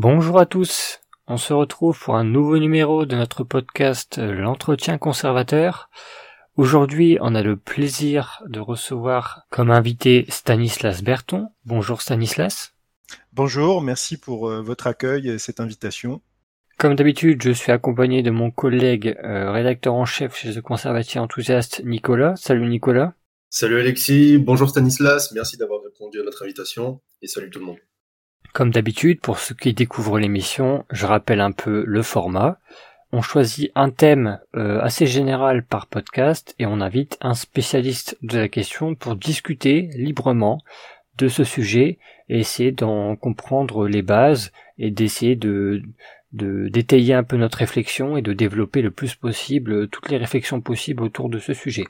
Bonjour à tous, on se retrouve pour un nouveau numéro de notre podcast L'entretien conservateur. Aujourd'hui, on a le plaisir de recevoir comme invité Stanislas Berton. Bonjour Stanislas. Bonjour, merci pour euh, votre accueil et cette invitation. Comme d'habitude, je suis accompagné de mon collègue euh, rédacteur en chef chez The Conservative Enthousiaste, Nicolas. Salut Nicolas. Salut Alexis, bonjour Stanislas, merci d'avoir répondu à notre invitation et salut tout le monde. Comme d'habitude, pour ceux qui découvrent l'émission, je rappelle un peu le format. On choisit un thème euh, assez général par podcast et on invite un spécialiste de la question pour discuter librement de ce sujet et essayer d'en comprendre les bases et d'essayer de, d'étayer un peu notre réflexion et de développer le plus possible toutes les réflexions possibles autour de ce sujet.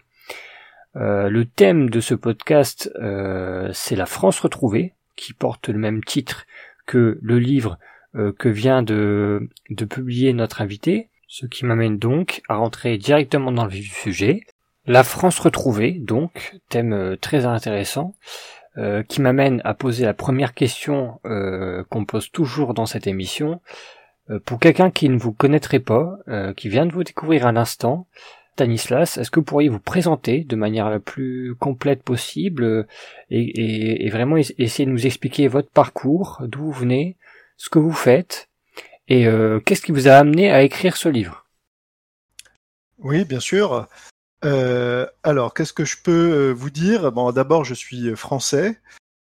Euh, le thème de ce podcast, euh, c'est la France retrouvée, qui porte le même titre que le livre euh, que vient de, de publier notre invité, ce qui m'amène donc à rentrer directement dans le sujet. La France retrouvée, donc, thème très intéressant, qui m'amène à poser la première question qu'on pose toujours dans cette émission. pour quelqu'un qui ne vous connaîtrait pas, qui vient de vous découvrir à l'instant, Stanislas, est-ce que vous pourriez vous présenter de manière la plus complète possible euh, et, vraiment essayer de nous expliquer votre parcours, d'où vous venez, ce que vous faites et euh, qu'est-ce qui vous a amené à écrire ce livre? Oui, bien sûr. Euh, alors, qu'est-ce que je peux vous dire? Bon, d'abord, je suis français.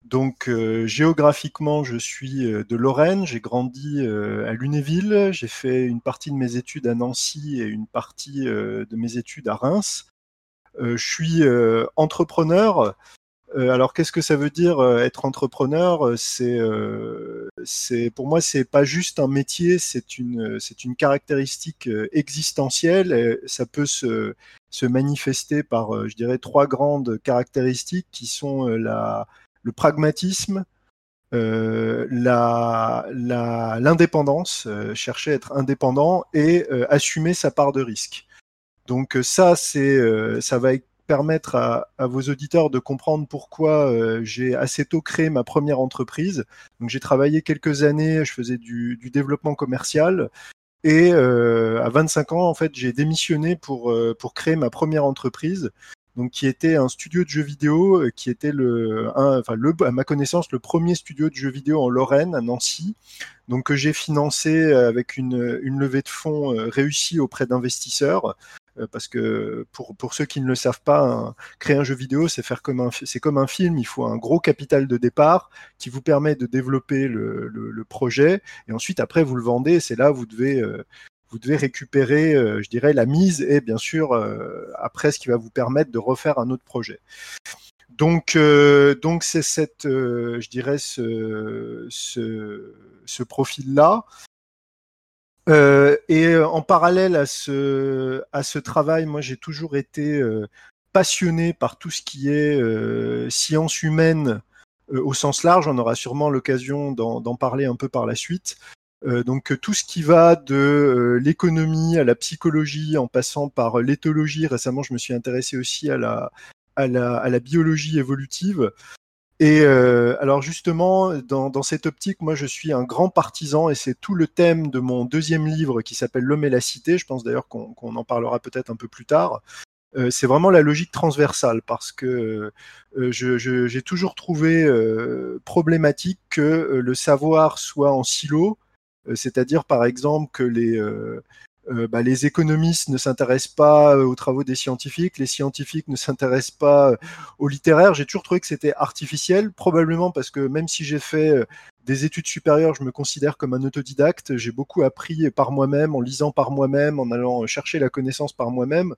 Donc euh, géographiquement, je suis euh, de Lorraine, j'ai grandi euh, à Lunéville, j'ai fait une partie de mes études à Nancy et une partie de mes études à Reims. je suis entrepreneur. alors qu'est-ce que ça veut dire être entrepreneur? C'est c'est pour moi c'est pas juste un métier, c'est une c'est une caractéristique existentielle. Ça peut se se manifester par je dirais trois grandes caractéristiques qui sont la le pragmatisme, euh, l'indépendance, euh, chercher à être indépendant et euh, assumer sa part de risque. Donc ça, ça va permettre à, vos auditeurs de comprendre pourquoi j'ai assez tôt créé ma première entreprise. Donc j'ai travaillé quelques années, je faisais du, développement commercial. Et à 25 ans, en fait, j'ai démissionné pour créer ma première entreprise donc qui était un studio de jeux vidéo, euh, qui était le, enfin le, à ma connaissance le premier studio de jeux vidéo en Lorraine, à Nancy, donc que j'ai financé euh, avec une, une, levée de fonds euh, réussie auprès d'investisseurs. Parce que pour, pour ceux qui ne le savent pas, créer un jeu vidéo, c'est faire comme un, c'est comme un film. Il faut un gros capital de départ qui vous permet de développer le, le, projet, et ensuite après vous le vendez. C'est là où vous devez vous devez récupérer, euh, je dirais, la mise et bien sûr euh, après ce qui va vous permettre de refaire un autre projet. Donc, euh, donc c'est cette, je dirais, ce, ce, profil-là. et en parallèle à ce, à ce travail, moi j'ai toujours été passionné par tout ce qui est science humaine au sens large. On aura sûrement l'occasion d'en parler un peu par la suite. Euh, donc tout ce qui va de euh, l'économie à la psychologie, en passant par l'éthologie. Récemment, je me suis intéressé aussi à la, à la, à la biologie évolutive. Et euh, alors justement, dans, dans, cette optique, moi je suis un grand partisan et c'est tout le thème de mon deuxième livre qui s'appelle L'homme et la cité. Je pense d'ailleurs qu'on en parlera peut-être un peu plus tard. Euh, c'est vraiment la logique transversale parce que euh, j'ai toujours trouvé euh, problématique que le savoir soit en silo euh, c'est-à-dire par exemple que les, euh, euh, bah, économistes ne s'intéressent pas aux travaux des scientifiques, les scientifiques ne s'intéressent pas aux littéraires. J'ai toujours trouvé que c'était artificiel, probablement parce que même si j'ai fait des études supérieures, je me considère comme un autodidacte. J'ai beaucoup appris par moi-même, en lisant par moi-même, en allant chercher la connaissance par moi-même.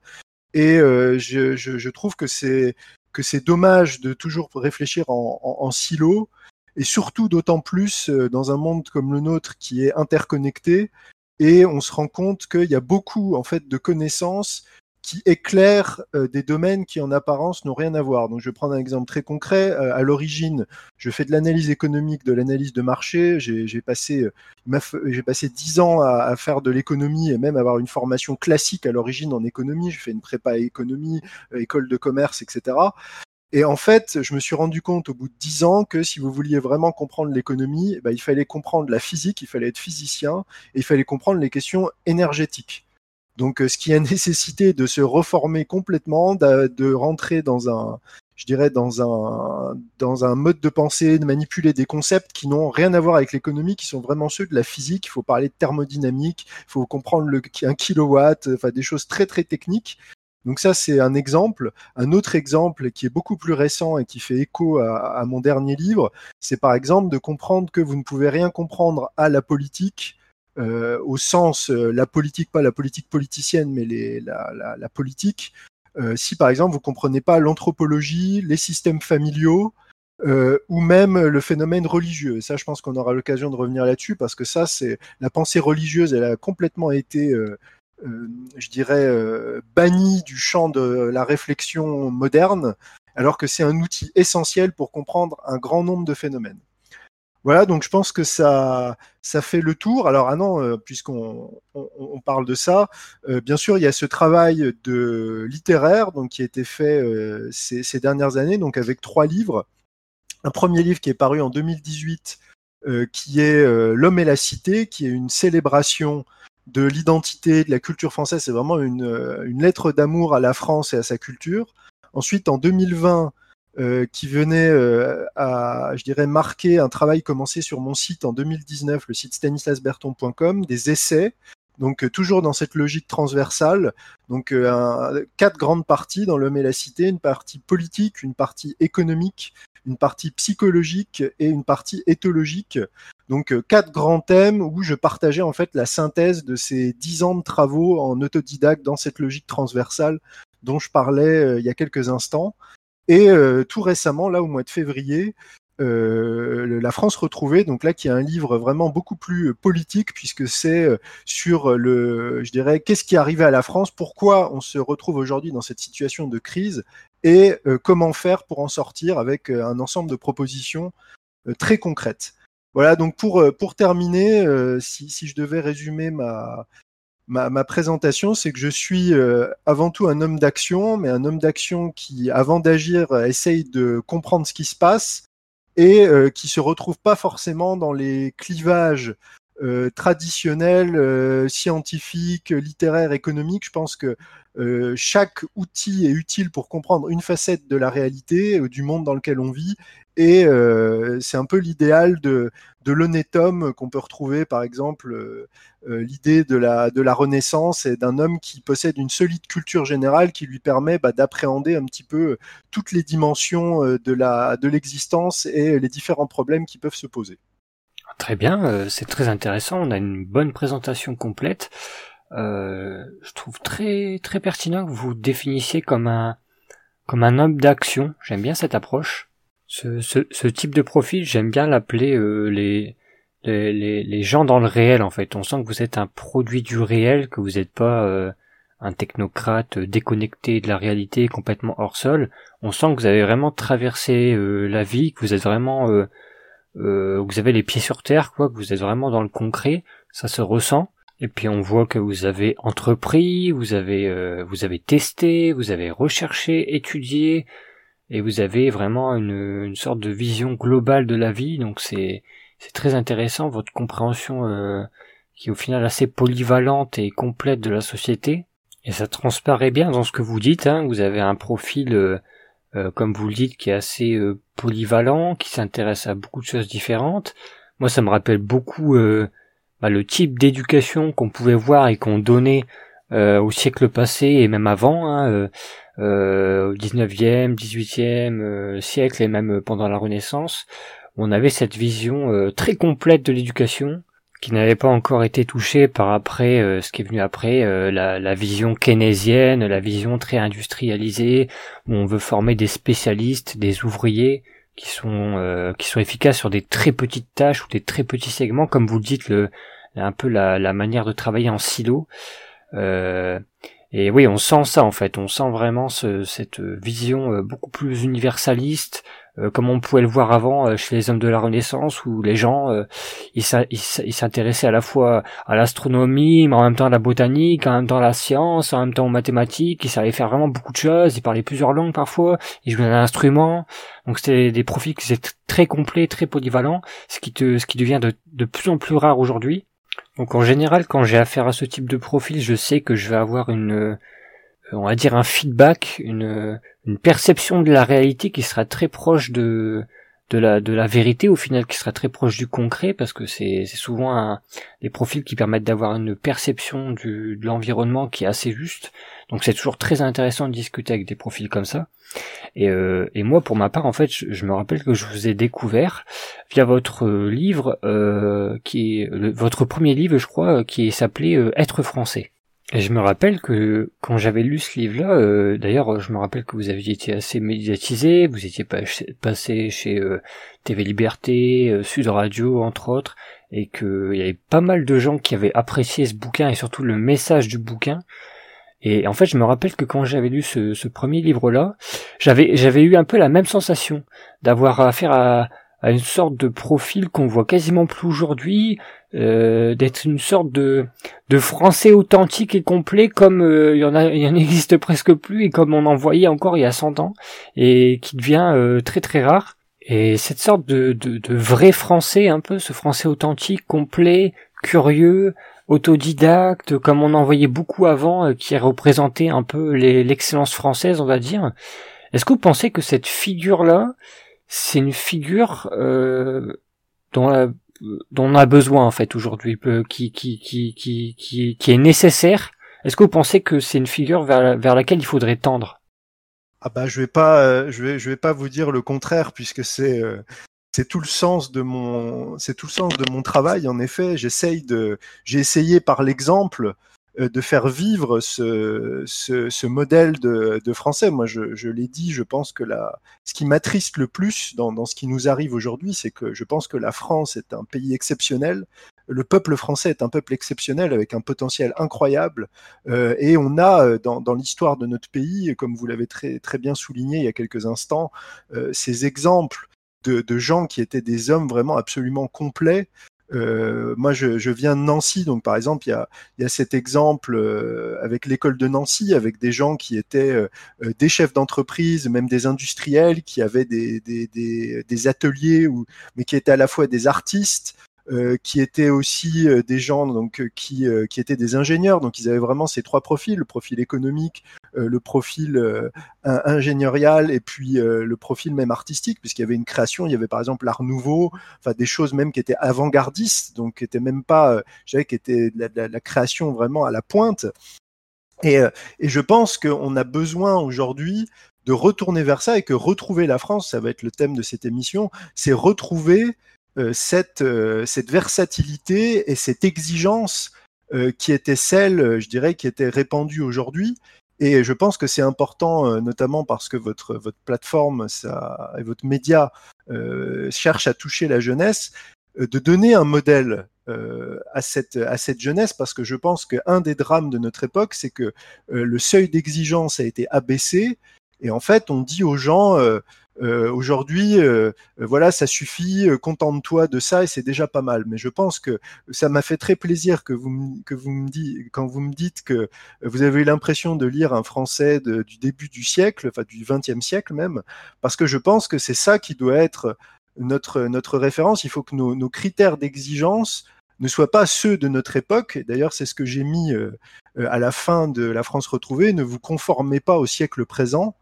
Et je, je, trouve que c'est que c'est dommage de toujours réfléchir en, en, en silo et surtout d'autant plus euh, dans un monde comme le nôtre qui est interconnecté et on se rend compte qu'il y a beaucoup en fait de connaissances qui éclairent euh, des domaines qui en apparence n'ont rien à voir. Donc je vais prendre un exemple très concret. Euh, à l'origine, je fais de l'analyse économique, de l'analyse de marché. J'ai passé j'ai passé dix ans à, à, faire de l'économie et même avoir une formation classique à l'origine en économie. J'ai fait une prépa économie, école de commerce, etc. Et en fait, je me suis rendu compte au bout de dix ans que si vous vouliez vraiment comprendre l'économie, bah, il fallait comprendre la physique, il fallait être physicien, et il fallait comprendre les questions énergétiques. Donc, ce qui a nécessité de se reformer complètement, de rentrer dans un, je dirais, dans un, mode de pensée, de manipuler des concepts qui n'ont rien à voir avec l'économie, qui sont vraiment ceux de la physique. Il faut parler de thermodynamique, il faut comprendre un kilowatt, enfin des choses très très techniques. Donc ça, c'est un exemple. Un autre exemple qui est beaucoup plus récent et qui fait écho à, mon dernier livre, c'est par exemple de comprendre que vous ne pouvez rien comprendre à la politique euh, au sens euh, la politique, pas la politique politicienne, mais la, politique, euh, si par exemple vous comprenez pas l'anthropologie, les systèmes familiaux, ou même le phénomène religieux. Et ça, je pense qu'on aura l'occasion de revenir là-dessus parce que ça, c'est la pensée religieuse, elle a complètement été, je dirais, euh, bannie du champ de la réflexion moderne, alors que c'est un outil essentiel pour comprendre un grand nombre de phénomènes. Voilà, donc je pense que ça, fait le tour. Alors, ah non, euh, puisqu'on on, on, parle de ça, euh, bien sûr, il y a ce travail littéraire donc qui a été fait euh, ces, dernières années, donc avec trois livres. Un premier livre qui est paru en 2018, euh, qui est euh, L'homme et la cité, qui est une célébration de l'identité, de la culture française. C'est vraiment une, une lettre d'amour à la France et à sa culture. Ensuite, en 2020, euh, qui venait euh, à, je dirais, marquer un travail commencé sur mon site en 2019, le site stanislasberton.com, des essais, donc euh, toujours dans cette logique transversale, donc euh, quatre grandes parties dans l'homme et la cité, une partie politique, une partie économique, une partie psychologique et une partie éthologique. Donc quatre grands thèmes où je partageais en fait la synthèse de ces dix ans de travaux en autodidacte dans cette logique transversale dont je parlais il y a quelques instants. Et euh, tout récemment, là au mois de février, euh, La France retrouvée, donc là qui est un livre vraiment beaucoup plus euh, politique puisque c'est euh, sur le, je dirais, qu'est-ce qui est arrivé à la France, pourquoi on se retrouve aujourd'hui dans cette situation de crise et euh, comment faire pour en sortir avec un ensemble de propositions euh, très concrètes. Voilà, donc pour, terminer, si, je devais résumer ma, ma, présentation, c'est que je suis euh, avant tout un homme d'action, mais un homme d'action qui, avant d'agir, euh, essaye de comprendre ce qui se passe et euh, qui se retrouve pas forcément dans les clivages euh, traditionnels, euh, scientifiques, littéraires, économiques. Je pense que euh, chaque outil est utile pour comprendre une facette de la réalité, du monde dans lequel on vit, et euh, c'est un peu l'idéal de, l'honnête homme qu'on peut retrouver, par exemple, euh, l'idée de la, de la Renaissance et d'un homme qui possède une solide culture générale qui lui permet bah, d'appréhender un petit peu toutes les dimensions de, la, de l'existence et les différents problèmes qui peuvent se poser. Très bien, c'est très intéressant. On a une bonne présentation complète. Euh, je trouve très très pertinent que vous définissiez comme un comme un homme d'action. J'aime bien cette approche. Ce, ce, ce type de profil, j'aime bien l'appeler euh, les, les, les, gens dans le réel en fait. On sent que vous êtes un produit du réel, que vous n'êtes pas euh, un technocrate déconnecté de la réalité, complètement hors sol. On sent que vous avez vraiment traversé euh, la vie, que vous êtes vraiment, euh, euh, vous avez les pieds sur terre, quoi, vous êtes vraiment dans le concret. Ça se ressent. Et puis on voit que vous avez entrepris, vous avez, vous avez testé, vous avez recherché, étudié et vous avez vraiment une, une, sorte de vision globale de la vie, donc c'est c'est très intéressant votre compréhension euh, qui est au final assez polyvalente et complète de la société, et ça transparaît bien dans ce que vous dites. Hein. Vous avez un profil, euh, euh, comme vous le dites, qui est assez euh, polyvalent, qui s'intéresse à beaucoup de choses différentes. Moi, ça me rappelle beaucoup euh, bah, le type d'éducation qu'on pouvait voir et qu'on donnait euh, au siècle passé et même avant. Hein, euh, au 19e, 18e euh, siècle et même pendant la Renaissance, on avait cette vision euh, très complète de l'éducation qui n'avait pas encore été touchée par après euh, ce qui est venu après euh, la, la, vision keynésienne, la vision très industrialisée où on veut former des spécialistes, des ouvriers qui sont euh, qui sont efficaces sur des très petites tâches ou des très petits segments comme vous le dites le un peu la, la manière de travailler en silo. Euh, et oui, on sent ça en fait, on sent vraiment ce, cette vision euh, beaucoup plus universaliste, euh, comme on pouvait le voir avant euh, chez les hommes de la Renaissance, où les gens euh, ils s'intéressaient à la fois à l'astronomie, mais en même temps à la botanique, en même temps à la science, en même temps aux mathématiques. Ils savaient faire vraiment beaucoup de choses. Ils parlaient plusieurs langues parfois. Ils jouaient un instrument. Donc c'était des profils qui étaient très complets, très polyvalents, ce qui te, ce qui devient de, de plus en plus rare aujourd'hui. Donc en général, quand j'ai affaire à ce type de profil, je sais que je vais avoir une on va dire un feedback, une, une perception de la réalité qui sera très proche de de la de la vérité au final qui sera très proche du concret parce que c'est souvent un, des profils qui permettent d'avoir une perception du, de l'environnement qui est assez juste. Donc c'est toujours très intéressant de discuter avec des profils comme ça. Et euh, et moi pour ma part en fait je, me rappelle que je vous ai découvert via votre livre euh, qui est votre premier livre je crois qui s'appelait euh, être français et je me rappelle que quand j'avais lu ce livre-là, euh, d'ailleurs, je me rappelle que vous aviez été assez médiatisé, vous étiez passé chez euh, TV Liberté, euh, Sud Radio, entre autres, et qu'il y avait pas mal de gens qui avaient apprécié ce bouquin et surtout le message du bouquin. Et en fait, je me rappelle que quand j'avais lu ce, premier livre-là, j'avais j'avais eu un peu la même sensation d'avoir affaire à une sorte de profil qu'on voit quasiment plus aujourd'hui, euh, d'être une sorte de, de français authentique et complet comme euh, il y en a il y en existe presque plus et comme on en voyait encore il y a 100 ans et qui devient euh, très très rare. Et cette sorte de, de, de, vrai français un peu ce français authentique complet curieux autodidacte comme on en voyait beaucoup avant qui représentait un peu l'excellence française on va dire. Est-ce que vous pensez que cette figure là c'est une figure euh, dont, dont, on a besoin en fait aujourd'hui, qui, qui, qui, qui, qui, qui est nécessaire. Est-ce que vous pensez que c'est une figure vers, vers laquelle il faudrait tendre? Ah bah je vais pas, euh, je vais, je vais pas vous dire le contraire puisque c'est euh, c'est tout le sens de mon, c'est tout le sens de mon travail. En effet, j'essaye de, j'ai essayé par l'exemple euh, de faire vivre ce, modèle de, français. Moi, je, l'ai dit, je pense que la, ce qui m'attriste le plus dans, ce qui nous arrive aujourd'hui, c'est que je pense que la France est un pays exceptionnel. Le peuple français est un peuple exceptionnel avec un potentiel incroyable. Euh, et on a euh, dans, l'histoire de notre pays, comme vous l'avez très, bien souligné il y a quelques instants, euh, ces exemples de, gens qui étaient des hommes vraiment absolument complets, euh, moi, je, viens de Nancy, donc par exemple, il y a, cet exemple euh, avec l'école de Nancy, avec des gens qui étaient euh, des chefs d'entreprise, même des industriels, qui avaient des, ateliers, ou, mais qui étaient à la fois des artistes, euh, qui étaient aussi euh, des gens donc euh, qui, qui étaient des ingénieurs. Donc ils avaient vraiment ces trois profils le profil économique, le profil ingénierial et puis le profil même artistique, puisqu'il y avait une création. Il y avait par exemple l'art nouveau, enfin des choses même qui étaient avant-gardistes, donc qui étaient même pas, je dirais, qui étaient la, la, création vraiment à la pointe. Et, et je pense qu'on a besoin aujourd'hui de retourner vers ça et que retrouver la France, ça va être le thème de cette émission, c'est retrouver cette, euh, cette versatilité et cette exigence euh, qui était celle, je dirais, qui était répandue aujourd'hui. Et je pense que c'est important, notamment parce que votre, votre plateforme ça, et votre média euh, cherche à toucher la jeunesse, de donner un modèle euh, à, cette, à cette jeunesse, parce que je pense qu'un des drames de notre époque, c'est que euh, le seuil d'exigence a été abaissé, et en fait, on dit aux gens, euh, Aujourd'hui, euh, voilà, ça suffit, euh, contente-toi de ça et c'est déjà pas mal. Mais je pense que ça m'a fait très plaisir que vous, que vous me dites, quand vous me dites que vous avez l'impression de lire un français du début du siècle, enfin du XXe siècle même, parce que je pense que c'est ça qui doit être notre, notre référence. Il faut que nos, critères d'exigence ne soient pas ceux de notre époque. D'ailleurs, c'est ce que j'ai mis euh, à la fin de La France retrouvée. Ne vous conformez pas au siècle présent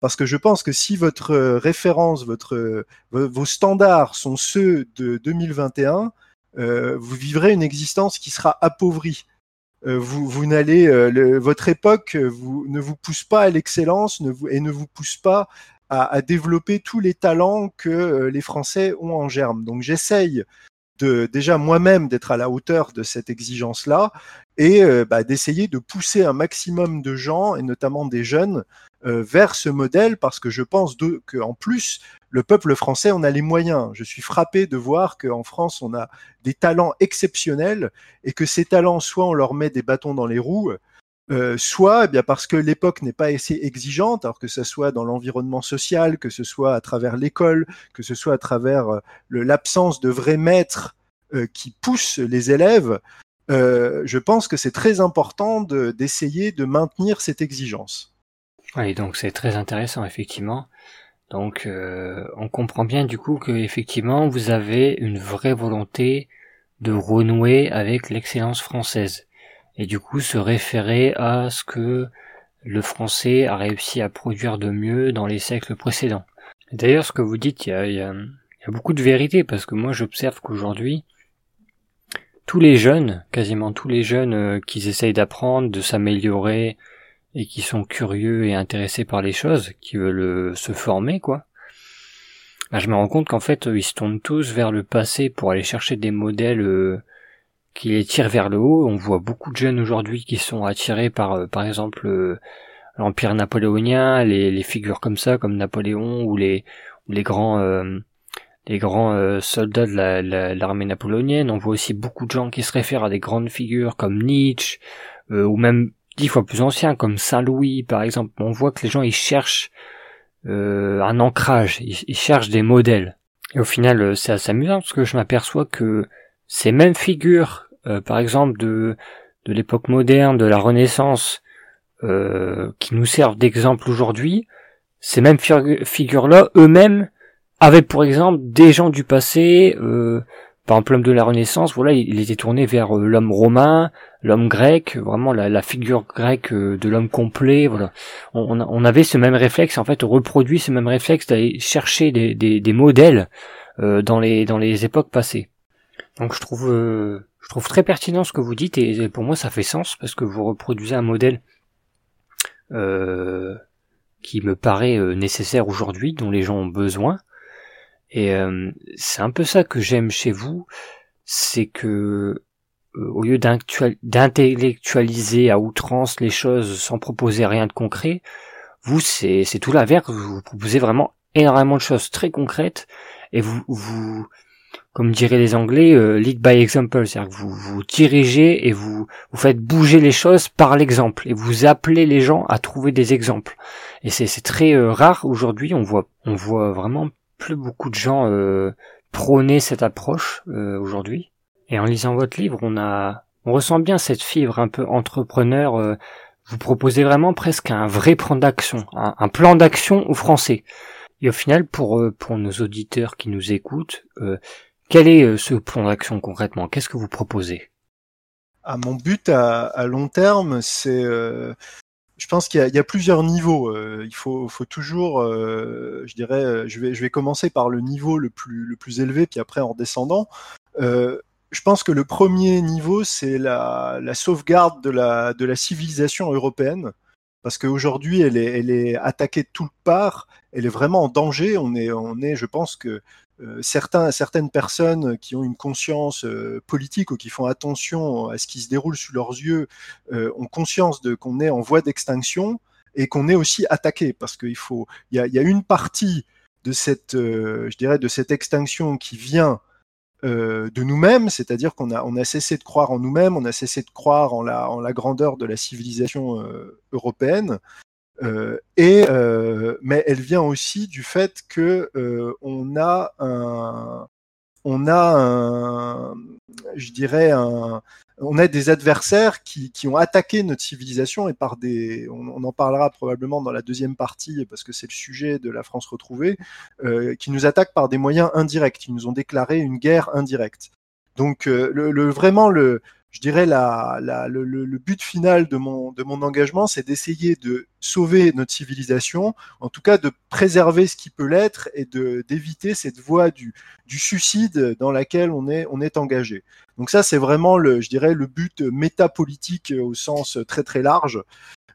parce que je pense que si votre euh, référence, votre, euh, vos standards sont ceux de 2021, euh, vous vivrez une existence qui sera appauvrie. Euh, vous, vous n'allez, euh, votre époque vous, ne vous pousse pas à l'excellence et ne vous pousse pas à, à, développer tous les talents que les Français ont en germe. Donc j'essaye de déjà moi-même d'être à la hauteur de cette exigence-là et euh, bah, d'essayer de pousser un maximum de gens et notamment des jeunes euh, vers ce modèle parce que je pense qu'en plus le peuple français on a les moyens. Je suis frappé de voir qu'en France on a des talents exceptionnels et que ces talents soit on leur met des bâtons dans les roues euh, soit eh bien parce que l'époque n'est pas assez exigeante, alors que ce soit dans l'environnement social, que ce soit à travers l'école, que ce soit à travers euh, l'absence de vrais maîtres qui poussent les élèves, je pense que c'est très important d'essayer de, maintenir cette exigence. Oui, donc c'est très intéressant effectivement. Donc on comprend bien du coup que effectivement vous avez une vraie volonté de renouer avec l'excellence française et du coup se référer à ce que le français a réussi à produire de mieux dans les siècles précédents. D'ailleurs, ce que vous dites, il y a, beaucoup de vérité parce que moi j'observe qu'aujourd'hui, tous les jeunes, quasiment tous les jeunes euh, qui essayent d'apprendre, de s'améliorer et qui sont curieux et intéressés par les choses, qui veulent euh, se former, quoi. Bah, je me rends compte qu'en fait, ils se tournent tous vers le passé pour aller chercher des modèles euh, qui les tire vers le haut. On voit beaucoup de jeunes aujourd'hui qui sont attirés par, euh, par exemple, euh, l'empire napoléonien, les, figures comme ça, comme Napoléon ou les, les grands, euh, les grands soldats de l'armée napoléonienne. On voit aussi beaucoup de gens qui se réfèrent à des grandes figures comme Nietzsche ou même dix fois plus anciens comme Saint Louis, par exemple. On voit que les gens ils cherchent un ancrage, ils, cherchent des modèles. Et au final, c'est assez amusant parce que je m'aperçois que ces mêmes figures euh, par exemple de, de l'époque moderne, de la Renaissance, euh, qui nous servent d'exemple aujourd'hui, ces mêmes figures-là, eux-mêmes, avaient pour exemple des gens du passé, euh, par exemple l'homme de la Renaissance, voilà, il, était tourné vers l'homme romain, l'homme grec, vraiment la, figure grecque de l'homme complet, voilà. On, on, avait ce même réflexe, en fait, on reproduit ce même réflexe d'aller chercher des, des, des modèles dans les dans les époques passées. Donc je trouve je trouve très pertinent ce que vous dites et pour moi ça fait sens parce que vous reproduisez un modèle euh, qui me paraît euh, nécessaire aujourd'hui, dont les gens ont besoin. Et euh, c'est un peu ça que j'aime chez vous, c'est que au lieu d'intellectualiser à outrance les choses sans proposer rien de concret, vous c'est tout l'inverse, vous proposez vraiment énormément de choses très concrètes et vous vous comme diraient les Anglais, euh, lead by example, c'est-à-dire que vous vous dirigez et vous vous faites bouger les choses par l'exemple et vous appelez les gens à trouver des exemples. Et c'est très euh, rare aujourd'hui, on voit on voit vraiment plus beaucoup de gens euh, prôner cette approche aujourd'hui. Et en lisant votre livre, on a on ressent bien cette fibre un peu entrepreneur. vous proposez vraiment presque un vrai plan d'action, un, plan d'action au français. Et au final, pour pour nos auditeurs qui nous écoutent, quel est euh, ce plan d'action concrètement? Qu'est-ce que vous proposez? Ah, Mon but à, long terme, c'est... Euh, je pense qu'il y, a plusieurs niveaux. Euh, il faut, toujours, je dirais, je vais, je vais commencer par le niveau le plus, le plus élevé, puis après en descendant. Je pense que le premier niveau, c'est la, sauvegarde de la, civilisation européenne. Parce qu'aujourd'hui elle est, attaquée de toutes parts, elle est vraiment en danger. On est, je pense que euh, certains, certaines personnes qui ont une conscience euh, politique ou qui font attention à ce qui se déroule sous leurs yeux euh, ont conscience de qu'on est en voie d'extinction et qu'on est aussi attaqué. Parce qu'il faut, il y a, y a, une partie de cette, je dirais, de cette extinction qui vient de nous-mêmes, c'est-à-dire qu'on a, cessé de croire en nous-mêmes, on a cessé de croire en la, grandeur de la civilisation européenne, euh, et euh, mais elle vient aussi du fait que euh, on a a je dirais un, on a des adversaires qui, qui ont attaqué notre civilisation et par des, on, en parlera probablement dans la deuxième partie parce que c'est le sujet de la France retrouvée, euh, qui nous attaquent par des moyens indirects, qui nous ont déclaré une guerre indirecte. Donc le, le, vraiment le, je dirais le, but final de mon, engagement, c'est d'essayer de sauver notre civilisation, en tout cas de préserver ce qui peut l'être et d'éviter cette voie du, suicide dans laquelle on est, engagé. Donc ça, c'est vraiment le, je dirais, le but métapolitique au sens très très large.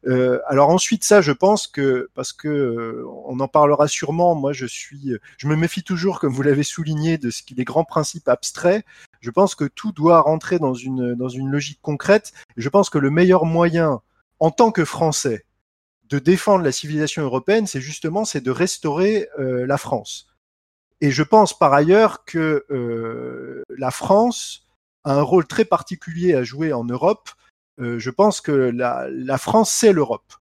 Euh, alors ensuite, ça, je pense que parce que euh, on en parlera sûrement. Moi, je suis, je me méfie toujours, comme vous l'avez souligné, de ce qui des grands principes abstraits. Je pense que tout doit rentrer dans une dans une logique concrète. je pense que le meilleur moyen, en tant que Français, de défendre la civilisation européenne, c'est justement c'est de restaurer euh, la France. Et je pense par ailleurs que euh, la France a un rôle très particulier à jouer en Europe je pense que la, la France, c'est l'Europe.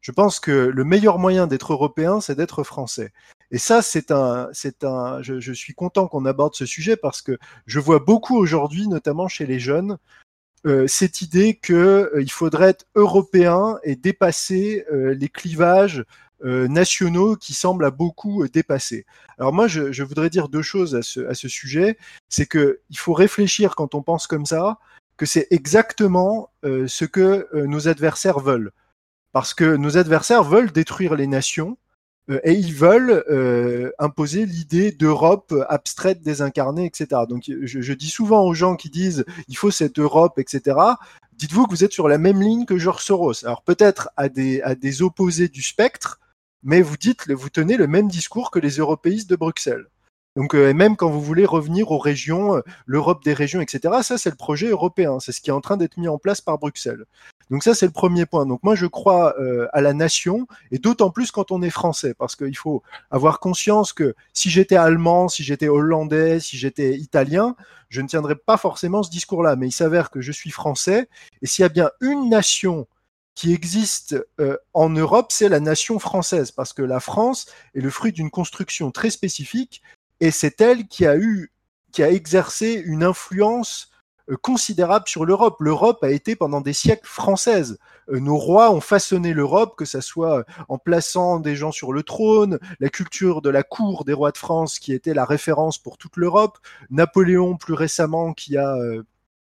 Je pense que le meilleur moyen d'être européen, c'est d'être français. Et ça, c'est un, c'est un. Je, suis content qu'on aborde ce sujet parce que je vois beaucoup aujourd'hui, notamment chez les jeunes, euh, cette idée qu'il euh, faudrait être européen et dépasser euh, les clivages nationaux qui semblent à beaucoup dépasser. Alors moi, je, voudrais dire deux choses à ce, à ce sujet. C'est que il faut réfléchir quand on pense comme ça que c'est exactement ce que nos adversaires veulent parce que nos adversaires veulent détruire les nations et ils veulent euh, imposer l'idée d'Europe abstraite, désincarnée, etc. Donc je, je, dis souvent aux gens qui disent il faut cette Europe, etc. Dites-vous que vous êtes sur la même ligne que George Soros. Alors peut-être à des, à des opposés du spectre, mais vous dites, vous tenez le même discours que les européistes de Bruxelles. Donc euh, même quand vous voulez revenir aux régions, euh, l'Europe des régions, etc., ça c'est le projet européen, c'est ce qui est en train d'être mis en place par Bruxelles. Donc ça c'est le premier point. Donc moi je crois euh, à la nation et d'autant plus quand on est français, parce qu'il faut avoir conscience que si j'étais allemand, si j'étais hollandais, si j'étais italien, je ne tiendrais pas forcément ce discours-là. Mais il s'avère que je suis français et s'il y a bien une nation qui existe euh, en Europe, c'est la nation française, parce que la France est le fruit d'une construction très spécifique et c'est elle qui a eu, qui a exercé une influence euh, considérable sur l'Europe. L'Europe a été pendant des siècles française. Euh, nos rois ont façonné l'Europe, que ça soit euh, en plaçant des gens sur le trône, la culture de la cour des rois de France qui était la référence pour toute l'Europe, Napoléon plus récemment qui a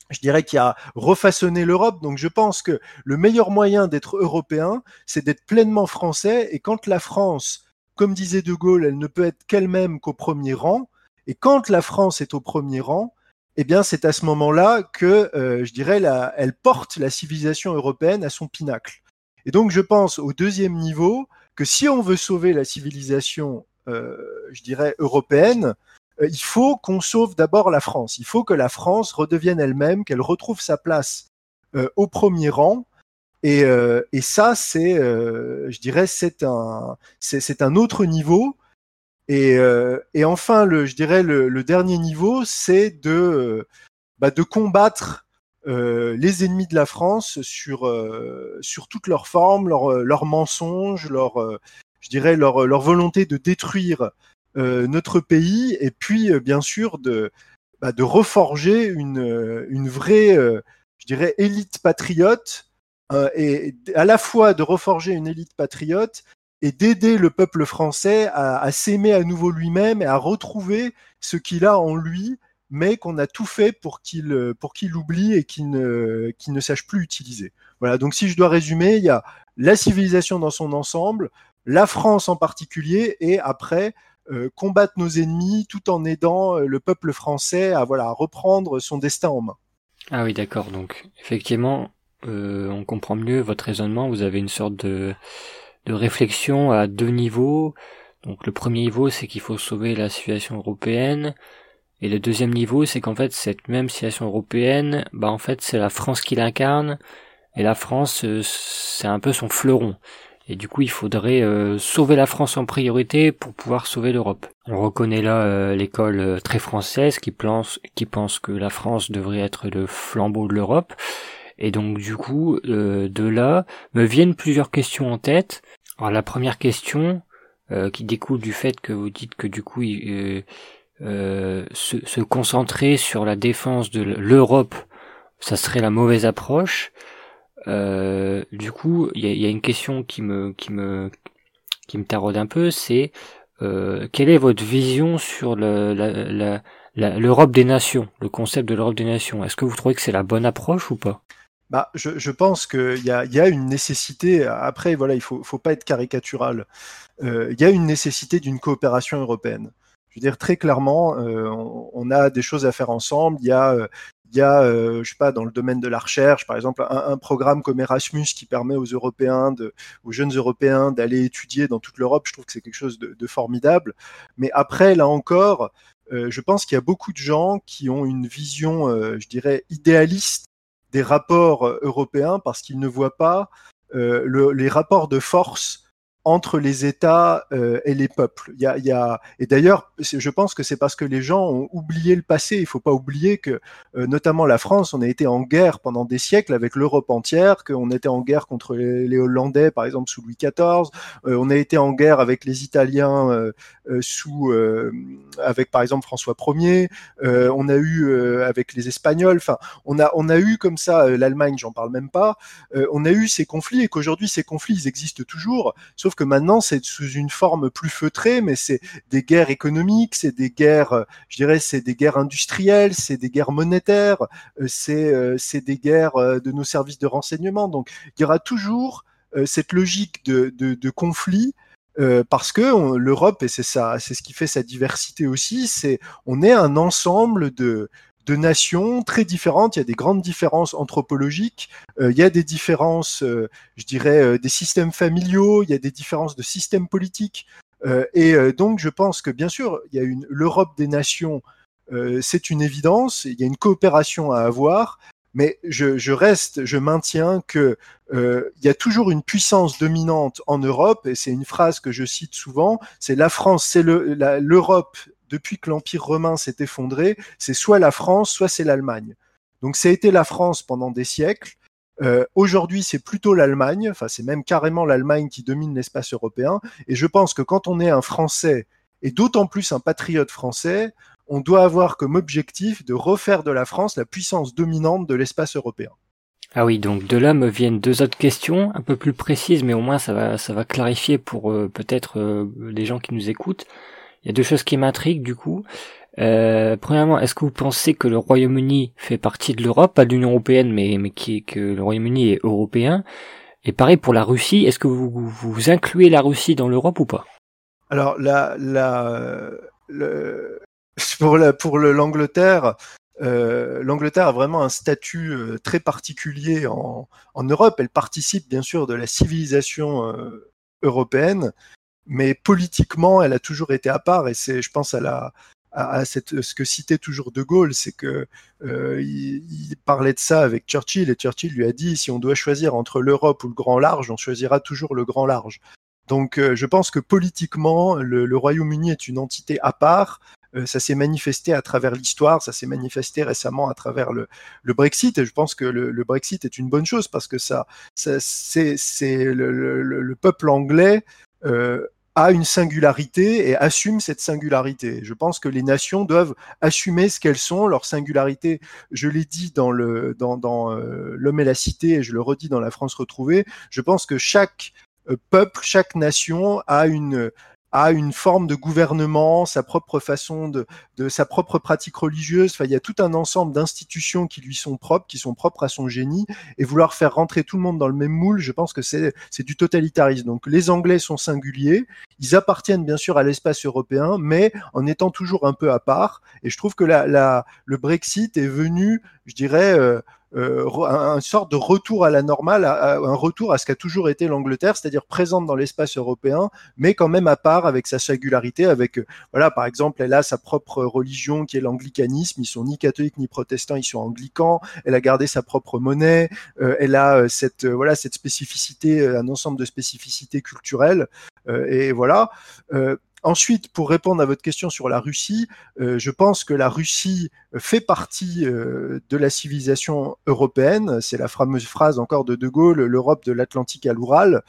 je dirais qui a refaçonné l'Europe. Donc je pense que le meilleur moyen d'être européen, c'est d'être pleinement français. Et quand la France comme disait De Gaulle, elle ne peut être qu'elle-même qu'au premier rang. Et quand la France est au premier rang, eh bien, c'est à ce moment-là que, euh, je dirais, elle porte la civilisation européenne à son pinacle. Et donc, je pense au deuxième niveau que si on veut sauver la civilisation, euh, je dirais, européenne, euh, il faut qu'on sauve d'abord la France. Il faut que la France redevienne elle-même, qu'elle retrouve sa place au premier rang, et, euh, et ça, c'est, euh, je dirais, c'est un, c'est un autre niveau. Et, euh, et enfin, le, je dirais, le, le dernier niveau, c'est de, bah, de combattre euh, les ennemis de la France sur, euh, sur toutes leurs formes, leurs leur mensonges, leur, je dirais, leur, leur volonté de détruire notre pays, et puis, bien sûr, de, bah, de reforger une, une vraie, je dirais, élite patriote euh, et à la fois de reforger une élite patriote et d'aider le peuple français à, s'aimer à nouveau lui-même et à retrouver ce qu'il a en lui, mais qu'on a tout fait pour qu'il pour qu'il l'oublie et qu'il ne qu'il ne sache plus utiliser. Voilà. Donc si je dois résumer, il y a la civilisation dans son ensemble, la France en particulier, et après euh, combattre nos ennemis tout en aidant euh, le peuple français à voilà à reprendre son destin en main. Ah oui, d'accord. Donc effectivement, euh, on comprend mieux votre raisonnement. Vous avez une sorte de, réflexion à deux niveaux. Donc le premier niveau, c'est qu'il faut sauver la situation européenne. Et le deuxième niveau, c'est qu'en fait, cette même situation européenne, bah en fait, c'est la France qui l'incarne. Et la France, euh, c'est un peu son fleuron. Et du coup, il faudrait euh, sauver la France en priorité pour pouvoir sauver l'Europe. On reconnaît là l'école très française qui pense, qui pense que la France devrait être le flambeau de l'Europe. Et donc du coup, euh, de là, me viennent plusieurs questions en tête. Alors la première question, euh, qui découle du fait que vous dites que du coup, euh, euh se, se, concentrer sur la défense de l'Europe, ça serait la mauvaise approche. du coup, il y a, y a, une question qui me qui me qui me taraude un peu, c'est quelle est votre vision sur le, la, la, l'Europe des nations, le concept de l'Europe des nations? Est-ce que vous trouvez que c'est la bonne approche ou pas? Bah, je, pense qu'il y a, y a une nécessité. Après, voilà, il faut, faut pas être caricatural. Euh, il y a une nécessité d'une coopération européenne. Je veux dire très clairement, euh, on, a des choses à faire ensemble. Il y a, euh, y euh, je sais pas, dans le domaine de la recherche, par exemple, un, programme comme Erasmus qui permet aux Européens, aux jeunes Européens d'aller étudier dans toute l'Europe. Je trouve que c'est quelque chose de, de, formidable. Mais après, là encore, euh, je pense qu'il y a beaucoup de gens qui ont une vision, euh, je dirais, idéaliste des rapports euh, européens parce qu'ils ne voient pas euh, le, les rapports de force entre les États euh, et les peuples. Il y a. Et d'ailleurs, je pense que c'est parce que les gens ont oublié le passé. Il faut pas oublier que, euh, notamment la France, on a été en guerre pendant des siècles avec l'Europe entière, qu'on était en guerre contre les, Hollandais, par exemple, sous Louis XIV. Euh, on a été en guerre avec les Italiens sous, avec par exemple François Ier. on a eu avec les Espagnols. Enfin, on a, on a eu comme ça l'Allemagne, j'en parle même pas. on a eu ces conflits et qu'aujourd'hui ces conflits ils existent toujours, sauf que maintenant c'est sous une forme plus feutrée, mais c'est des guerres économiques, c'est des guerres, euh, je dirais, c'est des guerres industrielles, c'est des guerres monétaires, euh, c'est euh, c'est des guerres de nos services de renseignement. Donc il y aura toujours cette logique de, de, conflit parce que l'Europe et c'est ça, c'est ce qui fait sa diversité aussi, c'est on est un ensemble de de nations très différentes. Il y a des grandes différences anthropologiques. Euh, il y a des différences, euh, je dirais, euh, des systèmes familiaux. Il y a des différences de systèmes politiques. et donc, je pense que bien sûr, il y a une l'Europe des nations. c'est une évidence. Il y a une coopération à avoir. Mais je, je reste, je maintiens que il y a toujours une puissance dominante en Europe, et c'est une phrase que je cite souvent. C'est la France, c'est l'Europe depuis que l'Empire romain s'est effondré, c'est soit la France, soit c'est l'Allemagne. Donc ça a été la France pendant des siècles. Euh, Aujourd'hui, c'est plutôt l'Allemagne, enfin c'est même carrément l'Allemagne qui domine l'espace européen. Et je pense que quand on est un Français, et d'autant plus un patriote français, on doit avoir comme objectif de refaire de la France la puissance dominante de l'espace européen. Ah oui, donc de là me viennent deux autres questions, un peu plus précises, mais au moins ça va, ça va clarifier pour euh, peut-être euh, les gens qui nous écoutent. Il y a deux choses qui m'intriguent du coup. Euh, premièrement, est-ce que vous pensez que le Royaume-Uni fait partie de l'Europe, pas de l'Union européenne, mais, mais que le Royaume-Uni est européen Et pareil pour la Russie, est-ce que vous, vous incluez la Russie dans l'Europe ou pas? Alors, la, pour pour l'Angleterre, euh, l'Angleterre a vraiment un statut euh, très particulier en, en, Europe. Elle participe bien sûr de la civilisation européenne, mais politiquement, elle a toujours été à part. Et c'est, je pense, à la à, ce que citait toujours De Gaulle, c'est que euh, il, parlait de ça avec Churchill et Churchill lui a dit si on doit choisir entre l'Europe ou le grand large, on choisira toujours le grand large. Donc, euh, je pense que politiquement, le, le Royaume-Uni est une entité à part. Euh, ça s'est manifesté à travers l'histoire, ça s'est manifesté récemment à travers le, le, Brexit. Et je pense que le, le, Brexit est une bonne chose parce que ça, ça c'est, le, peuple anglais euh, a une singularité et assume cette singularité. Je pense que les nations doivent assumer ce qu'elles sont, leur singularité. Je l'ai dit dans le dans, euh, l'homme et la cité et je le redis dans la France retrouvée. Je pense que chaque euh, peuple, chaque nation a une a une forme de gouvernement, sa propre façon de, de sa propre pratique religieuse. Enfin, il y a tout un ensemble d'institutions qui lui sont propres, qui sont propres à son génie, et vouloir faire rentrer tout le monde dans le même moule, je pense que c'est du totalitarisme. Donc, les Anglais sont singuliers, ils appartiennent bien sûr à l'espace européen, mais en étant toujours un peu à part. Et je trouve que la, la le Brexit est venu, je dirais. Euh, euh, un, sorte de retour à la normale, un retour à ce qu'a toujours été l'Angleterre, c'est-à-dire présente dans l'espace européen, mais quand même à part avec sa singularité, avec euh, voilà par exemple elle a sa propre religion qui est l'anglicanisme, ils sont ni catholiques ni protestants, ils sont anglicans, elle a gardé sa propre monnaie, euh, elle a cette voilà cette spécificité, un ensemble de spécificités culturelles et voilà. Ensuite, pour répondre à votre question sur la Russie, euh, je pense que la Russie fait partie euh, de la civilisation européenne. C'est la fameuse phrase encore de De Gaulle, l'Europe de l'Atlantique à l'Oural.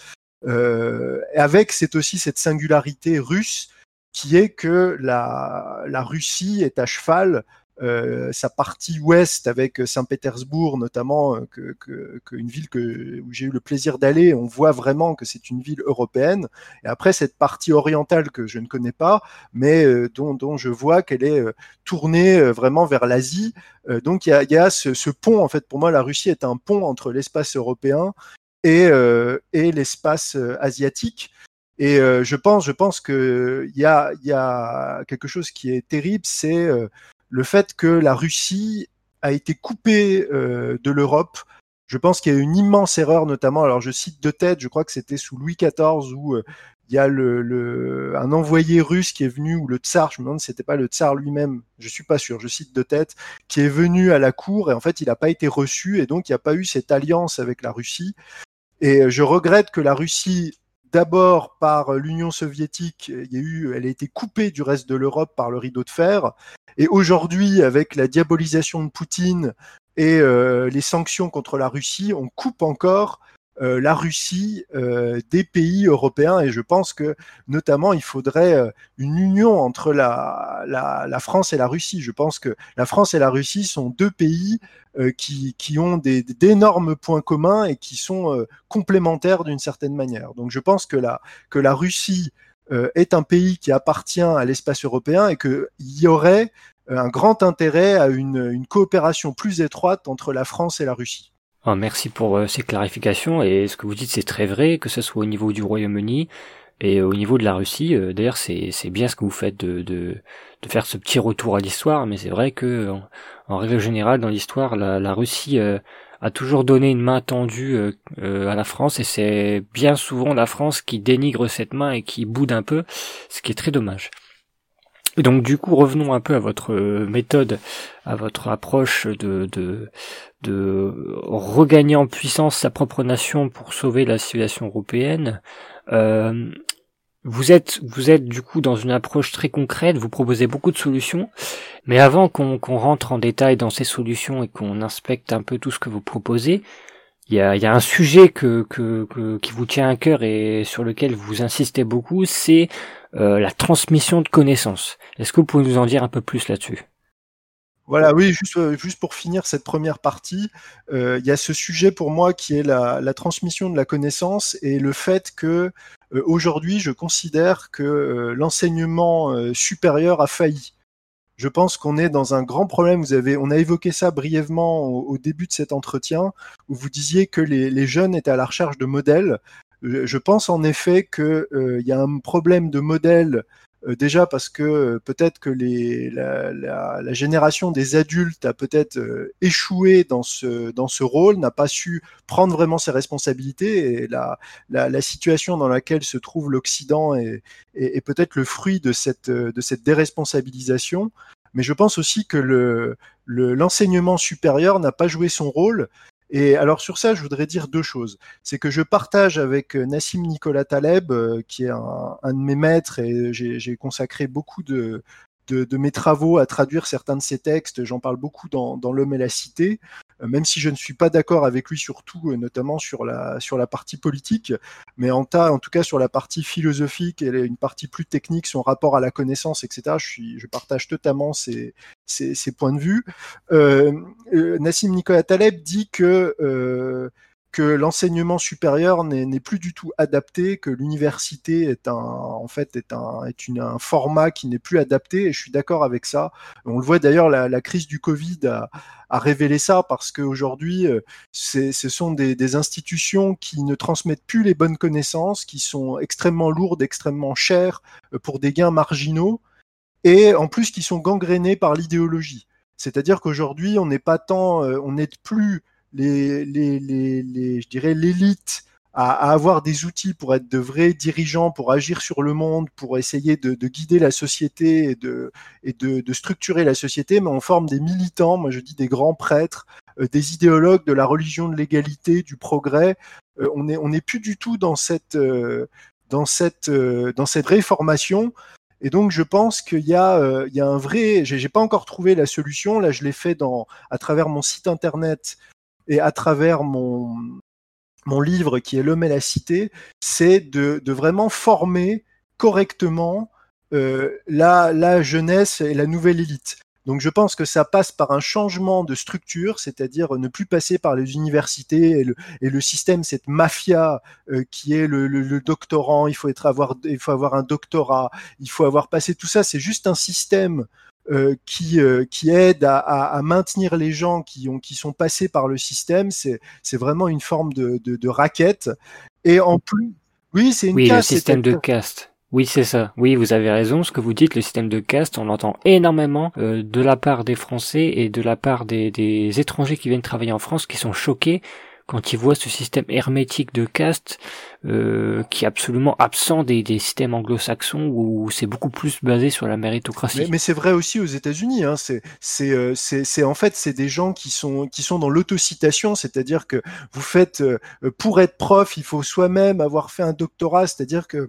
Euh, avec c'est aussi cette singularité russe qui est que la, la Russie est à cheval euh, sa partie ouest avec Saint-Pétersbourg notamment, euh, que, que, que, une ville que, où j'ai eu le plaisir d'aller, on voit vraiment que c'est une ville européenne. Et après cette partie orientale que je ne connais pas, mais euh, dont, dont, je vois qu'elle est tournée vraiment vers l'Asie. donc il y a, y a ce, ce, pont en fait. Pour moi, la Russie est un pont entre l'espace européen et, et l'espace asiatique. Et je pense, je pense que il y a, y a quelque chose qui est terrible, c'est le fait que la Russie a été coupée euh, de l'Europe. Je pense qu'il y a une immense erreur, notamment, alors je cite de tête, je crois que c'était sous Louis XIV où euh, il y a le, un envoyé russe qui est venu, ou le tsar, je me demande si c'était pas le tsar lui-même, je suis pas sûr, je cite de tête, qui est venu à la cour et en fait il n'a pas été reçu et donc il n'y a pas eu cette alliance avec la Russie. Et je regrette que la Russie d'abord par l'Union soviétique, il y a eu, elle a été coupée du reste de l'Europe par le rideau de fer, et aujourd'hui, avec la diabolisation de Poutine et euh, les sanctions contre la Russie, on coupe encore euh, la Russie euh, des pays européens et je pense que notamment il faudrait euh, une union entre la, France et la Russie. Je pense que la France et la Russie sont deux pays qui, ont d'énormes points communs et qui sont complémentaires d'une certaine manière. Donc je pense que la, Russie est un pays qui appartient à l'espace européen et qu'il y aurait un grand intérêt à une coopération plus étroite entre la France et la Russie. Ah, merci pour euh, ces clarifications et ce que vous dites c'est très vrai, que ce soit au niveau du Royaume-Uni et au niveau de la Russie. Euh, d'ailleurs c'est, c'est bien ce que vous faites de, de, faire ce petit retour à l'histoire, mais c'est vrai que en, règle générale dans l'histoire la, la Russie euh, a toujours donné une main tendue à la France et c'est bien souvent la France qui dénigre cette main et qui boude un peu, ce qui est très dommage. Donc du coup revenons un peu à votre méthode, à votre approche de, de, de regagner en puissance sa propre nation pour sauver la civilisation européenne. Euh, vous êtes, vous êtes du coup dans une approche très concrète, vous proposez beaucoup de solutions, mais avant qu'on rentre en détail dans ces solutions et qu'on inspecte un peu tout ce que vous proposez, il y a, y a, un sujet que, que, qui vous tient à cœur et sur lequel vous insistez beaucoup, c'est euh, la transmission de connaissances. Est-ce que vous pouvez nous en dire un peu plus là-dessus? Voilà, oui, juste, euh, juste pour finir cette première partie, euh, il y a ce sujet pour moi qui est la, la, transmission de la connaissance et le fait que euh, aujourd'hui, je considère que l'enseignement supérieur a failli. Je pense qu'on est dans un grand problème. Vous avez, on a évoqué ça brièvement au, début de cet entretien, où vous disiez que les, jeunes étaient à la recherche de modèles. Je pense en effet qu'il y a un problème de modèle euh, déjà parce que euh, peut-être que la, génération des adultes a peut-être euh, échoué dans ce, dans ce rôle, n'a pas su prendre vraiment ses responsabilités et la, la situation dans laquelle se trouve l'Occident est, est, est peut-être le fruit de cette, de cette déresponsabilisation. Mais je pense aussi que le, l'enseignement supérieur n'a pas joué son rôle et alors sur ça, je voudrais dire deux choses. C'est que je partage avec euh, Nassim Nicolas Taleb, euh, qui est un, un de mes maîtres, et j'ai consacré beaucoup de, de, mes travaux à traduire certains de ses textes. J'en parle beaucoup dans, L'homme et la cité, euh, même si je ne suis pas d'accord avec lui surtout, euh, notamment sur la, sur la partie politique, mais en, tout cas sur la partie philosophique et une partie plus technique, son rapport à la connaissance, etc. Je, partage totalement ces points de vue. Euh, Nassim Nicolas Taleb dit que que l'enseignement supérieur n'est plus du tout adapté, que l'université est un, en fait, est un, est une, un format qui n'est plus adapté. Et je suis d'accord avec ça. On le voit d'ailleurs, la, crise du Covid a, révélé ça parce qu'aujourd'hui, euh, ce sont des, des, institutions qui ne transmettent plus les bonnes connaissances, qui sont extrêmement lourdes, extrêmement chères euh, pour des gains marginaux, et en plus qui sont gangrénées par l'idéologie. C'est-à-dire qu'aujourd'hui, on n'est pas tant, euh, on n'est plus les, les, les, je dirais l'élite à, avoir des outils pour être de vrais dirigeants, pour agir sur le monde, pour essayer de, de guider la société et, de, et de, structurer la société, mais on forme des militants, moi je dis des grands prêtres, euh, des idéologues de la religion de l'égalité, du progrès. Euh, on n'est on est plus du tout dans cette, euh, dans cette, dans cette vraie formation. Et donc, je pense qu'il y, euh, y, a un vrai. J'ai pas encore trouvé la solution. Là, je l'ai fait dans, à travers mon site internet et à travers mon, mon livre qui est L'homme et la cité, c'est de, de, vraiment former correctement euh, la, la jeunesse et la nouvelle élite. Donc je pense que ça passe par un changement de structure, c'est-à-dire ne plus passer par les universités et le, et le système, cette mafia euh, qui est le, le, le, doctorant, il faut, être avoir, il faut avoir un doctorat, il faut avoir passé tout ça, c'est juste un système euh, qui, euh, qui aide à, à, à, maintenir les gens qui, ont, qui sont passés par le système. C'est vraiment une forme de, de, de, raquette. Et en plus, oui, c'est une oui, caste. le système de caste. Oui, c'est ça. Oui, vous avez raison. Ce que vous dites, le système de caste, on l'entend énormément euh, de la part des Français et de la part des, des étrangers qui viennent travailler en France, qui sont choqués quand ils voient ce système hermétique de caste euh, qui est absolument absent des, des systèmes anglo-saxons où c'est beaucoup plus basé sur la méritocratie. Mais, c'est vrai aussi aux États-Unis. Hein. C'est c'est c'est en fait c'est des gens qui sont qui sont dans l'autocitation, c'est-à-dire que vous faites pour être prof, il faut soi-même avoir fait un doctorat, c'est-à-dire que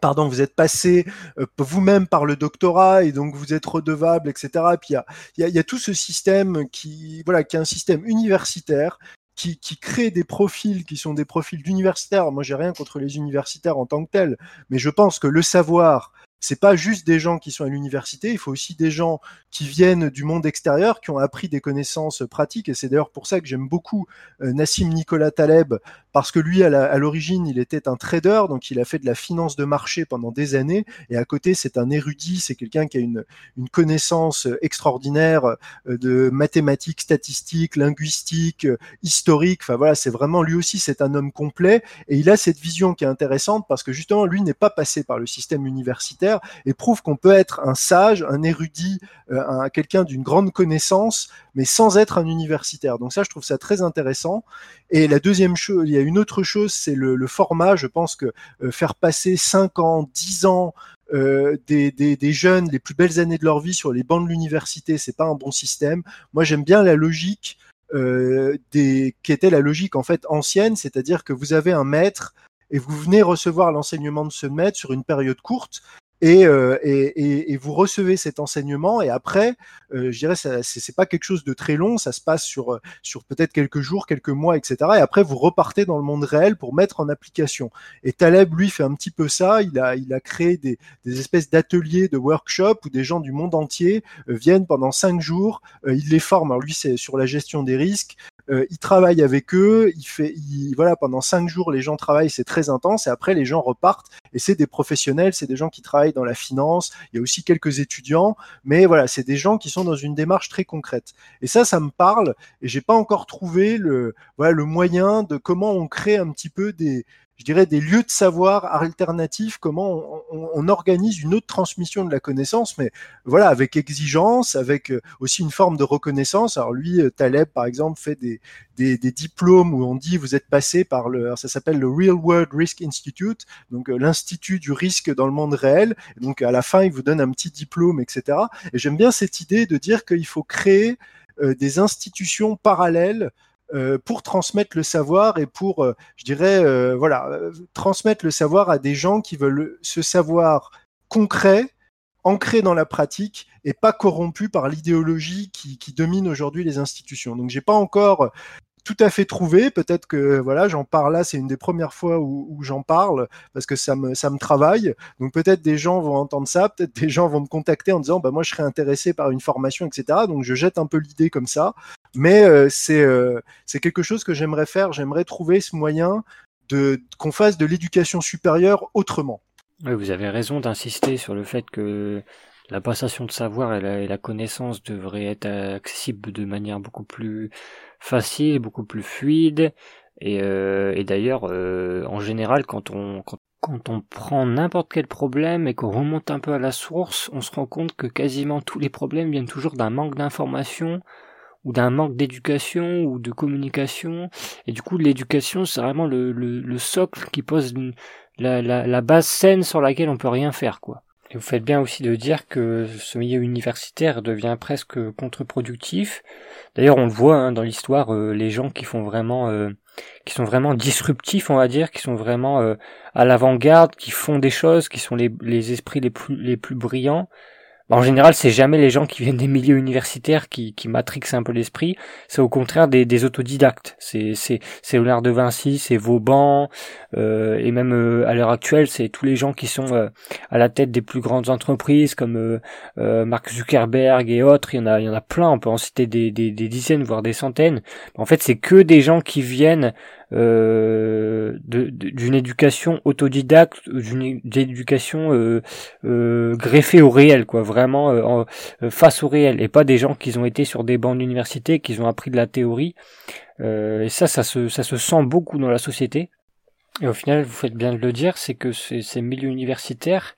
pardon, vous êtes passé euh, vous-même par le doctorat et donc vous êtes redevable, etc. Et puis il y a, y, a, y a, tout ce système qui, voilà, qui est un système universitaire qui, qui, crée des profils qui sont des profils d'universitaires. Moi, j'ai rien contre les universitaires en tant que tels, mais je pense que le savoir, c'est pas juste des gens qui sont à l'université, il faut aussi des gens qui viennent du monde extérieur, qui ont appris des connaissances pratiques. Et c'est d'ailleurs pour ça que j'aime beaucoup euh, Nassim Nicolas Taleb, parce que lui, à l'origine, il était un trader, donc il a fait de la finance de marché pendant des années. Et à côté, c'est un érudit, c'est quelqu'un qui a une, une connaissance extraordinaire euh, de mathématiques, statistiques, linguistiques, euh, historiques. Enfin voilà, c'est vraiment lui aussi, c'est un homme complet. Et il a cette vision qui est intéressante parce que justement, lui n'est pas passé par le système universitaire et prouve qu'on peut être un sage, un érudit, euh, quelqu'un d'une grande connaissance, mais sans être un universitaire. Donc ça, je trouve ça très intéressant. Et la deuxième chose, il y a une autre chose, c'est le, format. Je pense que euh, faire passer 5 ans, 10 ans euh, des, jeunes, les plus belles années de leur vie sur les bancs de l'université, c'est pas un bon système. Moi, j'aime bien la logique euh, des, qui était la logique en fait ancienne, c'est-à-dire que vous avez un maître et vous venez recevoir l'enseignement de ce maître sur une période courte euh, et, et, et, vous recevez cet enseignement et après, euh, je dirais, c'est pas quelque chose de très long, ça se passe sur sur peut-être quelques jours, quelques mois, etc. Et après, vous repartez dans le monde réel pour mettre en application. Et Taleb, lui, fait un petit peu ça. Il a il créé des, espèces d'ateliers, de workshops où des gens du monde entier euh, viennent pendant cinq jours. il les forme. Alors lui, c'est sur la gestion des risques. Euh, il travaille avec eux, il fait, il, voilà, pendant cinq jours, les gens travaillent, c'est très intense, et après les gens repartent, et c'est des professionnels, c'est des gens qui travaillent dans la finance, il y a aussi quelques étudiants, mais voilà, c'est des gens qui sont dans une démarche très concrète. Et ça, ça me parle, et j'ai pas encore trouvé le, voilà, le moyen de comment on crée un petit peu des, je dirais, des lieux de savoir alternatifs, comment on, organise une autre transmission de la connaissance, mais voilà, avec exigence, avec euh, aussi une forme de reconnaissance. Alors lui, euh, Taleb, par exemple, fait des, diplômes où on dit vous êtes passé par le, ça s'appelle le Real World Risk Institute, donc euh, l'institut du risque dans le monde réel. Et donc à la fin, il vous donne un petit diplôme, etc. Et j'aime bien cette idée de dire qu'il faut créer des institutions parallèles pour transmettre le savoir et pour, euh, je dirais, euh, voilà, transmettre le savoir à des gens qui veulent ce savoir concret, ancré dans la pratique et pas corrompu par l'idéologie qui, qui, domine aujourd'hui les institutions. Donc j'ai pas encore tout à fait trouvé. Peut-être que voilà, j'en parle là, c'est une des premières fois où, où j'en parle parce que ça me ça me travaille. Donc peut-être des gens vont entendre ça, peut-être des gens vont me contacter en disant bah moi je serais intéressé par une formation, etc. Donc je jette un peu l'idée comme ça, mais euh, c'est euh, c'est quelque chose que j'aimerais faire. J'aimerais trouver ce moyen de qu'on fasse de l'éducation supérieure autrement. Oui, vous avez raison d'insister sur le fait que la passation de savoir et la, et la, connaissance devraient être accessibles de manière beaucoup plus facile, beaucoup plus fluide. Et, euh, et d'ailleurs, euh, en général, quand on, quand, quand on prend n'importe quel problème et qu'on remonte un peu à la source, on se rend compte que quasiment tous les problèmes viennent toujours d'un manque d'information ou d'un manque d'éducation ou de communication. Et du coup, l'éducation, c'est vraiment le, le, le, socle qui pose la, la, la base saine sur laquelle on peut rien faire, quoi. Vous faites bien aussi de dire que ce milieu universitaire devient presque contre-productif. D'ailleurs, on le voit hein, dans l'histoire, euh, les gens qui font vraiment, euh, qui sont vraiment disruptifs, on va dire, qui sont vraiment euh, à l'avant-garde, qui font des choses, qui sont les, esprits les plus brillants, en général, c'est jamais les gens qui viennent des milieux universitaires qui, qui matrixent un peu l'esprit. C'est au contraire des, autodidactes. C'est, c'est, c'est Léonard de Vinci, c'est Vauban, euh, et même euh, à l'heure actuelle, c'est tous les gens qui sont euh, à la tête des plus grandes entreprises comme Mark Zuckerberg et autres. Il y en a, il y en a plein. On peut en citer des dizaines, voire des centaines. En fait, c'est que des gens qui viennent euh, d'une éducation autodidacte, d'une éducation euh, euh, greffée au réel, quoi, vraiment euh, face au réel, et pas des gens qui ont été sur des bancs d'université, qui ont appris de la théorie. et ça, ça se, ça se sent beaucoup dans la société. Et au final, vous faites bien de le dire, c'est que ces, ces milieux universitaires,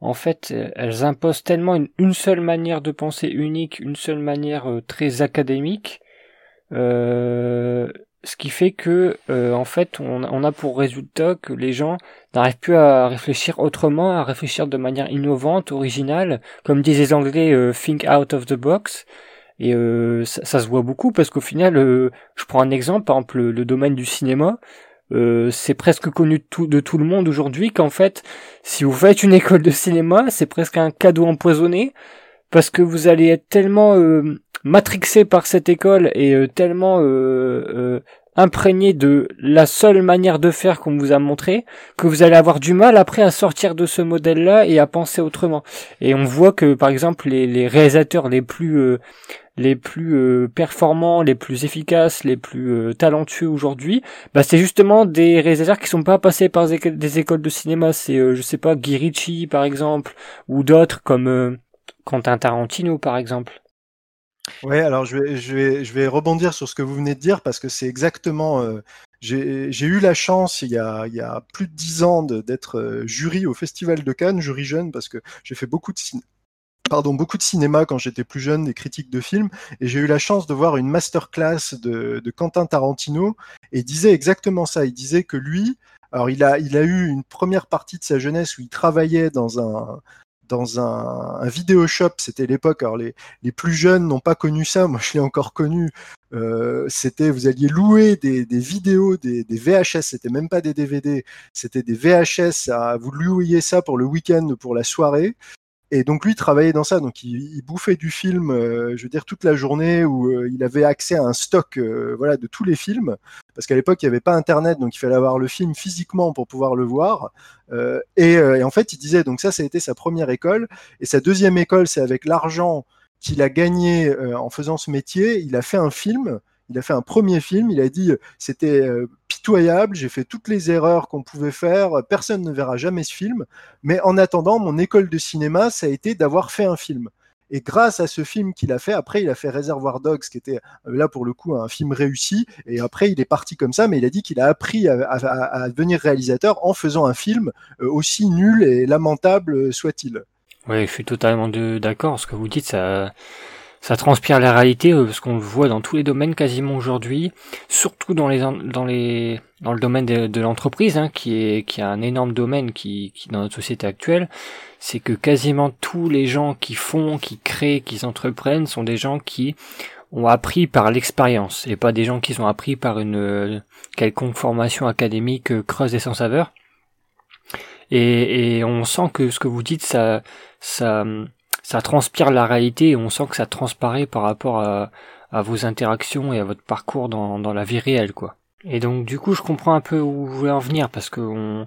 en fait, elles imposent tellement une, une, seule manière de penser unique, une seule manière très académique, euh, ce qui fait que en fait on, a pour résultat que les gens n'arrivent plus à réfléchir autrement, à réfléchir de manière innovante, originale, comme disent les Anglais, think out of the box. Et ça, ça, se voit beaucoup parce qu'au final, je prends un exemple, par exemple le domaine du cinéma. Euh, c'est presque connu de tout, le monde aujourd'hui qu'en fait, si vous faites une école de cinéma, c'est presque un cadeau empoisonné parce que vous allez être tellement euh, matrixé par cette école et euh, tellement imprégné de la seule manière de faire qu'on vous a montré que vous allez avoir du mal après à sortir de ce modèle-là et à penser autrement. Et on voit que par exemple les, réalisateurs les plus les plus euh, performants, les plus efficaces, les plus euh, talentueux aujourd'hui, bah c'est justement des réalisateurs qui sont pas passés par des écoles de cinéma. C'est euh, je sais pas Guy par exemple ou d'autres comme Quentin Tarantino par exemple. Ouais, alors je vais, je, vais, je vais rebondir sur ce que vous venez de dire parce que c'est exactement. j'ai eu la chance il y a, il y a plus de dix ans d'être jury au Festival de Cannes, jury jeune, parce que j'ai fait beaucoup de, pardon, beaucoup de cinéma quand j'étais plus jeune, des critiques de films, et j'ai eu la chance de voir une masterclass de, de Quentin Tarantino, et il disait exactement ça. Il disait que lui, alors il a, il a eu une première partie de sa jeunesse où il travaillait dans un dans un, vidéo shop, c'était l'époque. Alors les, plus jeunes n'ont pas connu ça, moi je l'ai encore connu. Euh, c'était vous alliez louer des, vidéos, des, VHS, c'était même pas des DVD, c'était des VHS. Vous louiez ça pour le week-end, pour la soirée. Et donc lui travaillait dans ça, donc il, bouffait du film, euh, je veux dire toute la journée où euh, il avait accès à un stock, voilà, de tous les films, parce qu'à l'époque il n'y avait pas Internet, donc il fallait avoir le film physiquement pour pouvoir le voir. Et, et, en fait, il disait donc ça, ça a été sa première école, et sa deuxième école, c'est avec l'argent qu'il a gagné en faisant ce métier, il a fait un film. Il a fait un premier film, il a dit c'était euh, pitoyable, j'ai fait toutes les erreurs qu'on pouvait faire, personne ne verra jamais ce film, mais en attendant, mon école de cinéma, ça a été d'avoir fait un film. Et grâce à ce film qu'il a fait, après il a fait Réservoir Dogs, qui était euh, là pour le coup un film réussi, et après il est parti comme ça, mais il a dit qu'il a appris à, devenir réalisateur en faisant un film euh, aussi nul et lamentable soit-il. Oui, je suis totalement d'accord. Ce que vous dites, ça, ça transpire la réalité euh, parce qu'on le voit dans tous les domaines quasiment aujourd'hui, surtout dans les dans les dans le domaine de, l'entreprise hein, qui est qui un énorme domaine qui, qui dans notre société actuelle, c'est que quasiment tous les gens qui font, qui créent, qui entreprennent sont des gens qui ont appris par l'expérience et pas des gens qui ont appris par une euh, quelconque formation académique euh, creuse et sans saveur. Et, et on sent que ce que vous dites, ça, ça, ça transpire la réalité et on sent que ça transparaît par rapport à, vos interactions et à votre parcours dans, dans la vie réelle, quoi. Et donc du coup, je comprends un peu où vous voulez en venir parce que on,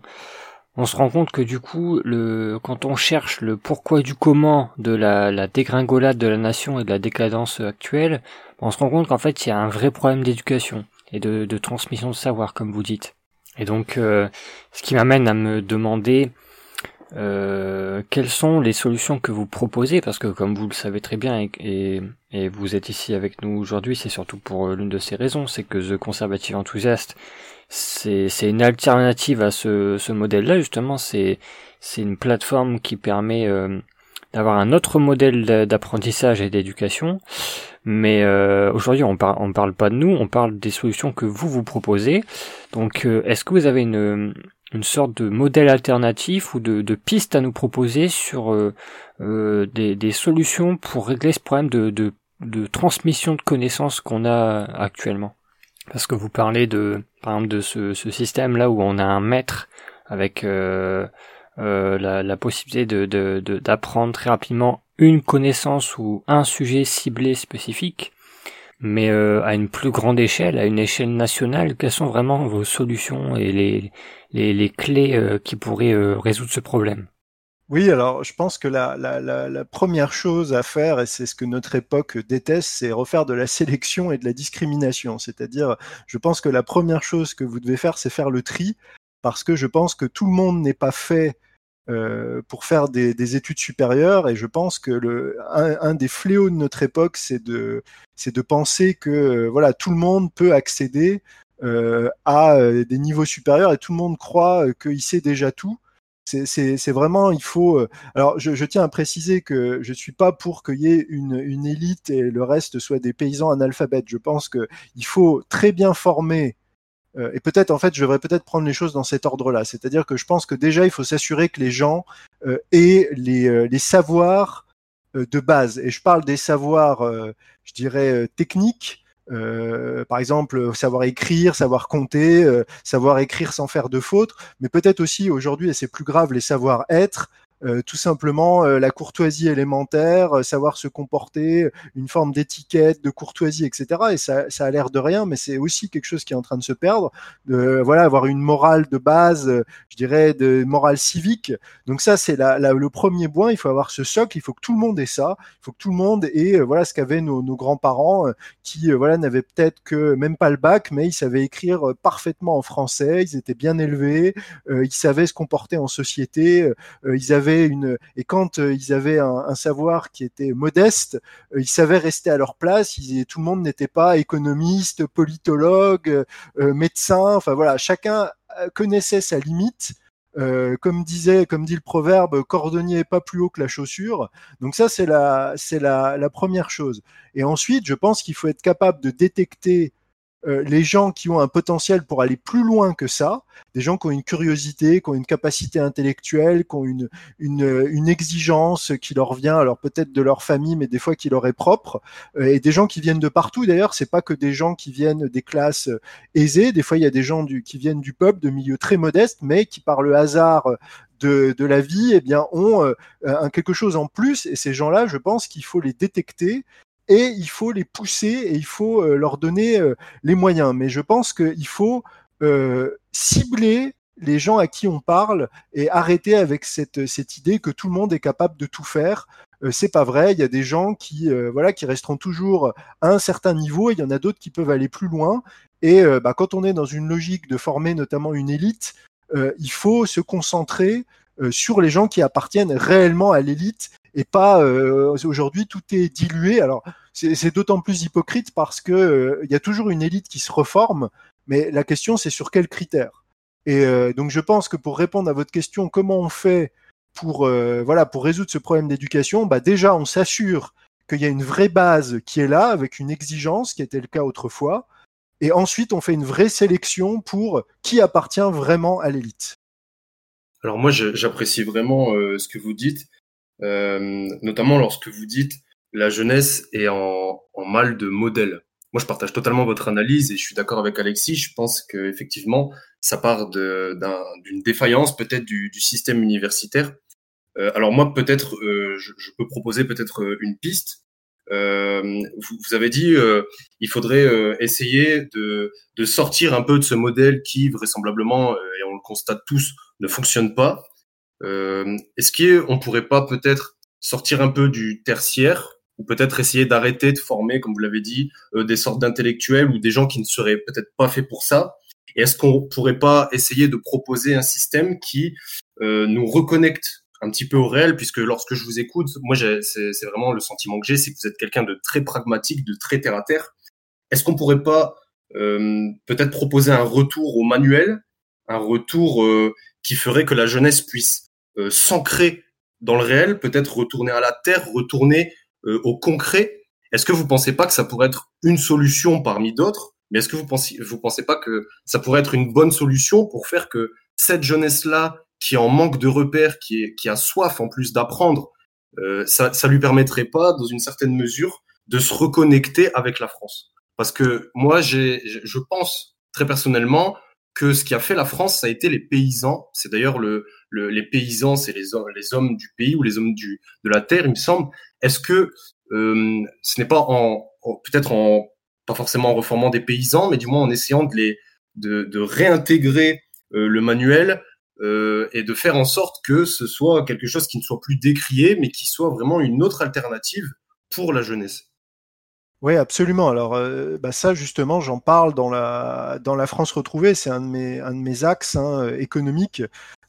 on se rend compte que du coup, le, quand on cherche le pourquoi du comment de la, la dégringolade de la nation et de la décadence actuelle, on se rend compte qu'en fait, il y a un vrai problème d'éducation et de, de, transmission de savoir, comme vous dites. Et donc, euh, ce qui m'amène à me demander euh, quelles sont les solutions que vous proposez? Parce que comme vous le savez très bien et, et, vous êtes ici avec nous aujourd'hui, c'est surtout pour euh, l'une de ces raisons, c'est que The Conservative Enthusiast, c'est une alternative à ce, ce modèle-là justement. C'est une plateforme qui permet euh, d'avoir un autre modèle d'apprentissage et d'éducation. Mais euh, aujourd'hui, on, par, on parle pas de nous, on parle des solutions que vous vous proposez. Donc, est-ce que vous avez une, une sorte de modèle alternatif ou de, de piste à nous proposer sur euh, euh, des, des, solutions pour régler ce problème de, de, de transmission de connaissances qu'on a actuellement. Parce que vous parlez de, par exemple, de ce, ce système là où on a un maître avec euh, la, possibilité de, d'apprendre très rapidement une connaissance ou un sujet ciblé spécifique mais euh, à une plus grande échelle, à une échelle nationale, quelles sont vraiment vos solutions et les, les, les clés euh, qui pourraient euh, résoudre ce problème? Oui, alors je pense que la, la, la, la première chose à faire, et c'est ce que notre époque déteste, c'est refaire de la sélection et de la discrimination. C'est-à-dire, je pense que la première chose que vous devez faire, c'est faire le tri, parce que je pense que tout le monde n'est pas fait euh, pour faire des, des, études supérieures. Et je pense que le, un, des fléaux de notre époque, c'est de, c'est de penser que euh, voilà, tout le monde peut accéder euh, à des niveaux supérieurs et tout le monde croit qu'il sait déjà tout. C'est vraiment, il faut. Alors, je, je, tiens à préciser que je suis pas pour qu'il y ait une, une, élite et le reste soit des paysans analphabètes. Je pense que il faut très bien former. Euh, et peut-être, en fait, je devrais peut-être prendre les choses dans cet ordre-là. C'est-à-dire que je pense que déjà, il faut s'assurer que les gens euh, aient les, euh, savoirs de base. Et je parle des savoirs, je dirais, techniques par exemple, savoir écrire, savoir compter, savoir écrire sans faire de fautes, mais peut-être aussi aujourd'hui, et c'est plus grave, les savoir-être, euh, tout simplement euh, la courtoisie élémentaire, euh, savoir se comporter, une forme d'étiquette, de courtoisie, etc. Et ça, ça a l'air de rien, mais c'est aussi quelque chose qui est en train de se perdre. Voilà, avoir une morale de base, je dirais, de morale civique. Donc ça, c'est la, le premier point. Il faut avoir ce socle. Il faut que tout le monde ait ça. Il faut que tout le monde ait, voilà, ce qu'avaient nos, nos grands-parents, qui, voilà, n'avaient peut-être que même pas le bac, mais ils savaient écrire parfaitement en français. Ils étaient bien élevés. ils savaient se comporter en société. ils avaient une et quand euh, ils avaient un, savoir qui était modeste, euh, ils savaient rester à leur place. Ils, tout le monde n'était pas économiste, politologue, euh, médecin. Enfin voilà, chacun connaissait sa limite. comme disait, comme dit le proverbe, cordonnier pas plus haut que la chaussure. Donc ça, c'est la, c'est la, la première chose. Et ensuite, je pense qu'il faut être capable de détecter euh, les gens qui ont un potentiel pour aller plus loin que ça, des gens qui ont une curiosité, qui ont une capacité intellectuelle, qui ont une, une, exigence qui leur vient, alors peut-être de leur famille, mais des fois qui leur est propre, euh, et des gens qui viennent de partout. D'ailleurs, c'est pas que des gens qui viennent des classes euh, aisées. Des fois, il y a des gens du, qui viennent du peuple, de milieux très modestes, mais qui par le hasard de, de, la vie, eh bien, ont un quelque chose en plus. Et ces gens-là, je pense qu'il faut les détecter et il faut les pousser et il faut euh, leur donner euh, les moyens. Mais je pense qu'il faut euh, cibler les gens à qui on parle et arrêter avec cette, cette idée que tout le monde est capable de tout faire. c'est pas vrai. Il y a des gens qui, voilà, qui resteront toujours à un certain niveau et il y en a d'autres qui peuvent aller plus loin. Et bah, quand on est dans une logique de former notamment une élite, il faut se concentrer sur les gens qui appartiennent réellement à l'élite et pas euh, aujourd'hui tout est dilué. Alors c'est d'autant plus hypocrite parce que euh, il y a toujours une élite qui se reforme, mais la question c'est sur quels critères. Et euh, donc je pense que pour répondre à votre question, comment on fait pour voilà pour résoudre ce problème d'éducation, bah déjà on s'assure qu'il y a une vraie base qui est là avec une exigence qui était le cas autrefois. Et ensuite, on fait une vraie sélection pour qui appartient vraiment à l'élite. Alors moi, j'apprécie vraiment ce que vous dites euh, notamment lorsque vous dites la jeunesse est en, en, mal de modèle. Moi, je partage totalement votre analyse et je suis d'accord avec Alexis. Je pense que effectivement, ça part d'une défaillance peut-être du, du, système universitaire. Euh, alors moi, peut-être, euh, je, je, peux proposer peut-être euh, une piste. Euh, vous, vous, avez dit, euh, il faudrait essayer de, de, sortir un peu de ce modèle qui vraisemblablement, et on le constate tous, ne fonctionne pas. Euh, Est-ce qu'on pourrait pas peut-être sortir un peu du tertiaire ou peut-être essayer d'arrêter de former, comme vous l'avez dit, euh, des sortes d'intellectuels ou des gens qui ne seraient peut-être pas faits pour ça? Et est-ce qu'on pourrait pas essayer de proposer un système qui euh, nous reconnecte un petit peu au réel, puisque lorsque je vous écoute, moi c'est vraiment le sentiment que j'ai, c'est que vous êtes quelqu'un de très pragmatique, de très terre à terre. Est-ce qu'on pourrait pas euh, peut-être proposer un retour au manuel, un retour euh, qui ferait que la jeunesse puisse euh, s'ancrer dans le réel, peut-être retourner à la terre, retourner euh, au concret. Est-ce que vous pensez pas que ça pourrait être une solution parmi d'autres? Mais est-ce que vous pensez, vous pensez pas que ça pourrait être une bonne solution pour faire que cette jeunesse-là, qui en manque de repères, qui, est, qui a soif en plus d'apprendre, euh, ça, ça lui permettrait pas, dans une certaine mesure, de se reconnecter avec la France? Parce que moi, j'ai, je pense très personnellement que ce qui a fait la France, ça a été les paysans. C'est d'ailleurs le, les paysans, c'est les hommes, du pays ou les hommes de la terre, il me semble. Est-ce que euh, ce n'est pas en, peut-être pas forcément en reformant des paysans, mais du moins en essayant de les de réintégrer euh, le manuel euh, et de faire en sorte que ce soit quelque chose qui ne soit plus décrié, mais qui soit vraiment une autre alternative pour la jeunesse? Oui, absolument. Alors, euh, bah ça, justement, j'en parle dans la, dans la France retrouvée. C'est un, de mes, un de mes axes hein, économiques.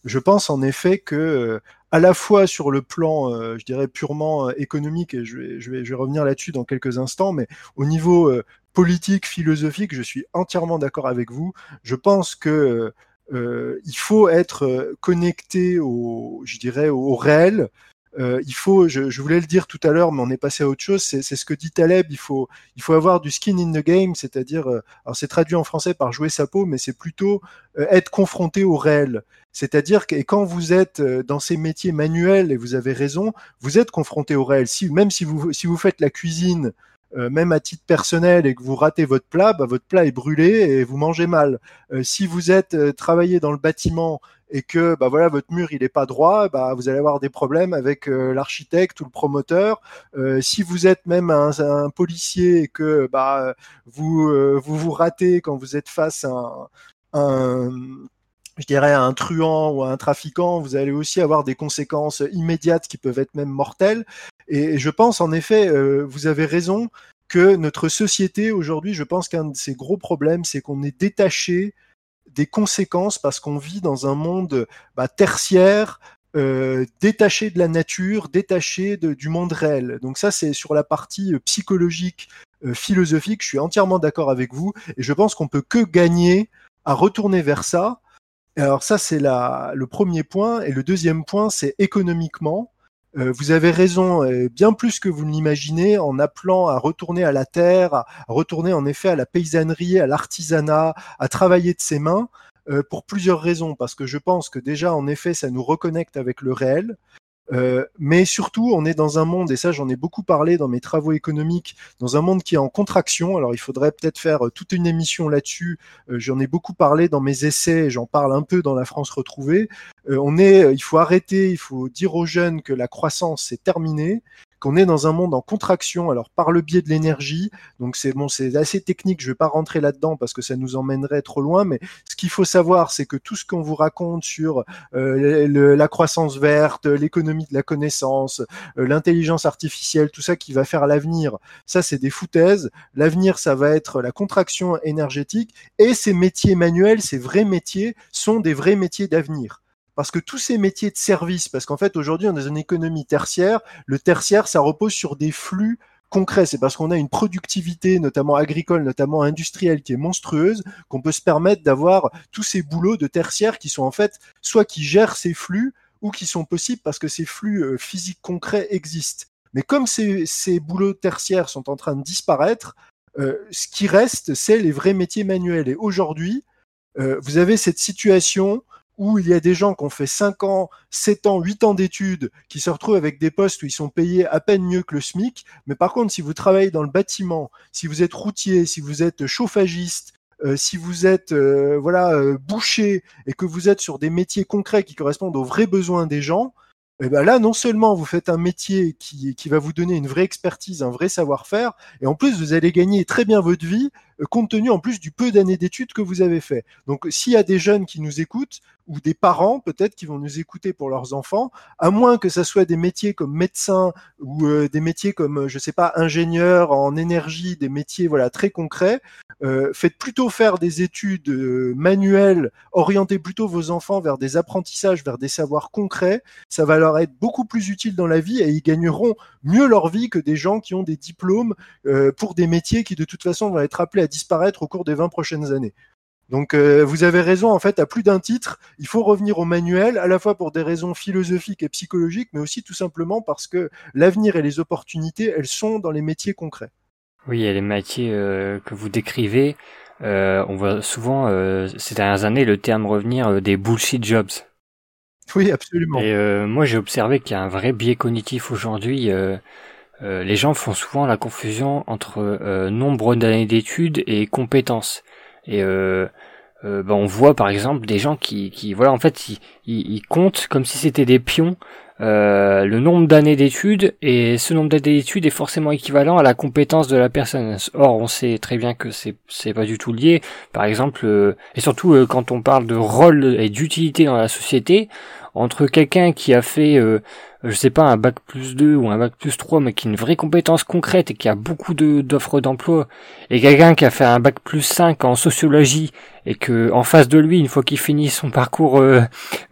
Je pense en effet que, euh, à la fois sur le plan, euh, je dirais, purement économique, et je vais, je vais, je vais revenir là-dessus dans quelques instants, mais au niveau politique, philosophique, je suis entièrement d'accord avec vous. Je pense que il faut être connecté au, je dirais, au réel, euh, il faut, je, voulais le dire tout à l'heure, mais on est passé à autre chose. C'est ce que dit Taleb. Il faut, avoir du skin in the game, c'est-à-dire, euh, alors c'est traduit en français par jouer sa peau, mais c'est plutôt euh, être confronté au réel. C'est-à-dire que quand vous êtes dans ces métiers manuels, et vous avez raison, vous êtes confronté au réel. Même si vous, si vous faites la cuisine, même à titre personnel, et que vous ratez votre plat, bah, votre plat est brûlé et vous mangez mal. si vous êtes travaillé dans le bâtiment et que bah voilà votre mur il est pas droit, bah vous allez avoir des problèmes avec euh, l'architecte ou le promoteur. Euh, si vous êtes même un, policier et que bah vous euh, vous vous ratez quand vous êtes face à un je dirais à un truand ou à un trafiquant, vous allez aussi avoir des conséquences immédiates qui peuvent être même mortelles. Et je pense en effet, vous avez raison, que notre société aujourd'hui, je pense qu'un de ses gros problèmes, c'est qu'on est détaché des conséquences parce qu'on vit dans un monde bah, tertiaire, euh, détaché de la nature, détaché du monde réel. Donc ça, c'est sur la partie euh, psychologique, euh, philosophique. Je suis entièrement d'accord avec vous et je pense qu'on peut que gagner à retourner vers ça. Alors ça, c'est le premier point. Et le deuxième point, c'est économiquement. Euh, vous avez raison, euh, bien plus que vous ne l'imaginez, en appelant à retourner à la terre, à retourner en effet à la paysannerie, à l'artisanat, à travailler de ses mains, euh, pour plusieurs raisons. Parce que je pense que déjà, en effet, ça nous reconnecte avec le réel. Euh, mais surtout, on est dans un monde, et ça j'en ai beaucoup parlé dans mes travaux économiques, dans un monde qui est en contraction. Alors il faudrait peut-être faire euh, toute une émission là-dessus. Euh, j'en ai beaucoup parlé dans mes essais, j'en parle un peu dans la France retrouvée. on est, il faut arrêter, il faut dire aux jeunes que la croissance est terminée qu'on est dans un monde en contraction, alors par le biais de l'énergie. Donc c'est bon, c'est assez technique. Je vais pas rentrer là-dedans parce que ça nous emmènerait trop loin. Mais ce qu'il faut savoir, c'est que tout ce qu'on vous raconte sur euh, la croissance verte, l'économie de la connaissance, euh, l'intelligence artificielle, tout ça qui va faire l'avenir, ça c'est des foutaises. L'avenir, ça va être la contraction énergétique et ces métiers manuels, ces vrais métiers, sont des vrais métiers d'avenir parce que tous ces métiers de service, parce qu'en fait aujourd'hui on est dans une économie tertiaire, le tertiaire ça repose sur des flux concrets, c'est parce qu'on a une productivité, notamment agricole, notamment industrielle, qui est monstrueuse, qu'on peut se permettre d'avoir tous ces boulots de tertiaire qui sont en fait soit qui gèrent ces flux ou qui sont possibles parce que ces flux euh, physiques concrets existent. Mais comme ces, ces boulots tertiaires sont en train de disparaître, euh, ce qui reste, c'est les vrais métiers manuels. Et aujourd'hui, euh, vous avez cette situation où il y a des gens qui ont fait 5 ans, 7 ans, 8 ans d'études, qui se retrouvent avec des postes où ils sont payés à peine mieux que le SMIC. Mais par contre, si vous travaillez dans le bâtiment, si vous êtes routier, si vous êtes chauffagiste, euh, si vous êtes euh, voilà euh, boucher et que vous êtes sur des métiers concrets qui correspondent aux vrais besoins des gens, eh ben là, non seulement vous faites un métier qui, qui va vous donner une vraie expertise, un vrai savoir-faire, et en plus vous allez gagner très bien votre vie, compte tenu en plus du peu d'années d'études que vous avez fait. Donc s'il y a des jeunes qui nous écoutent, ou des parents peut-être qui vont nous écouter pour leurs enfants, à moins que ça soit des métiers comme médecin ou euh, des métiers comme euh, je sais pas ingénieur en énergie, des métiers voilà très concrets. Euh, faites plutôt faire des études manuelles, orientez plutôt vos enfants vers des apprentissages, vers des savoirs concrets. Ça va leur être beaucoup plus utile dans la vie et ils gagneront mieux leur vie que des gens qui ont des diplômes pour des métiers qui de toute façon vont être appelés à disparaître au cours des 20 prochaines années. Donc euh, vous avez raison, en fait, à plus d'un titre, il faut revenir au manuel, à la fois pour des raisons philosophiques et psychologiques, mais aussi tout simplement parce que l'avenir et les opportunités, elles sont dans les métiers concrets. Oui, et les métiers euh, que vous décrivez, euh, on voit souvent ces dernières années le terme revenir des bullshit jobs. Oui, absolument. Et moi j'ai observé qu'il y a un vrai biais cognitif aujourd'hui. les gens font souvent la confusion entre nombre d'années d'études et compétences. Et euh, euh, bah, on voit par exemple des gens qui, qui voilà en fait ils, ils, comptent comme si c'était des pions euh, le nombre d'années d'études et ce nombre d'années d'études est forcément équivalent à la compétence de la personne. Or, on sait très bien que c'est c'est pas du tout lié. Par exemple, euh, et surtout euh, quand on parle de rôle et d'utilité dans la société, entre quelqu'un qui a fait je sais pas, un bac plus 2 ou un bac plus 3, mais qui a une vraie compétence concrète et qui a beaucoup d'offres d'emploi, et quelqu'un qui a fait un bac plus 5 en sociologie, et que en face de lui, une fois qu'il finit son parcours euh,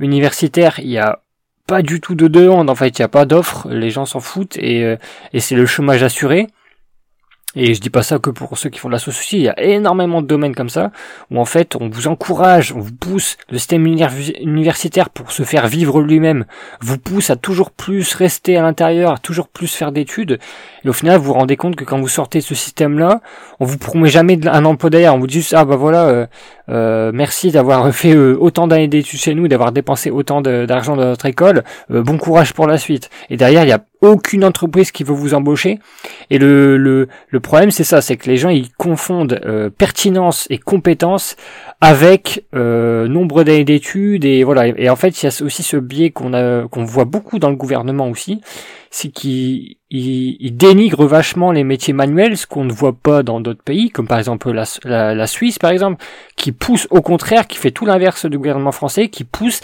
universitaire, il y a pas du tout de demande, en fait, il n'y a pas d'offres, les gens s'en foutent, et, euh, et c'est le chômage assuré. Et je dis pas ça que pour ceux qui font de la sociologie, il y a énormément de domaines comme ça, où en fait on vous encourage, on vous pousse, le système universitaire pour se faire vivre lui-même, vous pousse à toujours plus rester à l'intérieur, à toujours plus faire d'études, et au final vous vous rendez compte que quand vous sortez de ce système-là, on vous promet jamais un emploi derrière, on vous dit juste, ah bah voilà, euh, euh, merci d'avoir fait euh, autant d'années d'études chez nous, d'avoir dépensé autant d'argent dans notre école, bon courage pour la suite. Et derrière, il y a aucune entreprise qui veut vous embaucher. Et le, le, problème, c'est ça, c'est que les gens, ils confondent euh, pertinence et compétence avec euh, nombre d'années d'études. Et voilà. Et en fait, il y a aussi ce biais qu'on a, qu'on voit beaucoup dans le gouvernement aussi, c'est qu'il il, dénigre vachement les métiers manuels, ce qu'on ne voit pas dans d'autres pays, comme par exemple la, Suisse, par exemple, qui pousse au contraire, qui fait tout l'inverse du gouvernement français, qui pousse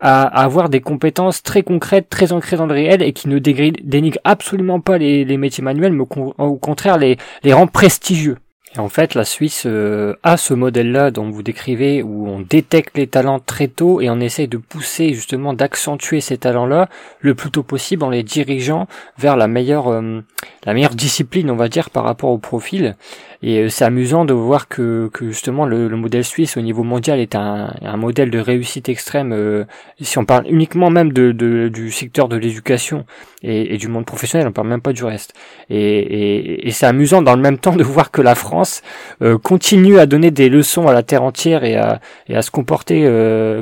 à, avoir des compétences très concrètes, très ancrées dans le réel, et qui ne dénigre absolument pas les, métiers manuels, mais au, contraire les rend prestigieux. En fait, la Suisse euh, a ce modèle-là dont vous décrivez, où on détecte les talents très tôt et on essaye de pousser justement d'accentuer ces talents-là le plus tôt possible en les dirigeant vers la meilleure, euh, la meilleure discipline, on va dire, par rapport au profil. Et euh, c'est amusant de voir que, que justement le, le, modèle suisse au niveau mondial est un, un modèle de réussite extrême. Euh, si on parle uniquement même de, de du secteur de l'éducation et, et, du monde professionnel, on parle même pas du reste. Et, et, et c'est amusant dans le même temps de voir que la France euh, continue à donner des leçons à la terre entière et à, et à se comporter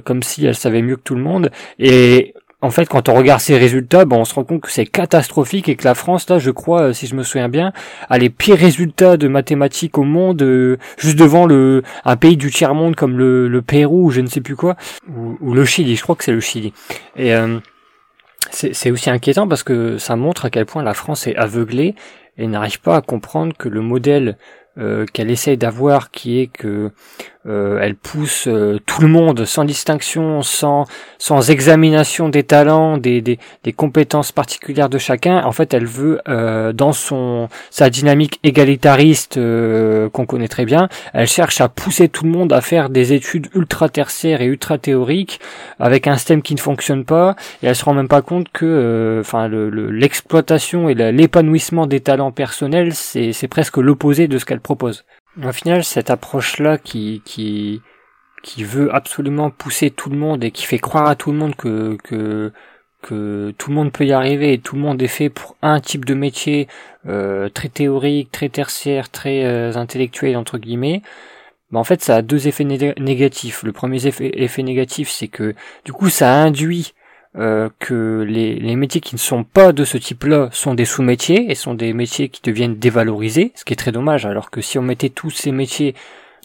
comme si elle savait mieux que tout le monde. Et en fait, quand on regarde ces résultats, bon, on se rend compte que c'est catastrophique et que la France, là, je crois, euh, si je me souviens bien, a les pires résultats de mathématiques au monde, euh, juste devant le un pays du tiers monde comme le, le Pérou ou je ne sais plus quoi, ou, le Chili. Je crois que c'est le Chili. Et euh, c'est aussi inquiétant parce que ça montre à quel point la France est aveuglée et n'arrive pas à comprendre que le modèle qu'elle essaye d'avoir, qui est que euh, elle pousse euh, tout le monde sans distinction, sans sans examination des talents, des, des, compétences particulières de chacun. En fait, elle veut euh, dans son sa dynamique égalitariste qu'on connaît très bien, elle cherche à pousser tout le monde à faire des études ultra tertiaires et ultra théoriques avec un système qui ne fonctionne pas et elle se rend même pas compte que enfin l'exploitation et l'épanouissement des talents personnels c'est presque l'opposé de ce qu'elle propose. Au final, cette approche-là qui, qui, qui veut absolument pousser tout le monde et qui fait croire à tout le monde que, que, tout le monde peut y arriver et tout le monde est fait pour un type de métier euh, très théorique, très tertiaire, très euh, intellectuel entre guillemets. Bah en fait, ça a deux effets négatifs. Le premier effet négatif, c'est que du coup, ça induit euh, que les, les, métiers qui ne sont pas de ce type-là sont des sous-métiers et sont des métiers qui deviennent dévalorisés, ce qui est très dommage, alors que si on mettait tous ces métiers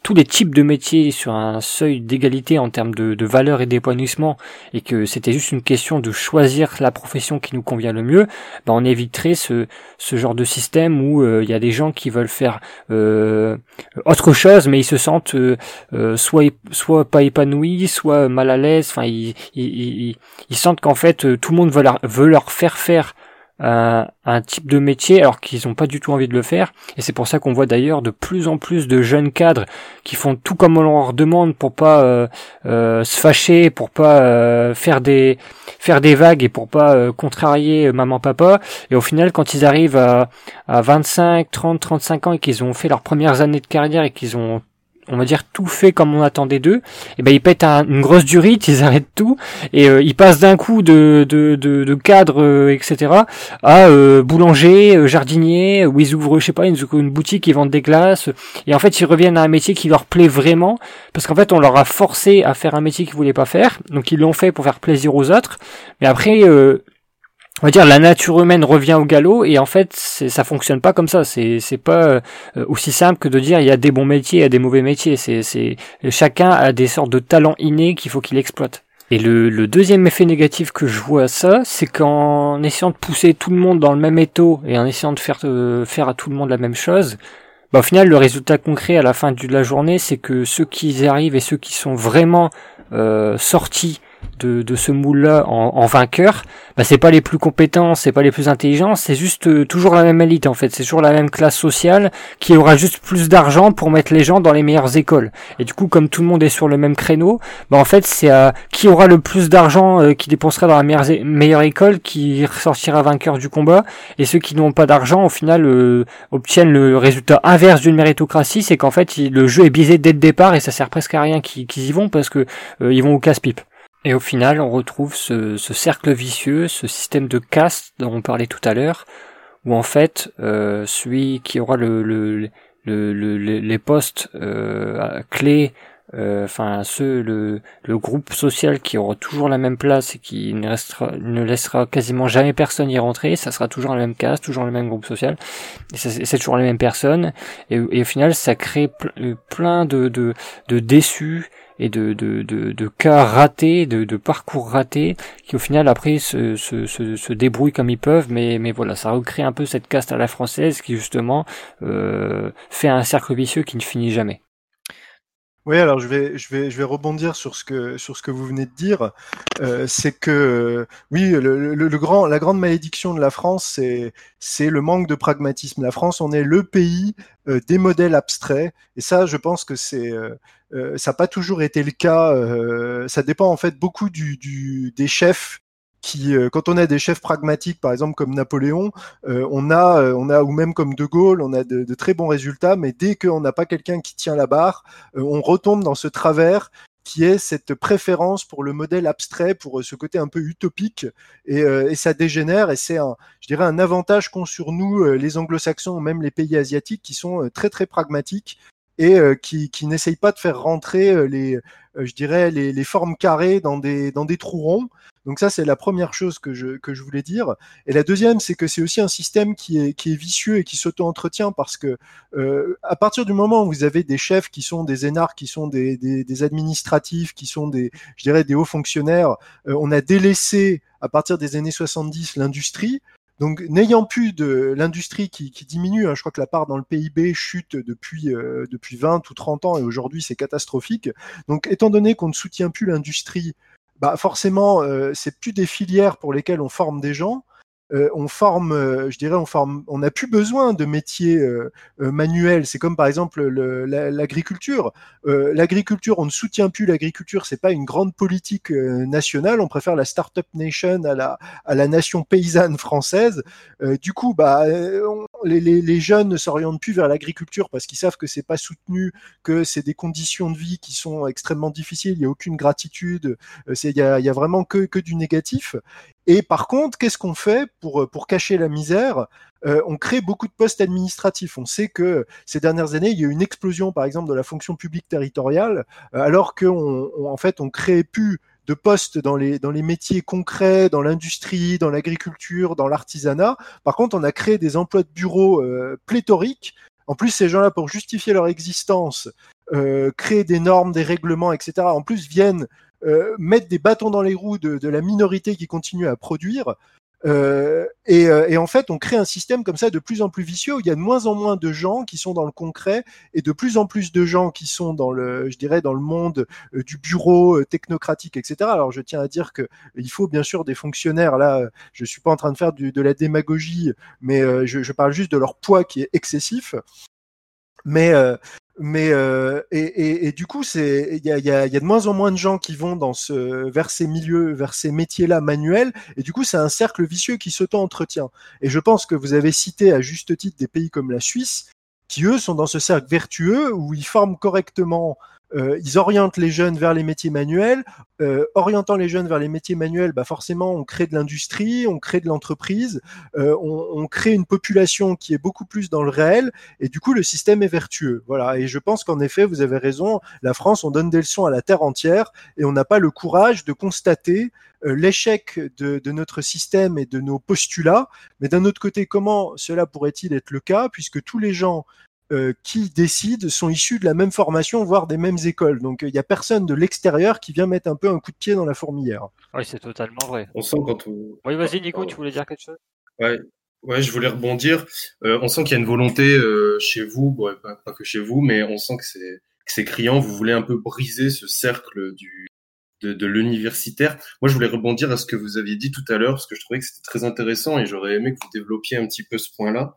tous les types de métiers sur un seuil d'égalité en termes de, de valeur et d'épanouissement et que c'était juste une question de choisir la profession qui nous convient le mieux, ben on éviterait ce, ce genre de système où euh, il y a des gens qui veulent faire euh, autre chose mais ils se sentent euh, soit soit pas épanouis, soit mal à l'aise, enfin ils, ils, ils, sentent qu'en fait tout le monde veut leur, veut leur faire faire un, un type de métier alors qu'ils n'ont pas du tout envie de le faire. Et c'est pour ça qu'on voit d'ailleurs de plus en plus de jeunes cadres qui font tout comme on leur demande pour pas euh, euh, se fâcher, pour pas euh, faire des faire des vagues et pour pas contrarier maman papa. Et au final, quand ils arrivent à, à 25, 30, 35 ans et qu'ils ont fait leurs premières années de carrière et qu'ils ont on va dire tout fait comme on attendait d'eux, et eh ben ils pètent une grosse durite, ils arrêtent tout et euh, ils passent d'un coup de de, de, cadre euh, etc à euh, boulanger, jardinier, où ils ouvrent je sais pas une, une boutique, ils vendent des glaces et en fait ils reviennent à un métier qui leur plaît vraiment parce qu'en fait on leur a forcé à faire un métier qu'ils voulaient pas faire, donc ils l'ont fait pour faire plaisir aux autres, mais après on va dire la nature humaine revient au galop et en fait ça fonctionne pas comme ça. C'est c'est pas euh, aussi simple que de dire il y a des bons métiers il y a des mauvais métiers. C'est c'est chacun a des sortes de talents innés qu'il faut qu'il exploite. Et le, deuxième effet négatif que je vois à ça, c'est qu'en essayant de pousser tout le monde dans le même étau et en essayant de faire, euh, faire à tout le monde la même chose, bah, au final, le résultat concret à la fin de la journée, c'est que ceux qui arrivent et ceux qui sont vraiment euh, sortis de, de ce moule-là en, en, vainqueur, bah, c'est pas les plus compétents, c'est pas les plus intelligents, c'est juste euh, toujours la même élite en fait, c'est toujours la même classe sociale qui aura juste plus d'argent pour mettre les gens dans les meilleures écoles. Et du coup, comme tout le monde est sur le même créneau, bah en fait c'est à qui aura le plus d'argent euh, qui dépensera dans la meilleure, meilleure école qui ressortira vainqueur du combat, et ceux qui n'ont pas d'argent au final euh, obtiennent le résultat inverse d'une méritocratie, c'est qu'en fait le jeu est biaisé dès le départ et ça sert presque à rien qu'ils y vont parce que ils vont au casse-pipe. Et au final, on retrouve ce, cercle vicieux, ce système de caste dont on parlait tout à l'heure, où en fait, euh, celui qui aura le, le, les postes euh, clés, euh, enfin ceux, le, le groupe social qui aura toujours la même place et qui ne, restera, ne laissera quasiment jamais personne y rentrer, ça sera toujours la même caste, toujours le même groupe social, et c'est toujours les mêmes personnes, et, au final, ça crée plein de, de, de déçus et de, de, de, de cas ratés, de, de, parcours ratés, qui au final après se, se, se, débrouillent comme ils peuvent, mais, mais voilà, ça recrée un peu cette caste à la française qui justement euh, fait un cercle vicieux qui ne finit jamais. Oui, alors je vais, je vais, je vais rebondir sur ce que, sur ce que vous venez de dire. Euh, c'est que, oui, le, grand, la grande malédiction de la France, c'est, le manque de pragmatisme. La France, on est le pays euh, des modèles abstraits, et ça, je pense que c'est, euh, euh ça n'a pas toujours été le cas. Euh, ça dépend en fait beaucoup du, du des chefs euh, quand on a des chefs pragmatiques, par exemple comme Napoléon, euh, on a, euh, on a ou même comme De Gaulle, on a de, très bons résultats, mais dès qu'on n'a pas quelqu'un qui tient la barre, on retombe dans ce travers qui est cette préférence pour le modèle abstrait, pour ce côté un peu utopique, et, ça dégénère, et c'est un, je dirais, un avantage qu'ont sur nous les anglo-saxons ou même les pays asiatiques qui sont très très pragmatiques et qui, qui n'essayent pas de faire rentrer les, je dirais, les, les formes carrées dans des, dans des trous ronds, donc ça, c'est la première chose que je, que je voulais dire. Et la deuxième, c'est que c'est aussi un système qui est, qui est vicieux et qui s'auto-entretient parce que euh, à partir du moment où vous avez des chefs qui sont des énarques, qui sont des, des, des administratifs, qui sont des, je dirais, des hauts fonctionnaires, euh, on a délaissé à partir des années 70 l'industrie. Donc, n'ayant plus de l'industrie qui, qui, diminue, hein, je crois que la part dans le PIB chute depuis euh, depuis 20 ou 30 ans et aujourd'hui c'est catastrophique. Donc, étant donné qu'on ne soutient plus l'industrie bah forcément, euh, c'est plus des filières pour lesquelles on forme des gens. Euh, on forme, euh, je dirais, on forme, on n'a plus besoin de métiers manuels. C'est comme par exemple l'agriculture. l'agriculture, on ne soutient plus l'agriculture. C'est pas une grande politique nationale. On préfère la start-up nation à la à la nation paysanne française. du coup, bah, les, les, les, jeunes ne s'orientent plus vers l'agriculture parce qu'ils savent que c'est pas soutenu, que c'est des conditions de vie qui sont extrêmement difficiles. Il y a aucune gratitude. Il y a, y a vraiment que que du négatif. Et par contre, qu'est-ce qu'on fait pour, pour cacher la misère? Euh, on crée beaucoup de postes administratifs. On sait que ces dernières années, il y a eu une explosion, par exemple, de la fonction publique territoriale, euh, alors qu'en en fait, on créait plus de postes dans les, dans les métiers concrets, dans l'industrie, dans l'agriculture, dans l'artisanat. Par contre, on a créé des emplois de bureau euh, pléthoriques. En plus, ces gens-là, pour justifier leur existence, euh, créer des normes, des règlements, etc., en plus viennent euh, mettre des bâtons dans les roues de, de, la minorité qui continue à produire. Euh, et, euh, et, en fait, on crée un système comme ça de plus en plus vicieux où il y a de moins en moins de gens qui sont dans le concret et de plus en plus de gens qui sont dans le, je dirais, dans le monde euh, du bureau euh, technocratique, etc. Alors, je tiens à dire que il faut bien sûr des fonctionnaires. Là, je suis pas en train de faire du, de la démagogie, mais je, je, parle juste de leur poids qui est excessif. Mais mais euh, et, et, et, du coup, c'est il y a, y, a, y a, de moins en moins de gens qui vont dans ce vers ces milieux, vers ces métiers-là manuels, et du coup, c'est un cercle vicieux qui s'auto-entretient. Et je pense que vous avez cité à juste titre des pays comme la Suisse, qui eux sont dans ce cercle vertueux où ils forment correctement euh, ils orientent les jeunes vers les métiers manuels. Euh, orientant les jeunes vers les métiers manuels, bah forcément, on crée de l'industrie, on crée de l'entreprise, euh, on, on, crée une population qui est beaucoup plus dans le réel, et du coup, le système est vertueux. Voilà. Et je pense qu'en effet, vous avez raison. La France, on donne des leçons à la terre entière, et on n'a pas le courage de constater euh, l'échec de, de, notre système et de nos postulats. Mais d'un autre côté, comment cela pourrait-il être le cas, puisque tous les gens euh, qui décident sont issus de la même formation, voire des mêmes écoles. Donc il n'y a personne de l'extérieur qui vient mettre un peu un coup de pied dans la fourmilière. Oui, c'est totalement vrai. On sent quand on... Oui, vas-y Nico, tu voulais dire quelque chose? Ouais. Ouais, je voulais rebondir. Euh, on sent qu'il y a une volonté euh, chez vous, bon, pas, pas, que chez vous, mais on sent que c'est c'est criant. Vous voulez un peu briser ce cercle du de, de l'universitaire. Moi, je voulais rebondir à ce que vous aviez dit tout à l'heure, parce que je trouvais que c'était très intéressant et j'aurais aimé que vous développiez un petit peu ce point-là.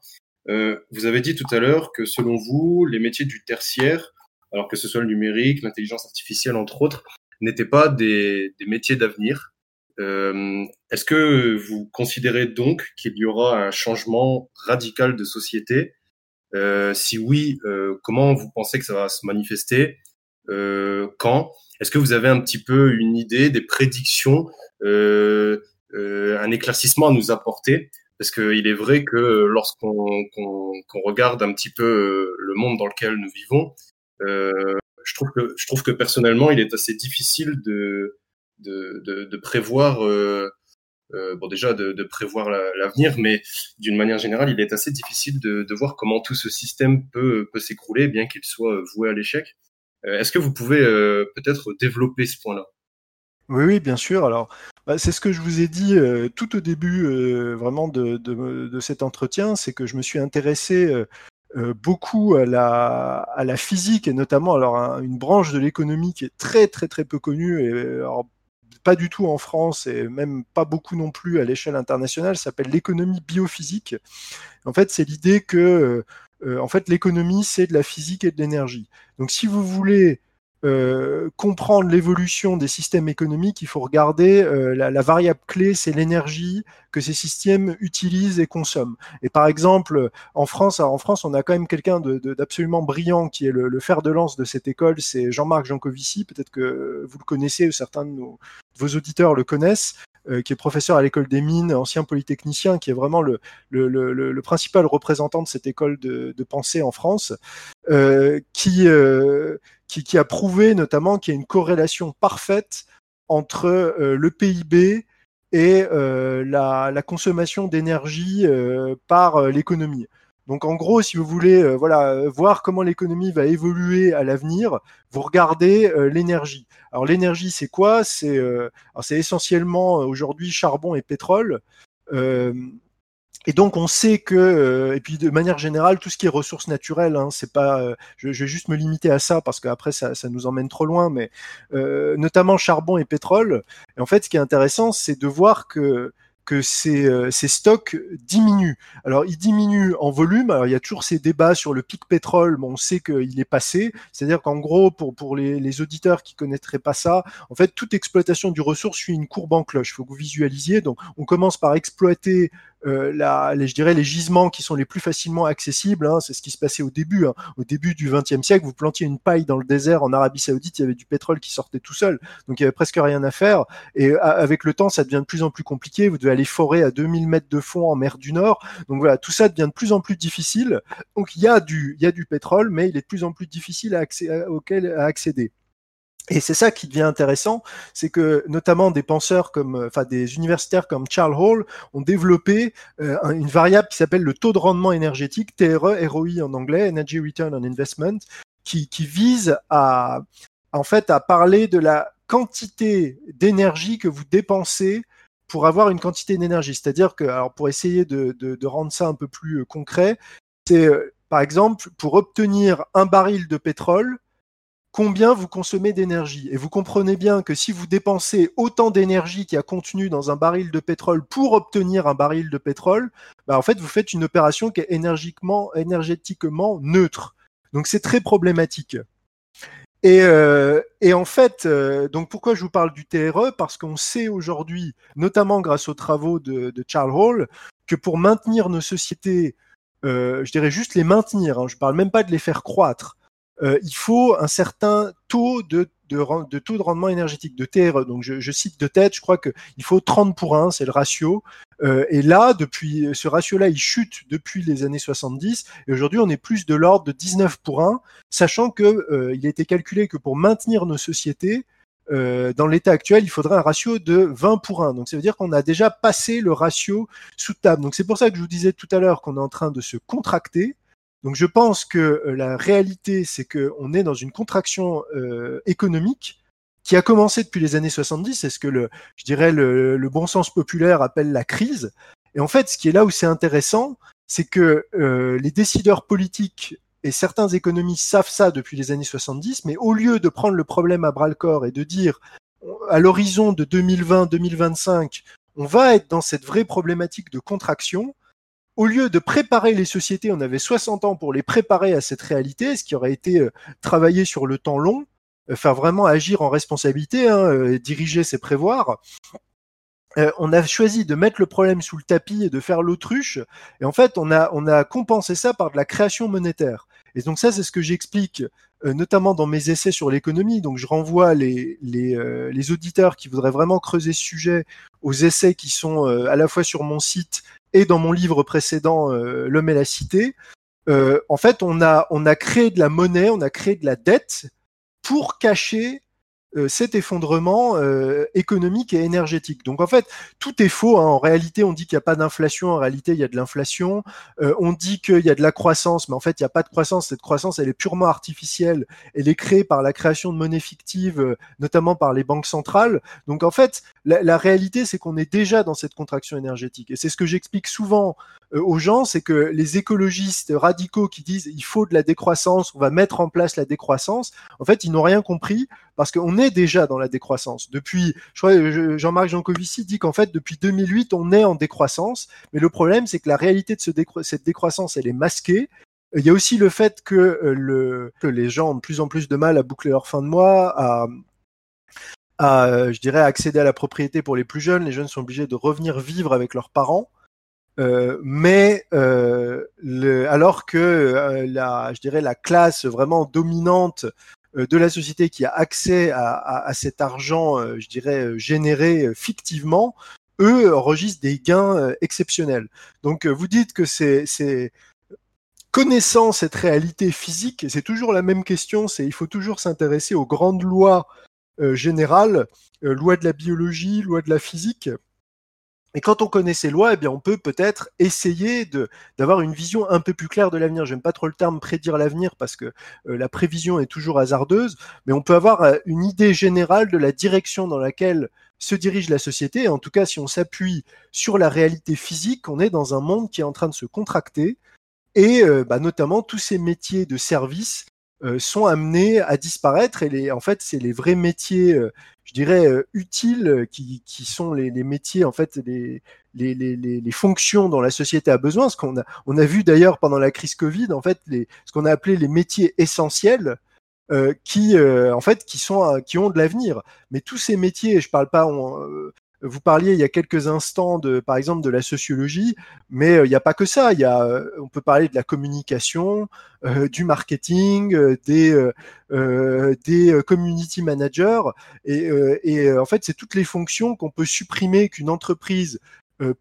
Euh, vous avez dit tout à l'heure que selon vous, les métiers du tertiaire, alors que ce soit le numérique, l'intelligence artificielle, entre autres, n'étaient pas des, des métiers d'avenir. Euh, Est-ce que vous considérez donc qu'il y aura un changement radical de société? Euh, Si oui, euh, comment vous pensez que ça va se manifester? Euh, Quand? Est-ce que vous avez un petit peu une idée, des prédictions, un éclaircissement à nous apporter? Parce qu'il est vrai que lorsqu'on qu qu regarde un petit peu le monde dans lequel nous vivons, euh, je trouve que personnellement, il est assez difficile de prévoir. Euh, euh, bon, déjà de, prévoir l'avenir, la, mais d'une manière générale, il est assez difficile de, voir comment tout ce système peut, peut s'écrouler, bien qu'il soit voué à l'échec. Euh, Est-ce que vous pouvez euh, peut-être développer ce point-là? Oui, oui, bien sûr. Alors, bah, c'est ce que je vous ai dit euh, tout au début euh, vraiment de, de, cet entretien, c'est que je me suis intéressé euh, beaucoup à la, à la physique et notamment alors un, une branche de l'économie qui est très très très peu connue et pas du tout en France et même pas beaucoup non plus à l'échelle internationale, s'appelle l'économie biophysique. En fait, c'est l'idée que en fait l'économie c'est de la physique et de l'énergie. Donc si vous voulez euh, comprendre l'évolution des systèmes économiques, il faut regarder euh, la, variable clé, c'est l'énergie que ces systèmes utilisent et consomment. Et par exemple, en France, en France, on a quand même quelqu'un d'absolument brillant qui est le, fer de lance de cette école, c'est Jean-Marc Jancovici. Peut-être que vous le connaissez ou certains de, nos, de vos auditeurs le connaissent. Euh, qui est professeur à l'école des mines, ancien polytechnicien, qui est vraiment le, principal représentant de cette école de, pensée en France, euh, qui, euh, qui, a prouvé notamment qu'il y a une corrélation parfaite entre le PIB et la, consommation d'énergie par l'économie. Donc en gros, si vous voulez euh, voilà voir comment l'économie va évoluer à l'avenir, vous regardez euh, l'énergie. Alors l'énergie, c'est quoi? C'est euh, c'est essentiellement aujourd'hui charbon et pétrole. et donc on sait que et puis de manière générale tout ce qui est ressources naturelles, hein, c'est pas. Je, je, vais juste me limiter à ça parce qu'après ça, ça nous emmène trop loin, mais notamment charbon et pétrole. Et en fait, ce qui est intéressant, c'est de voir que que ces, euh, ces, stocks diminuent. Alors, ils diminuent en volume. Alors, il y a toujours ces débats sur le pic pétrole, mais on sait qu'il est passé. C'est-à-dire qu'en gros, pour, pour les, les, auditeurs qui connaîtraient pas ça, en fait, toute exploitation du ressource suit une courbe en cloche. Il faut que vous visualisiez. Donc, on commence par exploiter euh, les, je dirais les gisements qui sont les plus facilement accessibles. Hein, c'est ce qui se passait au début. Hein. Au début du XXe siècle, vous plantiez une paille dans le désert en Arabie Saoudite, il y avait du pétrole qui sortait tout seul, donc il y avait presque rien à faire. Et avec le temps, ça devient de plus en plus compliqué. Vous devez aller forer à 2000 mètres de fond en mer du Nord. Donc voilà, tout ça devient de plus en plus difficile. Donc il y a du, il y a du pétrole, mais il est de plus en plus difficile à auquel à accéder. Et c'est ça qui devient intéressant, c'est que notamment des penseurs comme, enfin des universitaires comme Charles Hall ont développé euh, une variable qui s'appelle le taux de rendement énergétique, TRE, ROI en anglais, Energy Return on Investment, qui, vise à, en fait, à parler de la quantité d'énergie que vous dépensez pour avoir une quantité d'énergie. C'est-à-dire que, alors pour essayer de, rendre ça un peu plus concret, c'est euh, par exemple pour obtenir un baril de pétrole, combien vous consommez d'énergie. Et vous comprenez bien que si vous dépensez autant d'énergie qu'il y a contenu dans un baril de pétrole pour obtenir un baril de pétrole, bah en fait, vous faites une opération qui est énergiquement, énergétiquement neutre. Donc c'est très problématique. Et, euh, en fait, euh, donc pourquoi je vous parle du TRE Parce qu'on sait aujourd'hui, notamment grâce aux travaux de, Charles Hall, que pour maintenir nos sociétés, euh, je dirais juste les maintenir, hein, je parle même pas de les faire croître, euh, il faut un certain taux de, de, de, taux de rendement énergétique, de TRE. Donc je, je cite de tête, je crois qu'il faut 30 pour 1, c'est le ratio. Euh, et là, depuis ce ratio-là, il chute depuis les années 70. Et aujourd'hui, on est plus de l'ordre de 19 pour 1, sachant que euh, il a été calculé que pour maintenir nos sociétés, euh, dans l'état actuel, il faudrait un ratio de 20 pour 1. Donc ça veut dire qu'on a déjà passé le ratio sous table. Donc c'est pour ça que je vous disais tout à l'heure qu'on est en train de se contracter. Donc je pense que euh, la réalité, c'est qu'on est dans une contraction euh, économique qui a commencé depuis les années 70, c'est ce que le, je dirais le, bon sens populaire appelle la crise. Et en fait, ce qui est là où c'est intéressant, c'est que euh, les décideurs politiques et certains économistes savent ça depuis les années 70, mais au lieu de prendre le problème à bras le corps et de dire à l'horizon de 2020-2025, on va être dans cette vraie problématique de contraction. Au lieu de préparer les sociétés, on avait 60 ans pour les préparer à cette réalité, ce qui aurait été euh, travailler sur le temps long, euh, faire vraiment agir en responsabilité, hein, euh, diriger, c'est prévoir. on a choisi de mettre le problème sous le tapis et de faire l'autruche. Et en fait, on a, on a compensé ça par de la création monétaire. Et donc ça, c'est ce que j'explique euh, notamment dans mes essais sur l'économie. Donc je renvoie les, les, euh, les, auditeurs qui voudraient vraiment creuser ce sujet aux essais qui sont euh, à la fois sur mon site et dans mon livre précédent L'homme et la cité. en fait, on a, on a créé de la monnaie, on a créé de la dette pour cacher euh, cet effondrement euh, économique et énergétique. Donc en fait, tout est faux. Hein. En réalité, on dit qu'il n'y a pas d'inflation. En réalité, il y a de l'inflation. Euh, on dit qu'il y a de la croissance, mais en fait, il n'y a pas de croissance. Cette croissance, elle est purement artificielle. Elle est créée par la création de monnaie fictive, notamment par les banques centrales. Donc en fait, la, la réalité, c'est qu'on est déjà dans cette contraction énergétique. Et c'est ce que j'explique souvent aux gens, c'est que les écologistes radicaux qui disent il faut de la décroissance, on va mettre en place la décroissance, en fait, ils n'ont rien compris parce qu'on est déjà dans la décroissance. Depuis, je crois, Jean-Marc Jancovici dit qu'en fait, depuis 2008, on est en décroissance. Mais le problème, c'est que la réalité de ce cette décroissance, elle est masquée. Il y a aussi le fait que, euh, que les gens ont de plus en plus de mal à boucler leur fin de mois, à, je dirais, accéder à la propriété pour les plus jeunes. Les jeunes sont obligés de revenir vivre avec leurs parents. Euh, mais euh, alors que la, je dirais la classe vraiment dominante de la société qui a accès à, à, cet argent, euh, je dirais généré fictivement, eux enregistrent des gains exceptionnels. Donc vous dites que c'est connaissant cette réalité physique, c'est toujours la même question, c'est il faut toujours s'intéresser aux grandes lois générales, lois de la biologie, lois de la physique, et quand on connaît ces lois, eh bien, on peut peut-être essayer de d'avoir une vision un peu plus claire de l'avenir. J'aime pas trop le terme prédire l'avenir parce que euh, la prévision est toujours hasardeuse, mais on peut avoir euh, une idée générale de la direction dans laquelle se dirige la société. En tout cas, si on s'appuie sur la réalité physique, on est dans un monde qui est en train de se contracter et euh, bah, notamment tous ces métiers de service sont amenés à disparaître et les, en fait c'est les vrais métiers je dirais, euh, utiles, euh, qui, qui sont les, métiers, en fait, les, les, les, fonctions dont la société a besoin. Ce qu'on a, on a vu d'ailleurs pendant la crise Covid, en fait, les, ce qu'on a appelé les métiers essentiels, euh, qui, euh, en fait, qui sont, qui ont de l'avenir. Mais tous ces métiers, je parle pas, on, vous parliez il y a quelques instants de, par exemple, de la sociologie, mais euh, il n'y a pas que ça. Il y a, euh, on peut parler de la communication, euh, du marketing, des des community managers, et, et en fait, c'est toutes les fonctions qu'on peut supprimer, qu'une entreprise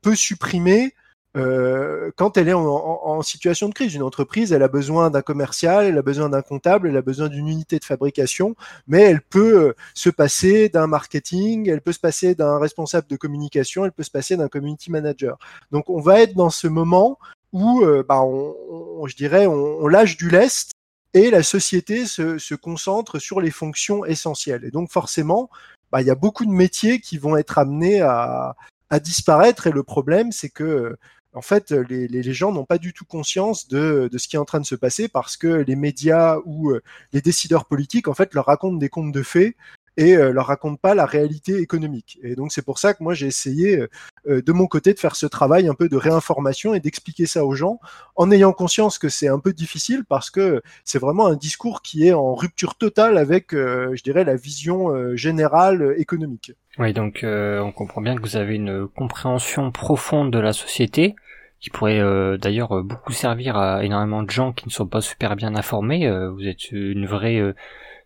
peut supprimer euh, quand elle est en, en, situation de crise. Une entreprise, elle a besoin d'un commercial, elle a besoin d'un comptable, elle a besoin d'une unité de fabrication, mais elle peut euh, se passer d'un marketing, elle peut se passer d'un responsable de communication, elle peut se passer d'un community manager. Donc on va être dans ce moment où, euh, bah, on, je dirais, on, lâche du lest et la société se, se, concentre sur les fonctions essentielles. Et donc forcément, bah, il y a beaucoup de métiers qui vont être amenés à, à disparaître. Et le problème, c'est que en fait, les, les gens n'ont pas du tout conscience de, de, ce qui est en train de se passer parce que les médias ou euh, les décideurs politiques, en fait, leur racontent des contes de fées et euh, leur racontent pas la réalité économique. Et donc c'est pour ça que moi j'ai essayé euh, de mon côté de faire ce travail un peu de réinformation et d'expliquer ça aux gens en ayant conscience que c'est un peu difficile parce que c'est vraiment un discours qui est en rupture totale avec, je dirais, la vision générale économique. Oui, donc on comprend bien que vous avez une compréhension profonde de la société qui pourrait euh, d'ailleurs euh, beaucoup servir à énormément de gens qui ne sont pas super bien informés. Euh, vous êtes une vraie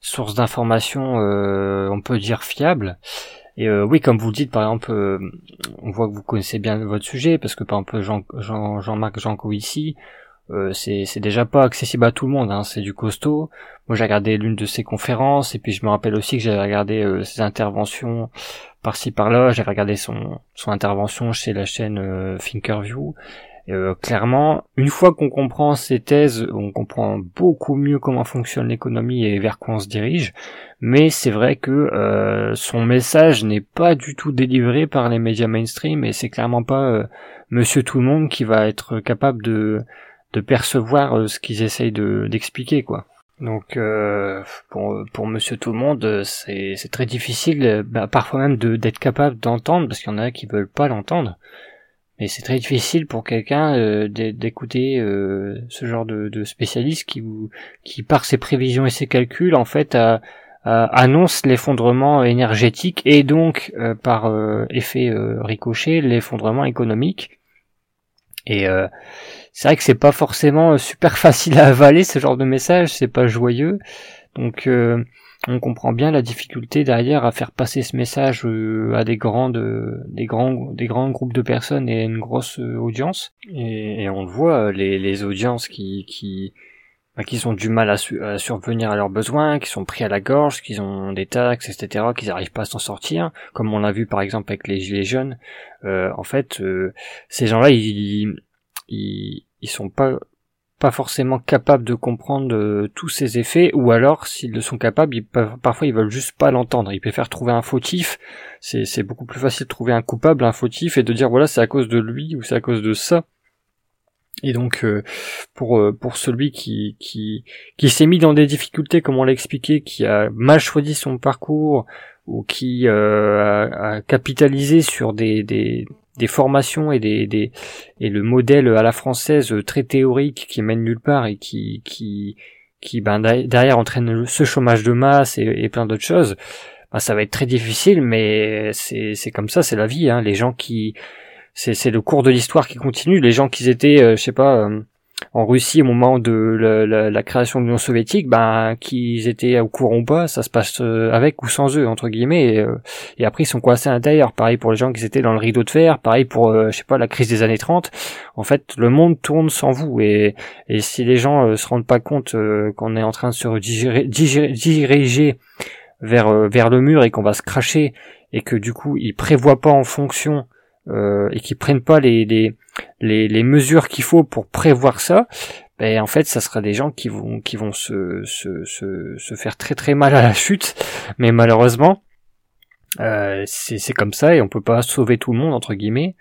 source d'information, on peut dire fiable. Et oui, comme vous dites, par exemple, on voit que vous connaissez bien votre sujet, parce que par exemple Jean, Jean, Jean-Marc Janco ici, c'est, c'est déjà pas accessible à tout le monde, hein, c'est du costaud. Moi j'ai regardé l'une de ses conférences, et puis je me rappelle aussi que j'avais regardé ses interventions par-ci par-là, j'ai regardé son, son intervention chez la chaîne euh, Thinkerview. Euh, clairement, une fois qu'on comprend ces thèses, on comprend beaucoup mieux comment fonctionne l'économie et vers quoi on se dirige. Mais c'est vrai que euh, son message n'est pas du tout délivré par les médias mainstream et c'est clairement pas euh, Monsieur Tout le Monde qui va être capable de, de percevoir ce qu'ils essayent de, d'expliquer, quoi. Donc euh, pour, pour Monsieur Tout le Monde, c'est très difficile, bah, parfois même d'être capable d'entendre, parce qu'il y en a qui veulent pas l'entendre. Mais c'est très difficile pour quelqu'un euh, d'écouter euh, ce genre de, spécialiste qui, qui, par ses prévisions et ses calculs, en fait, annonce l'effondrement énergétique et donc, euh, par effet ricochet, l'effondrement économique. Et c'est vrai que c'est pas forcément super facile à avaler ce genre de message, c'est pas joyeux. Donc on comprend bien la difficulté derrière à faire passer ce message euh, à des grandes, des grands, des grands groupes de personnes et une grosse euh, audience. Et, on le voit, les, les audiences qui, qui, bah, qui ont du mal à, à, survenir à leurs besoins, qui sont pris à la gorge, qui ont des taxes, etc., qu'ils n'arrivent pas à s'en sortir, comme on l'a vu par exemple avec les gilets jaunes. Euh, en fait, ces gens-là, ils, ils, ils sont pas pas forcément capables de comprendre euh, tous ces effets, ou alors s'ils le sont capables, parfois ils veulent juste pas l'entendre. Ils préfèrent trouver un fautif. C'est beaucoup plus facile de trouver un coupable, un fautif, et de dire voilà c'est à cause de lui ou c'est à cause de ça. Et donc euh, pour euh, pour celui qui qui qui s'est mis dans des difficultés comme on l'a expliqué, qui a mal choisi son parcours ou qui a, a, capitalisé sur des, des des formations et des, des, et le modèle à la française très théorique qui mène nulle part et qui qui qui ben derrière entraîne ce chômage de masse et, plein d'autres choses ben, ça va être très difficile mais c'est c'est comme ça c'est la vie hein. les gens qui c'est c'est le cours de l'histoire qui continue les gens qui étaient euh, je sais pas euh, en Russie au moment de la, création de l'Union soviétique, ben qu'ils étaient au courant ou pas, ça se passe euh, avec ou sans eux entre guillemets. Et, euh, et, après ils sont coincés à l'intérieur. Pareil pour les gens qui étaient dans le rideau de fer. Pareil pour euh, je sais pas la crise des années 30. En fait, le monde tourne sans vous. Et, et si les gens se rendent pas compte qu'on est en train de se diriger vers vers le mur et qu'on va se cracher et que du coup ils prévoient pas en fonction et qu'ils prennent pas les, les les, les mesures qu'il faut pour prévoir ça, ben en fait ça sera des gens qui vont qui vont se, se, se, se faire très très mal à la chute, mais malheureusement euh, c'est comme ça et on peut pas sauver tout le monde entre guillemets.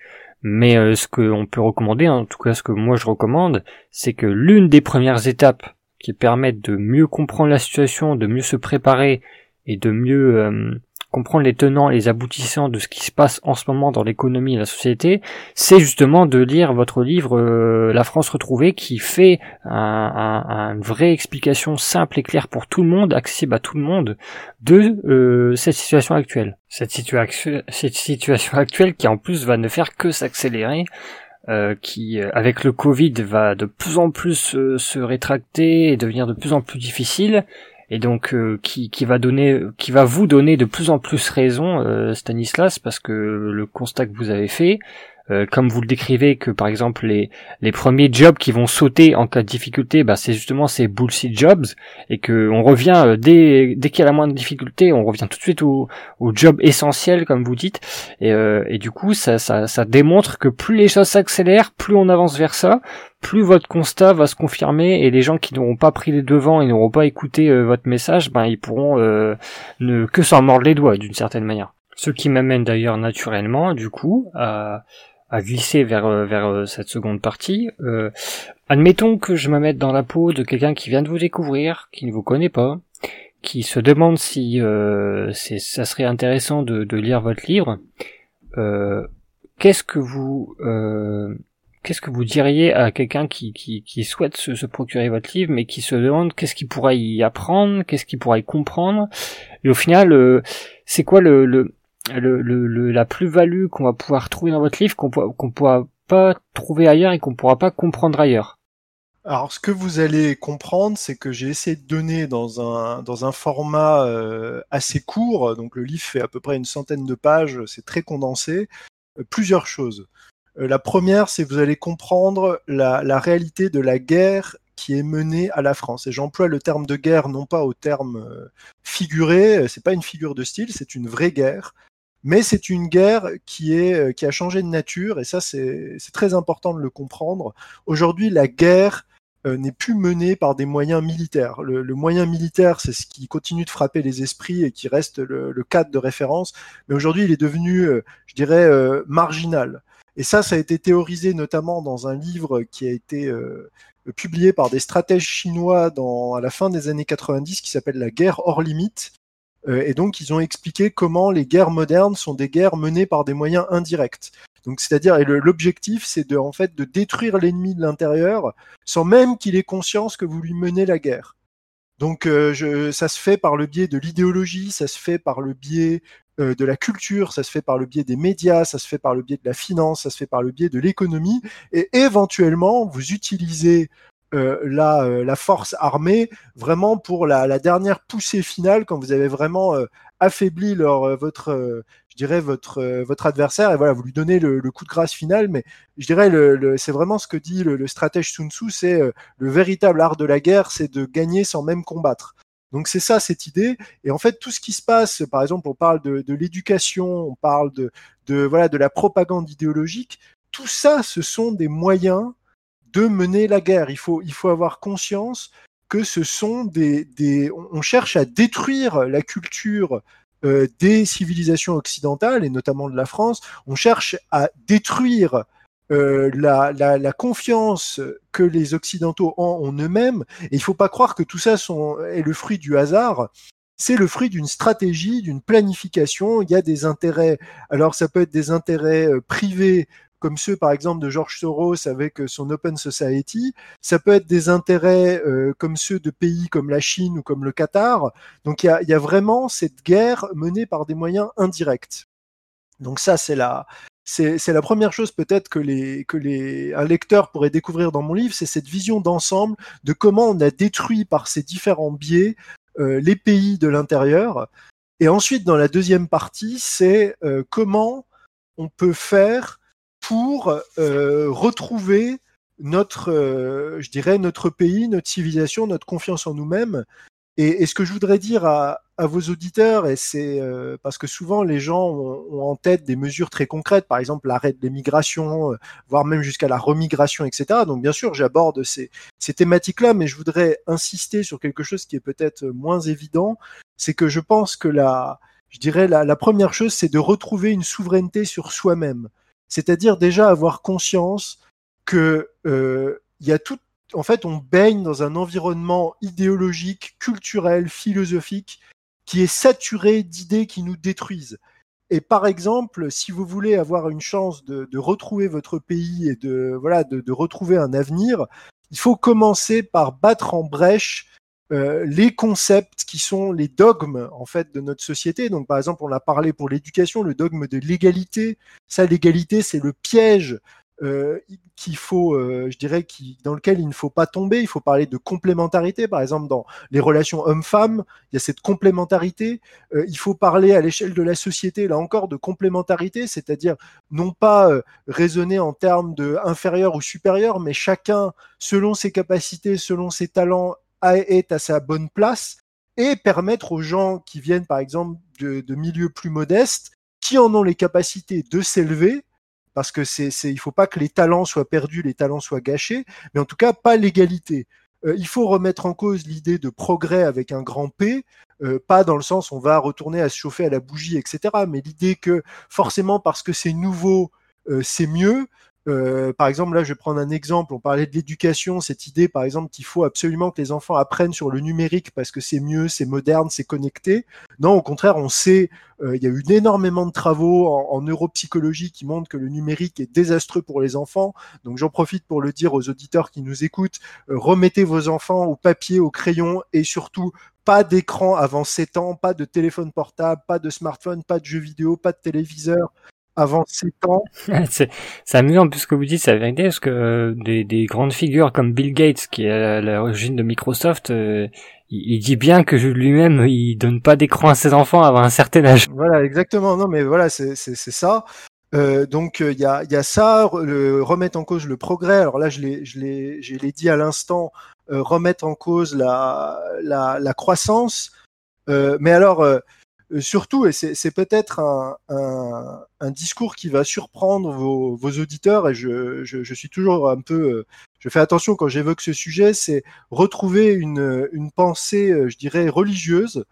Mais euh, ce qu'on peut recommander, en tout cas ce que moi je recommande, c'est que l'une des premières étapes qui permettent de mieux comprendre la situation, de mieux se préparer et de mieux euh, comprendre les tenants et les aboutissants de ce qui se passe en ce moment dans l'économie et la société, c'est justement de lire votre livre euh, La France retrouvée qui fait une vraie explication simple et claire pour tout le monde, accessible à tout le monde, de euh, cette situation actuelle. Cette, cette situation actuelle qui en plus va ne faire que s'accélérer euh, qui, avec le Covid, va de plus en plus se rétracter et devenir de plus en plus difficile, et donc euh, qui, qui va donner qui va vous donner de plus en plus raison euh, Stanislas parce que le constat que vous avez fait euh, comme vous le décrivez que par exemple les les premiers jobs qui vont sauter en cas de difficulté bah c'est justement ces bullshit jobs et que on revient dès dès qu'il y a la moindre difficulté on revient tout de suite au, au job essentiel comme vous dites et, et du coup ça, ça ça démontre que plus les choses s'accélèrent plus on avance vers ça plus votre constat va se confirmer et les gens qui n'auront pas pris les devants et n'auront pas écouté euh, votre message, ben ils pourront euh, ne que s'en mordre les doigts d'une certaine manière. Ce qui m'amène d'ailleurs naturellement, du coup, à, à glisser vers euh, vers cette seconde partie. admettons que je me mette dans la peau de quelqu'un qui vient de vous découvrir, qui ne vous connaît pas, qui se demande si ça serait intéressant de, de, lire votre livre. Qu'est-ce que vous qu'est-ce que vous diriez à quelqu'un qui, qui, qui souhaite se, se, procurer votre livre, mais qui se demande qu'est-ce qu'il pourra y apprendre, qu'est-ce qu'il pourra y comprendre, et au final, euh, c'est quoi le, le, le, le, la plus-value qu'on va pouvoir trouver dans votre livre qu'on qu'on pourra pas trouver ailleurs et qu'on pourra pas comprendre ailleurs alors, ce que vous allez comprendre, c'est que j'ai essayé de donner dans un, dans un format euh, assez court, donc le livre fait à peu près une centaine de pages, c'est très condensé, euh, plusieurs choses. Euh, la première, c'est que vous allez comprendre la, réalité de la guerre qui est menée à la France. Et j'emploie le terme de guerre non pas au terme euh, figuré, c'est pas une figure de style, c'est une vraie guerre. Mais c'est une guerre qui, est, qui a changé de nature, et ça c'est très important de le comprendre. Aujourd'hui, la guerre n'est plus menée par des moyens militaires. Le, moyen militaire, c'est ce qui continue de frapper les esprits et qui reste le, cadre de référence, mais aujourd'hui, il est devenu, je dirais, marginal. Et ça, ça a été théorisé notamment dans un livre qui a été euh, publié par des stratèges chinois dans, à la fin des années 90 qui s'appelle La guerre hors limite. Euh, et donc, ils ont expliqué comment les guerres modernes sont des guerres menées par des moyens indirects. Donc, c'est-à-dire, l'objectif, c'est de, en fait, de détruire l'ennemi de l'intérieur sans même qu'il ait conscience que vous lui menez la guerre. Donc, euh, ça se fait par le biais de l'idéologie, ça se fait par le biais euh, de la culture, ça se fait par le biais des médias, ça se fait par le biais de la finance, ça se fait par le biais de l'économie, et éventuellement, vous utilisez la, euh, la, force armée vraiment pour la, la, dernière poussée finale quand vous avez vraiment affaibli leur, votre, je dirais votre votre adversaire. Et voilà vous lui donnez le, le, coup de grâce final. Mais je dirais le, le c'est vraiment ce que dit le, stratège Sun Tzu c'est le véritable art de la guerre c'est de gagner sans même combattre. Donc c'est ça cette idée. Et en fait, tout ce qui se passe, par exemple, on parle de, de l'éducation, on parle de, de, voilà, de la propagande idéologique, tout ça, ce sont des moyens de mener la guerre. Il faut, il faut avoir conscience que ce sont des, des on cherche à détruire la culture euh, des civilisations occidentales et notamment de la France. On cherche à détruire euh, la, la, confiance que les Occidentaux ont en eux-mêmes. Et il ne faut pas croire que tout ça sont, est le fruit du hasard. C'est le fruit d'une stratégie, d'une planification. Il y a des intérêts. Alors ça peut être des intérêts euh, privés comme ceux par exemple de George Soros avec euh, son Open Society. Ça peut être des intérêts euh, comme ceux de pays comme la Chine ou comme le Qatar. Donc il y a, vraiment cette guerre menée par des moyens indirects. Donc ça, c'est la, c'est la première chose peut-être que les que les un lecteur pourrait découvrir dans mon livre, c'est cette vision d'ensemble de comment on a détruit par ces différents biais euh, les pays de l'intérieur. Et ensuite, dans la deuxième partie, c'est comment on peut faire pour euh, retrouver notre, euh, je dirais, notre pays, notre civilisation, notre confiance en nous-mêmes, et, ce que je voudrais dire à, vos auditeurs, et c'est euh, parce que souvent les gens ont, en tête des mesures très concrètes, par exemple l'arrêt de l'émigration, voire même jusqu'à la remigration, etc. Donc bien sûr, j'aborde ces, thématiques-là, mais je voudrais insister sur quelque chose qui est peut-être moins évident, c'est que je pense que la, je dirais la première chose, c'est de retrouver une souveraineté sur soi-même, c'est-à-dire déjà avoir conscience que euh, y a tout en fait, on baigne dans un environnement idéologique, culturel, philosophique, qui est saturé d'idées qui nous détruisent. Et par exemple, si vous voulez avoir une chance de, retrouver votre pays et de voilà de, retrouver un avenir, il faut commencer par battre en brèche euh, les concepts qui sont les dogmes en fait de notre société. Donc par exemple, on a parlé pour l'éducation, le dogme de l'égalité. Ça, l'égalité, c'est le piège euh, qu'il faut, euh, je dirais, qui, dans lequel il ne faut pas tomber. Il faut parler de complémentarité, par exemple dans les relations hommes-femmes, il y a cette complémentarité. Euh, il faut parler à l'échelle de la société, là encore, de complémentarité, c'est-à-dire non pas euh, raisonner en termes de inférieur ou supérieur, mais chacun, selon ses capacités, selon ses talents, est à sa bonne place et permettre aux gens qui viennent, par exemple, de, milieux plus modestes, qui en ont les capacités de s'élever, parce que c'est, c'est, il faut pas que les talents soient perdus, les talents soient gâchés, mais en tout cas pas l'égalité. Euh, il faut remettre en cause l'idée de progrès avec un grand P, euh, pas dans le sens on va retourner à se chauffer à la bougie, etc., mais l'idée que forcément parce que c'est nouveau, euh, c'est mieux, euh, par exemple, là, je vais prendre un exemple. On parlait de l'éducation, cette idée, par exemple, qu'il faut absolument que les enfants apprennent sur le numérique parce que c'est mieux, c'est moderne, c'est connecté. Non, au contraire, on sait, euh, il y a eu énormément de travaux en, neuropsychologie qui montrent que le numérique est désastreux pour les enfants. Donc, j'en profite pour le dire aux auditeurs qui nous écoutent. Euh, remettez vos enfants au papier, au crayon et surtout pas d'écran avant 7 ans, pas de téléphone portable, pas de smartphone, pas de jeux vidéo, pas de téléviseur, avant 7 ans. c'est, c'est amusant puisque vous dites, c'est la vérité, parce que euh, des, des, grandes figures comme Bill Gates, qui est à l'origine de Microsoft, euh, il, il, dit bien que lui-même, il donne pas d'écran à ses enfants avant un certain âge. Voilà, exactement. Non, mais voilà, c'est, c'est, c'est ça. Euh, donc il y, a, y, a, ça, le, remettre en cause le progrès. Alors là, je l'ai, je l'ai, je l'ai dit à l'instant, euh, remettre en cause la, la, la croissance. mais alors euh, surtout, et c'est peut-être un, discours qui va surprendre vos, auditeurs, et je, suis toujours un peu, euh, je fais attention quand j'évoque ce sujet, c'est retrouver une, pensée, euh, je dirais, religieuse, euh,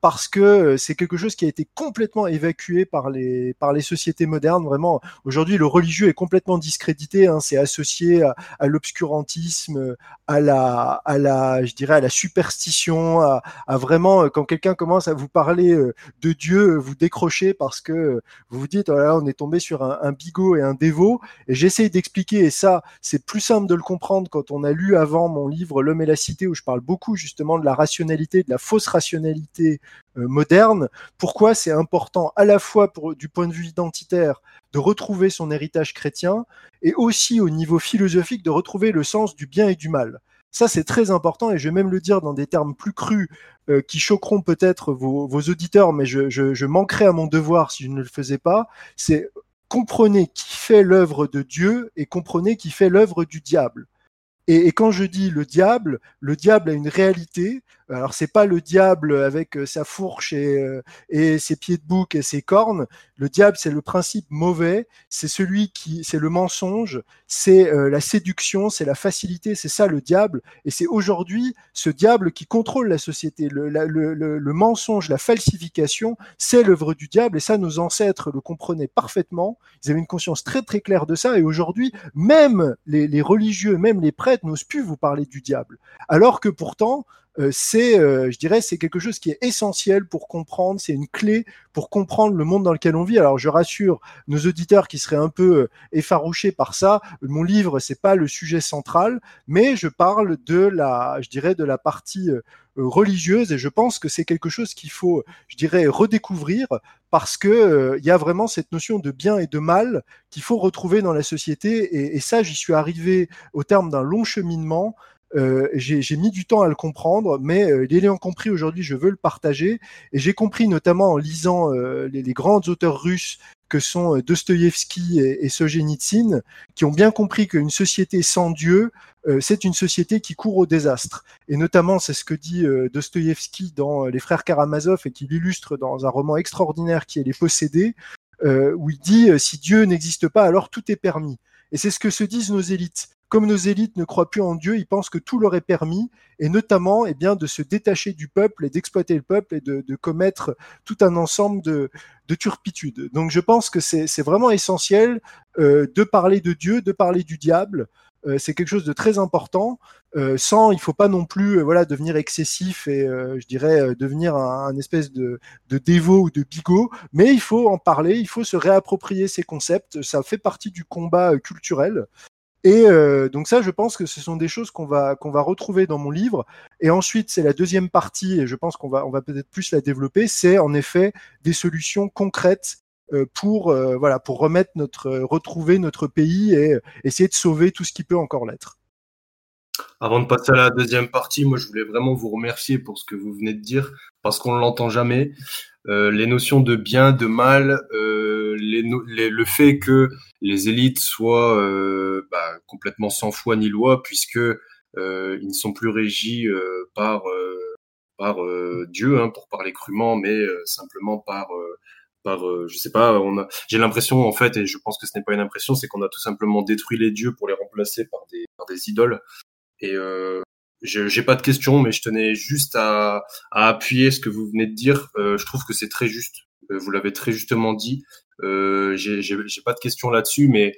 parce que euh, c'est quelque chose qui a été complètement évacué par les par les sociétés modernes. Vraiment, aujourd'hui, le religieux est complètement discrédité. Hein, c'est associé à, à l'obscurantisme, à la à la je dirais à la superstition, à, à vraiment quand quelqu'un commence à vous parler de Dieu, vous décrochez parce que vous vous dites oh là, on est tombé sur un, un bigot et un dévot. Et j'essaie d'expliquer et ça c'est plus simple de le comprendre quand on a lu avant mon livre L'homme et la cité où je parle beaucoup justement de la rationalité, de la fausse rationalité euh, moderne. Pourquoi c'est important à la fois du point de vue identitaire de retrouver son héritage chrétien et aussi au niveau philosophique de retrouver le sens du bien et du mal. Ça, c'est très important et je vais même le dire dans des termes plus crus euh, qui choqueront peut-être vos, auditeurs, mais je, je, je manquerais à mon devoir si je ne le faisais pas. C'est comprenez qui fait l'œuvre de Dieu et comprenez qui fait l'œuvre du diable. Et, quand je dis le diable, le diable a une réalité. Alors c'est pas le diable avec euh, sa fourche et, euh, et, ses pieds de bouc et ses cornes. Le diable, c'est le principe mauvais. C'est celui qui, c'est le mensonge, c'est euh, la séduction, c'est la facilité. C'est ça le diable. Et c'est aujourd'hui ce diable qui contrôle la société. Le, le, le, le mensonge, la falsification, c'est l'œuvre du diable. Et ça, nos ancêtres le comprenaient parfaitement. Ils avaient une conscience très très claire de ça. Et aujourd'hui, même les, les religieux, même les prêtres n'osent plus vous parler du diable. Alors que pourtant, c'est, euh, je dirais, c'est quelque chose qui est essentiel pour comprendre, c'est une clé pour comprendre le monde dans lequel on vit. Alors, je rassure nos auditeurs qui seraient un peu euh, effarouchés par ça. Mon livre, c'est pas le sujet central, mais je parle de la, je dirais, de la partie religieuse et je pense que c'est quelque chose qu'il faut, je dirais, redécouvrir parce que il y a vraiment cette notion de bien et de mal qu'il faut retrouver dans la société et, et ça, j'y suis arrivé au terme d'un long cheminement euh, j'ai mis du temps à le comprendre, mais euh, l'ayant compris aujourd'hui, je veux le partager. Et j'ai compris notamment en lisant euh, les, les, grands auteurs russes que sont euh, Dostoïevski et, et qui ont bien compris qu'une société sans Dieu, c'est une société qui court au désastre. Et notamment, c'est ce que dit Dostoïevski dans Les Frères Karamazov et qui l'illustre dans un roman extraordinaire qui est Les Possédés, où il dit si Dieu n'existe pas, alors tout est permis. Et c'est ce que se disent nos élites comme nos élites ne croient plus en Dieu, ils pensent que tout leur est permis, et notamment eh de se détacher du peuple et d'exploiter le peuple et de, commettre tout un ensemble de, de turpitudes. Donc je pense que c'est vraiment essentiel euh, de parler de Dieu, de parler du diable. Euh, c'est quelque chose de très important. Euh, sans, il faut pas non plus voilà devenir excessif et je dirais devenir un, espèce de dévot ou de bigot. Mais il faut en parler, il faut se réapproprier ces concepts. Ça fait partie du combat culturel. Et euh, donc ça, je pense que ce sont des choses qu'on va qu'on va retrouver dans mon livre. Et ensuite, c'est la deuxième partie, et je pense qu'on va on va peut-être plus la développer. C'est en effet des solutions concrètes euh, pour euh, voilà pour remettre notre retrouver notre pays et essayer de sauver tout ce qui peut encore l'être. Avant de passer à la deuxième partie, moi je voulais vraiment vous remercier pour ce que vous venez de dire parce qu'on ne l'entend jamais. Les notions de bien, de mal, le fait que les élites soient euh, bah, complètement sans foi ni loi, puisque euh, ils ne sont plus régis euh, par par Dieu, hein, pour parler crûment, mais simplement par par je sais pas. On j'ai l'impression en fait, et je pense que ce n'est pas une impression, c'est qu'on a tout simplement détruit les dieux pour les remplacer par des par des idoles. Et euh, j'ai pas de questions, mais je tenais juste à, à, appuyer ce que vous venez de dire. Euh, je trouve que c'est très juste. Euh, vous l'avez très justement dit. Euh, j'ai pas de questions là-dessus, mais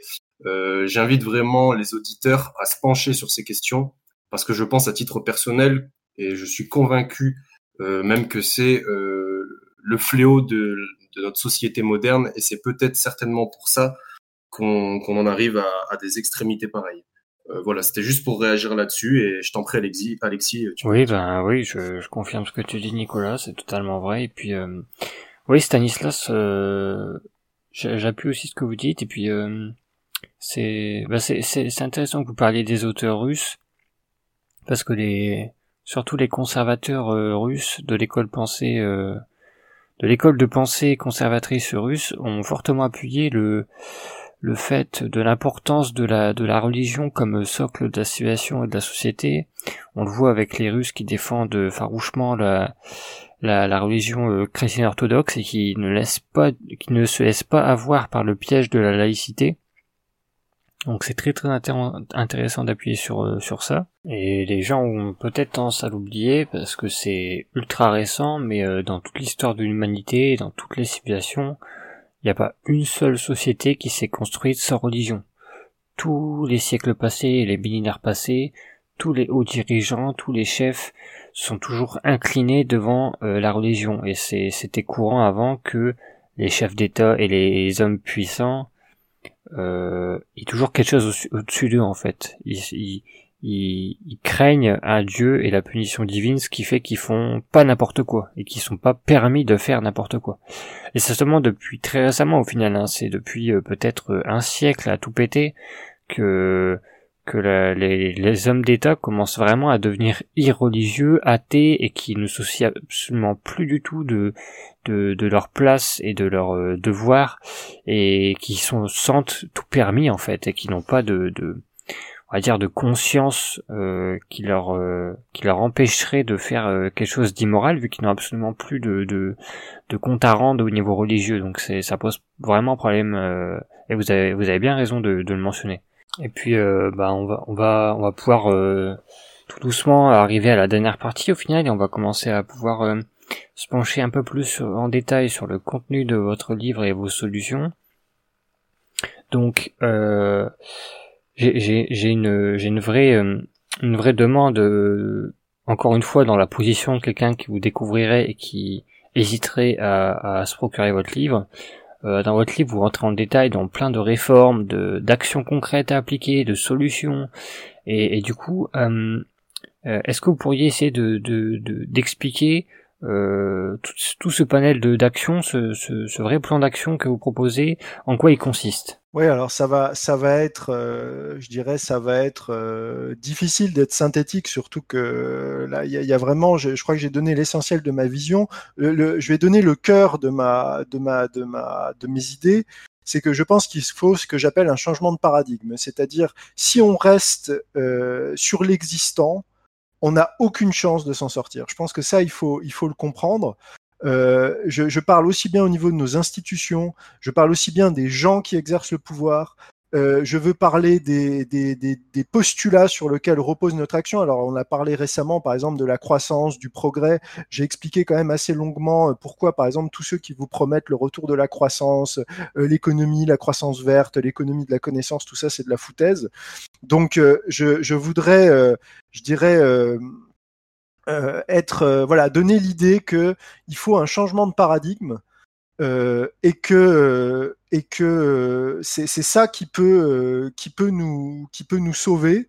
euh, j'invite vraiment les auditeurs à se pencher sur ces questions parce que je pense à titre personnel et je suis convaincu euh, même que c'est euh, le fléau de, de, notre société moderne et c'est peut-être certainement pour ça qu'on qu'on en arrive à, à des extrémités pareilles. Euh, voilà, c'était juste pour réagir là-dessus et je t'en prie Alexis. Alexis tu oui, ben oui, je, je, confirme ce que tu dis Nicolas, c'est totalement vrai. Et puis euh, oui, Stanislas, euh, j'appuie aussi ce que vous dites. Et puis euh, c'est c'est intéressant que vous parliez des auteurs russes parce que les surtout les conservateurs euh, russes de l'école pensée euh, de l'école de pensée conservatrice russe ont fortement appuyé le le fait de l'importance de la, de la religion comme socle de la et de la société. On le voit avec les Russes qui défendent farouchement la, la, religion euh, chrétienne orthodoxe et qui ne laisse pas, qui ne se laisse pas avoir par le piège de la laïcité. Donc c'est très très intéressant d'appuyer sur euh, sur ça. Et les gens ont peut-être tendance à l'oublier parce que c'est ultra récent, mais euh, dans toute l'histoire de l'humanité, dans toutes les civilisations, il n'y a pas une seule société qui s'est construite sans religion. Tous les siècles passés, les millénaires passés, tous les hauts dirigeants, tous les chefs sont toujours inclinés devant euh, la religion. Et c'était courant avant que les chefs d'État et les hommes puissants euh, il y a toujours quelque chose au-dessus d'eux en fait. Ils, ils, ils, craignent un dieu et la punition divine, ce qui fait qu'ils font pas n'importe quoi et qu'ils sont pas permis de faire n'importe quoi. Et c'est seulement depuis très récemment au final, hein, c'est depuis euh, peut-être un siècle à tout péter que que les, les, hommes d'État commencent vraiment à devenir irreligieux, athées et qui ne soucient absolument plus du tout de de, leur place et de leur euh, devoir et qui sont sentent tout permis en fait et qui n'ont pas de, de on va dire de conscience euh, qui leur euh, qui leur empêcherait de faire euh, quelque chose d'immoral vu qu'ils n'ont absolument plus de, de de compte à rendre au niveau religieux. Donc ça pose vraiment problème et vous avez vous avez bien raison de le mentionner et puis bah on va pouvoir tout doucement arriver à la dernière partie au final et on va commencer à pouvoir se pencher un peu plus en détail sur le contenu de votre livre et vos solutions. Donc, euh, j'ai une, vraie, euh, demande, euh, encore une fois, dans la position de quelqu'un qui vous découvrirait et qui hésiterait à se procurer votre livre. Euh, dans votre livre, vous rentrez en détail dans plein de réformes, de d'actions concrètes à appliquer, de solutions, et, du coup, euh, est-ce que vous pourriez essayer de d'expliquer euh, tout, ce panel de d'action, ce, ce, ce, vrai plan d'action que vous proposez, en quoi il consiste? Oui, alors ça va, ça va être, euh, je dirais, ça va être euh, difficile d'être synthétique, surtout que là, il y, a vraiment, je, crois que j'ai donné l'essentiel de ma vision. Je vais donner le cœur de ma, de ma, de ma, de mes idées. C'est que je pense qu'il faut ce que j'appelle un changement de paradigme, c'est-à-dire si on reste sur l'existant, on n'a aucune chance de s'en sortir. Je pense que ça, il faut, il faut le comprendre. Euh, je, je, parle aussi bien au niveau de nos institutions, je parle aussi bien des gens qui exercent le pouvoir, euh, je veux parler des, des, des, des, postulats sur lesquels repose notre action. Alors, on a parlé récemment, par exemple, de la croissance, du progrès. J'ai expliqué quand même assez longuement euh, pourquoi, par exemple, tous ceux qui vous promettent le retour de la croissance, euh, l'économie, la croissance verte, l'économie de la connaissance, tout ça, c'est de la foutaise. Donc, je, je, voudrais, je dirais, être, voilà, donner l'idée que il faut un changement de paradigme euh, et que euh, et que euh, c'est ça qui peut qui peut nous qui peut nous sauver.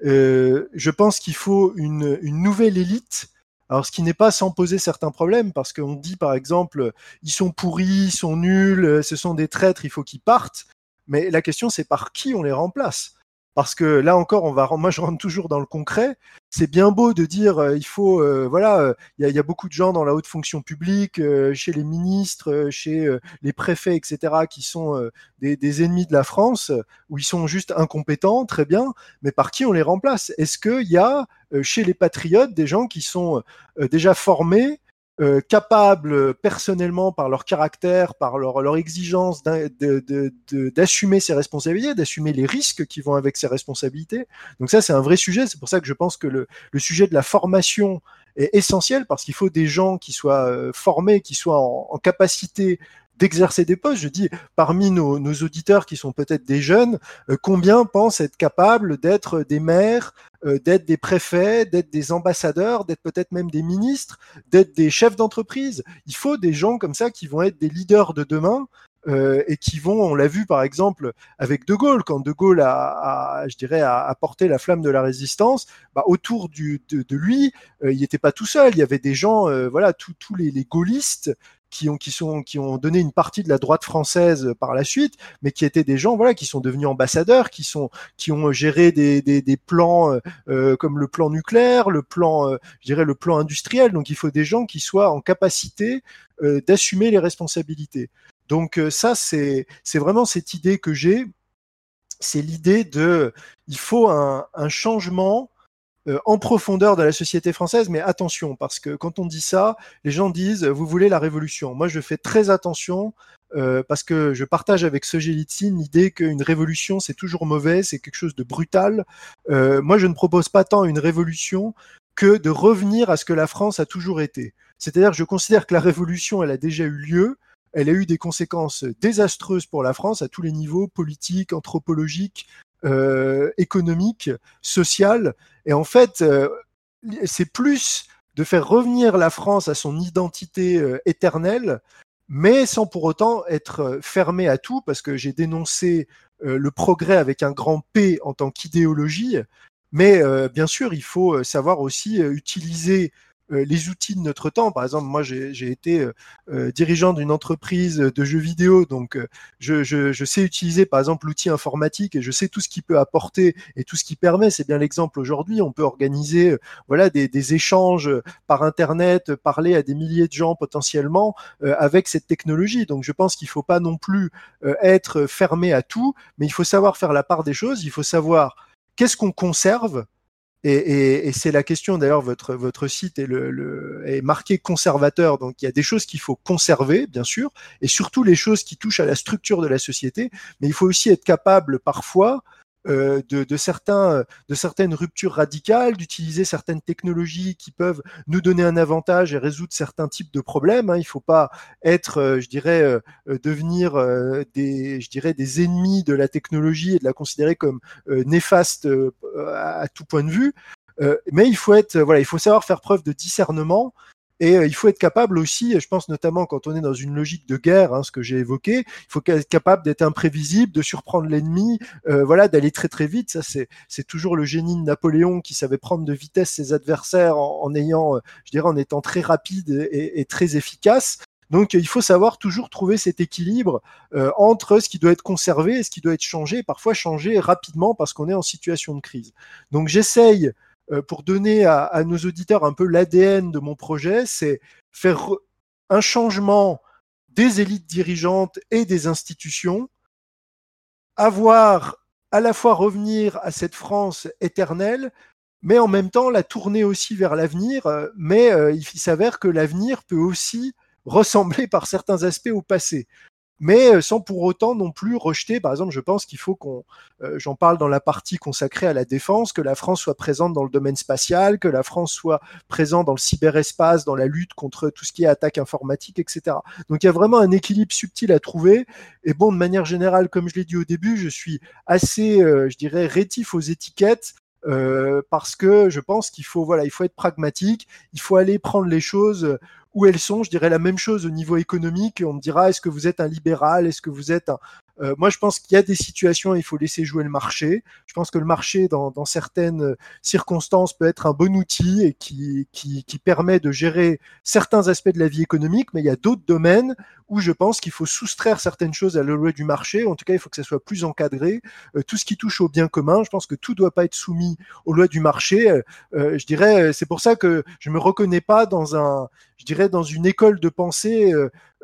je pense qu'il faut une, une nouvelle élite. Alors, ce qui n'est pas sans poser certains problèmes, parce qu'on dit par exemple, ils sont pourris, ils sont nuls, ce sont des traîtres, il faut qu'ils partent. Mais la question, c'est par qui on les remplace? Parce que là encore, on va, moi je rentre toujours dans le concret. C'est bien beau de dire, euh, il faut, euh, voilà, euh, il y, a, beaucoup de gens dans la haute fonction publique, chez les ministres, chez les préfets, etc., qui sont des, ennemis de la France, où ils sont juste incompétents, très bien. Mais par qui on les remplace? Est-ce qu'il y a chez les patriotes des gens qui sont déjà formés euh, capables personnellement par leur caractère, par leur, leur exigence d'assumer ces responsabilités, d'assumer les risques qui vont avec ces responsabilités. Donc ça, c'est un vrai sujet. C'est pour ça que je pense que le, le sujet de la formation est essentiel parce qu'il faut des gens qui soient euh, formés, qui soient en, capacité d'exercer des postes. Je dis, parmi nos, nos auditeurs qui sont peut-être des jeunes, euh, combien pensent être capables d'être des maires, euh, d'être des préfets, d'être des ambassadeurs, d'être peut-être même des ministres, d'être des chefs d'entreprise. Il faut des gens comme ça qui vont être des leaders de demain. Euh, et qui vont, on l'a vu par exemple avec De Gaulle, quand De Gaulle a, a je dirais, a, porté la flamme de la résistance, bah, autour de, de lui, il n'était pas tout seul. Il y avait des gens, voilà, tous les gaullistes qui ont, qui, sont, qui ont donné une partie de la droite française par la suite, mais qui étaient des gens voilà, qui sont devenus ambassadeurs, qui, sont, qui ont géré des, des, des plans euh, euh comme le plan nucléaire, le plan, euh, je dirais le plan industriel. Donc il faut des gens qui soient en capacité euh, d'assumer les responsabilités. Donc euh, ça, c'est vraiment cette idée que j'ai. C'est l'idée de, il faut un, un changement euh, en profondeur de la société française, mais attention, parce que quand on dit ça, les gens disent, vous voulez la révolution. Moi, je fais très attention euh, parce que je partage avec Sogelitzin l'idée qu'une révolution c'est toujours mauvais, c'est quelque chose de brutal. Euh, moi, je ne propose pas tant une révolution que de revenir à ce que la France a toujours été. C'est-à-dire, je considère que la révolution, elle a déjà eu lieu, elle a eu des conséquences désastreuses pour la France à tous les niveaux, politiques, anthropologiques, euh, économiques, sociales. Et en fait, euh, c'est plus de faire revenir la France à son identité euh, éternelle, mais sans pour autant être fermé à tout, parce que j'ai dénoncé le progrès avec un grand P en tant qu'idéologie, mais bien sûr, il faut savoir aussi utiliser euh, les outils de notre temps. Par exemple, moi, j'ai été euh, euh, dirigeant d'une entreprise de jeux vidéo, donc je, sais utiliser, par exemple, l'outil informatique et je sais tout ce qui peut apporter et tout ce qui permet. C'est bien l'exemple aujourd'hui. On peut organiser, voilà, des, échanges par Internet, parler à des milliers de gens potentiellement avec cette technologie. Donc, je pense qu'il ne faut pas non plus être fermé à tout, mais il faut savoir faire la part des choses. Il faut savoir qu'est-ce qu'on conserve et, c'est la question, d'ailleurs, votre, votre site est, le, le, est marqué conservateur, donc il y a des choses qu'il faut conserver, bien sûr, et surtout les choses qui touchent à la structure de la société, mais il faut aussi être capable parfois euh, de, de, certains, de certaines ruptures radicales, d'utiliser certaines technologies qui peuvent nous donner un avantage et résoudre certains types de problèmes. Hein. Il ne faut pas être, euh, je dirais, euh, devenir des, je dirais, des ennemis de la technologie et de la considérer comme néfaste à, tout point de vue. mais il faut être, voilà, il faut savoir faire preuve de discernement et euh, il faut être capable aussi, je pense notamment quand on est dans une logique de guerre, hein, ce que j'ai évoqué, il faut être capable d'être imprévisible, de surprendre l'ennemi, euh, voilà, d'aller très très vite. Ça, c'est c'est toujours le génie de Napoléon qui savait prendre de vitesse ses adversaires en, ayant, euh, je dirais, en étant très rapide et, et très efficace. Donc il faut savoir toujours trouver cet équilibre euh, entre ce qui doit être conservé et ce qui doit être changé, parfois changé rapidement parce qu'on est en situation de crise. Donc j'essaye euh, pour donner à, nos auditeurs un peu l'ADN de mon projet, c'est faire un changement des élites dirigeantes et des institutions, avoir à la fois revenir à cette France éternelle, mais en même temps la tourner aussi vers l'avenir. Euh, mais euh, il s'avère que l'avenir peut aussi ressembler par certains aspects au passé mais euh, sans pour autant non plus rejeter. Par exemple, je pense qu'il faut qu'on, euh, j'en parle dans la partie consacrée à la défense, que la France soit présente dans le domaine spatial, que la France soit présente dans le cyberespace, dans la lutte contre tout ce qui est attaque informatique, etc. Donc il y a vraiment un équilibre subtil à trouver. Et bon, de manière générale, comme je l'ai dit au début, je suis assez, euh, je dirais, rétif aux étiquettes. parce que je pense qu'il faut voilà il faut être pragmatique il faut aller prendre les choses où elles sont. Je dirais la même chose au niveau économique. On me dira, est-ce que vous êtes un libéral? Est-ce que vous êtes un... Euh, moi, je pense qu'il y a des situations, il faut laisser jouer le marché. Je pense que le marché, dans, dans certaines circonstances, peut être un bon outil et qui, qui, qui, permet de gérer certains aspects de la vie économique, mais il y a d'autres domaines où je pense qu'il faut soustraire certaines choses à la loi du marché. En tout cas, il faut que ça soit plus encadré. Euh, tout ce qui touche au bien commun, je pense que tout doit pas être soumis aux lois du marché. Euh, euh je dirais, c'est pour ça que je me reconnais pas dans un, je dirais, dans une école de pensée,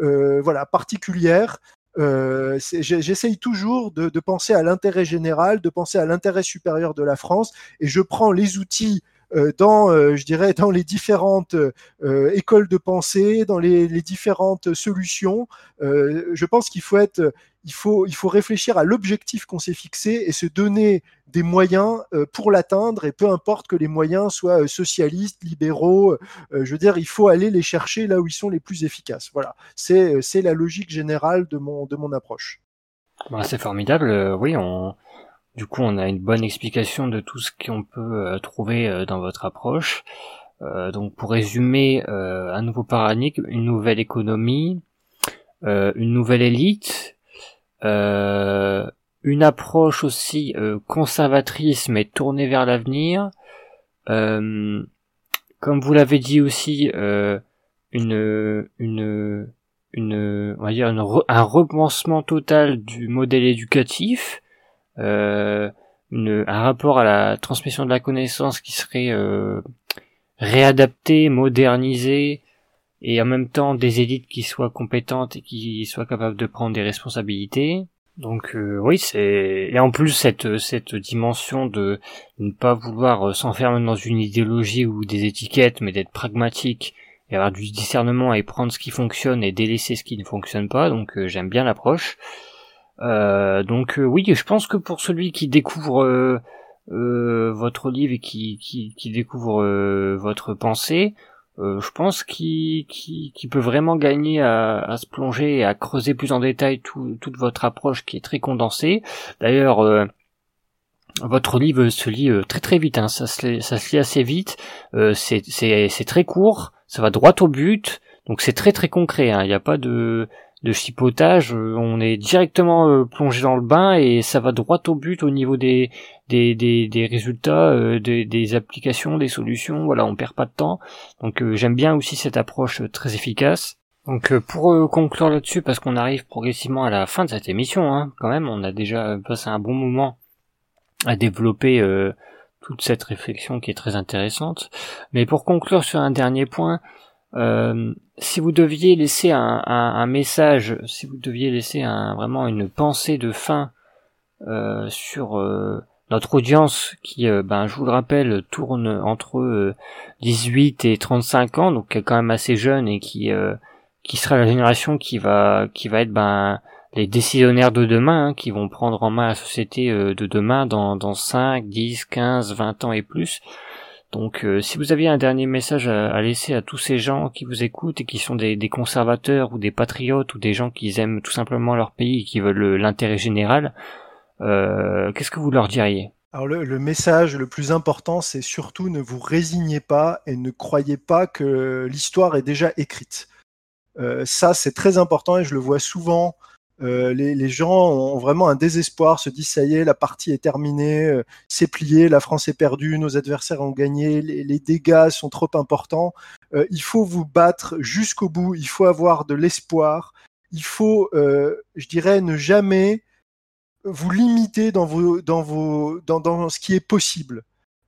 euh, voilà, particulière. Euh, J'essaye toujours de, de, penser à l'intérêt général, de penser à l'intérêt supérieur de la France, et je prends les outils dans, euh, je dirais, dans les différentes euh, écoles de pensée, dans les, différentes solutions. je pense qu'il faut être, il faut, il faut réfléchir à l'objectif qu'on s'est fixé et se donner des moyens pour l'atteindre. Et peu importe que les moyens soient socialistes, libéraux, je veux dire, il faut aller les chercher là où ils sont les plus efficaces. Voilà, c'est, c'est la logique générale de mon, de mon approche. Bah, c'est formidable. oui, on, du coup, on a une bonne explication de tout ce qu'on peut euh, trouver euh, dans votre approche. Euh, donc, pour résumer, un nouveau paradigme, une nouvelle économie, une nouvelle élite, une approche aussi conservatrice mais tournée vers l'avenir. comme vous l'avez dit aussi, une, une, on va dire un repensement total du modèle éducatif une, un rapport à la transmission de la connaissance qui serait euh, réadapté, modernisé, et en même temps des élites qui soient compétentes et qui soient capables de prendre des responsabilités. Donc euh, oui, c'est et en plus cette cette dimension de ne pas vouloir s'enfermer dans une idéologie ou des étiquettes, mais d'être pragmatique et avoir du discernement et prendre ce qui fonctionne et délaisser ce qui ne fonctionne pas. Donc j'aime bien l'approche. Donc oui, je pense que pour celui qui découvre votre livre et qui, découvre votre pensée, euh, je pense qu'il peut vraiment gagner à, se plonger et à creuser plus en détail tout, toute votre approche qui est très condensée. D'ailleurs, euh, votre livre se lit euh, très très vite, hein. ça, se, ça se lit assez vite, c'est très court, ça va droit au but, donc c'est très très concret, hein. il n'y a pas de, de chipotage, on est directement plongé dans le bain et ça va droit au but au niveau des, des, des, résultats, euh, des, applications, des solutions. Voilà, on perd pas de temps. Donc euh, j'aime bien aussi cette approche euh, très efficace. Donc pour conclure là-dessus, parce qu'on arrive progressivement à la fin de cette émission, hein, quand même, on a déjà passé un bon moment à développer toute cette réflexion qui est très intéressante. Mais pour conclure sur un dernier point, si vous deviez laisser un, un, un, message, si vous deviez laisser un, vraiment une pensée de fin sur notre audience qui, euh, ben, je vous le rappelle, tourne entre 18 euh, et 35 ans, donc quand même assez jeune et qui euh, qui sera la génération qui va qui va être ben les décisionnaires de demain, hein, qui vont prendre en main la société de demain dans, dans 5, 10, 15, 20 ans et plus. Donc si vous aviez un dernier message à, laisser à tous ces gens qui vous écoutent et qui sont des, des, conservateurs ou des patriotes ou des gens qui aiment tout simplement leur pays et qui veulent l'intérêt général, euh, qu'est-ce que vous leur diriez? Alors le, message le plus important, c'est surtout ne vous résignez pas et ne croyez pas que l'histoire est déjà écrite. Euh, ça, c'est très important et je le vois souvent. Euh, les, gens ont vraiment un désespoir, se disent ça y est, la partie est terminée, c'est plié, la France est perdue, nos adversaires ont gagné, les, dégâts sont trop importants. il faut vous battre jusqu'au bout, il faut avoir de l'espoir, il faut, je dirais, ne jamais vous limitez dans dans ce qui est possible.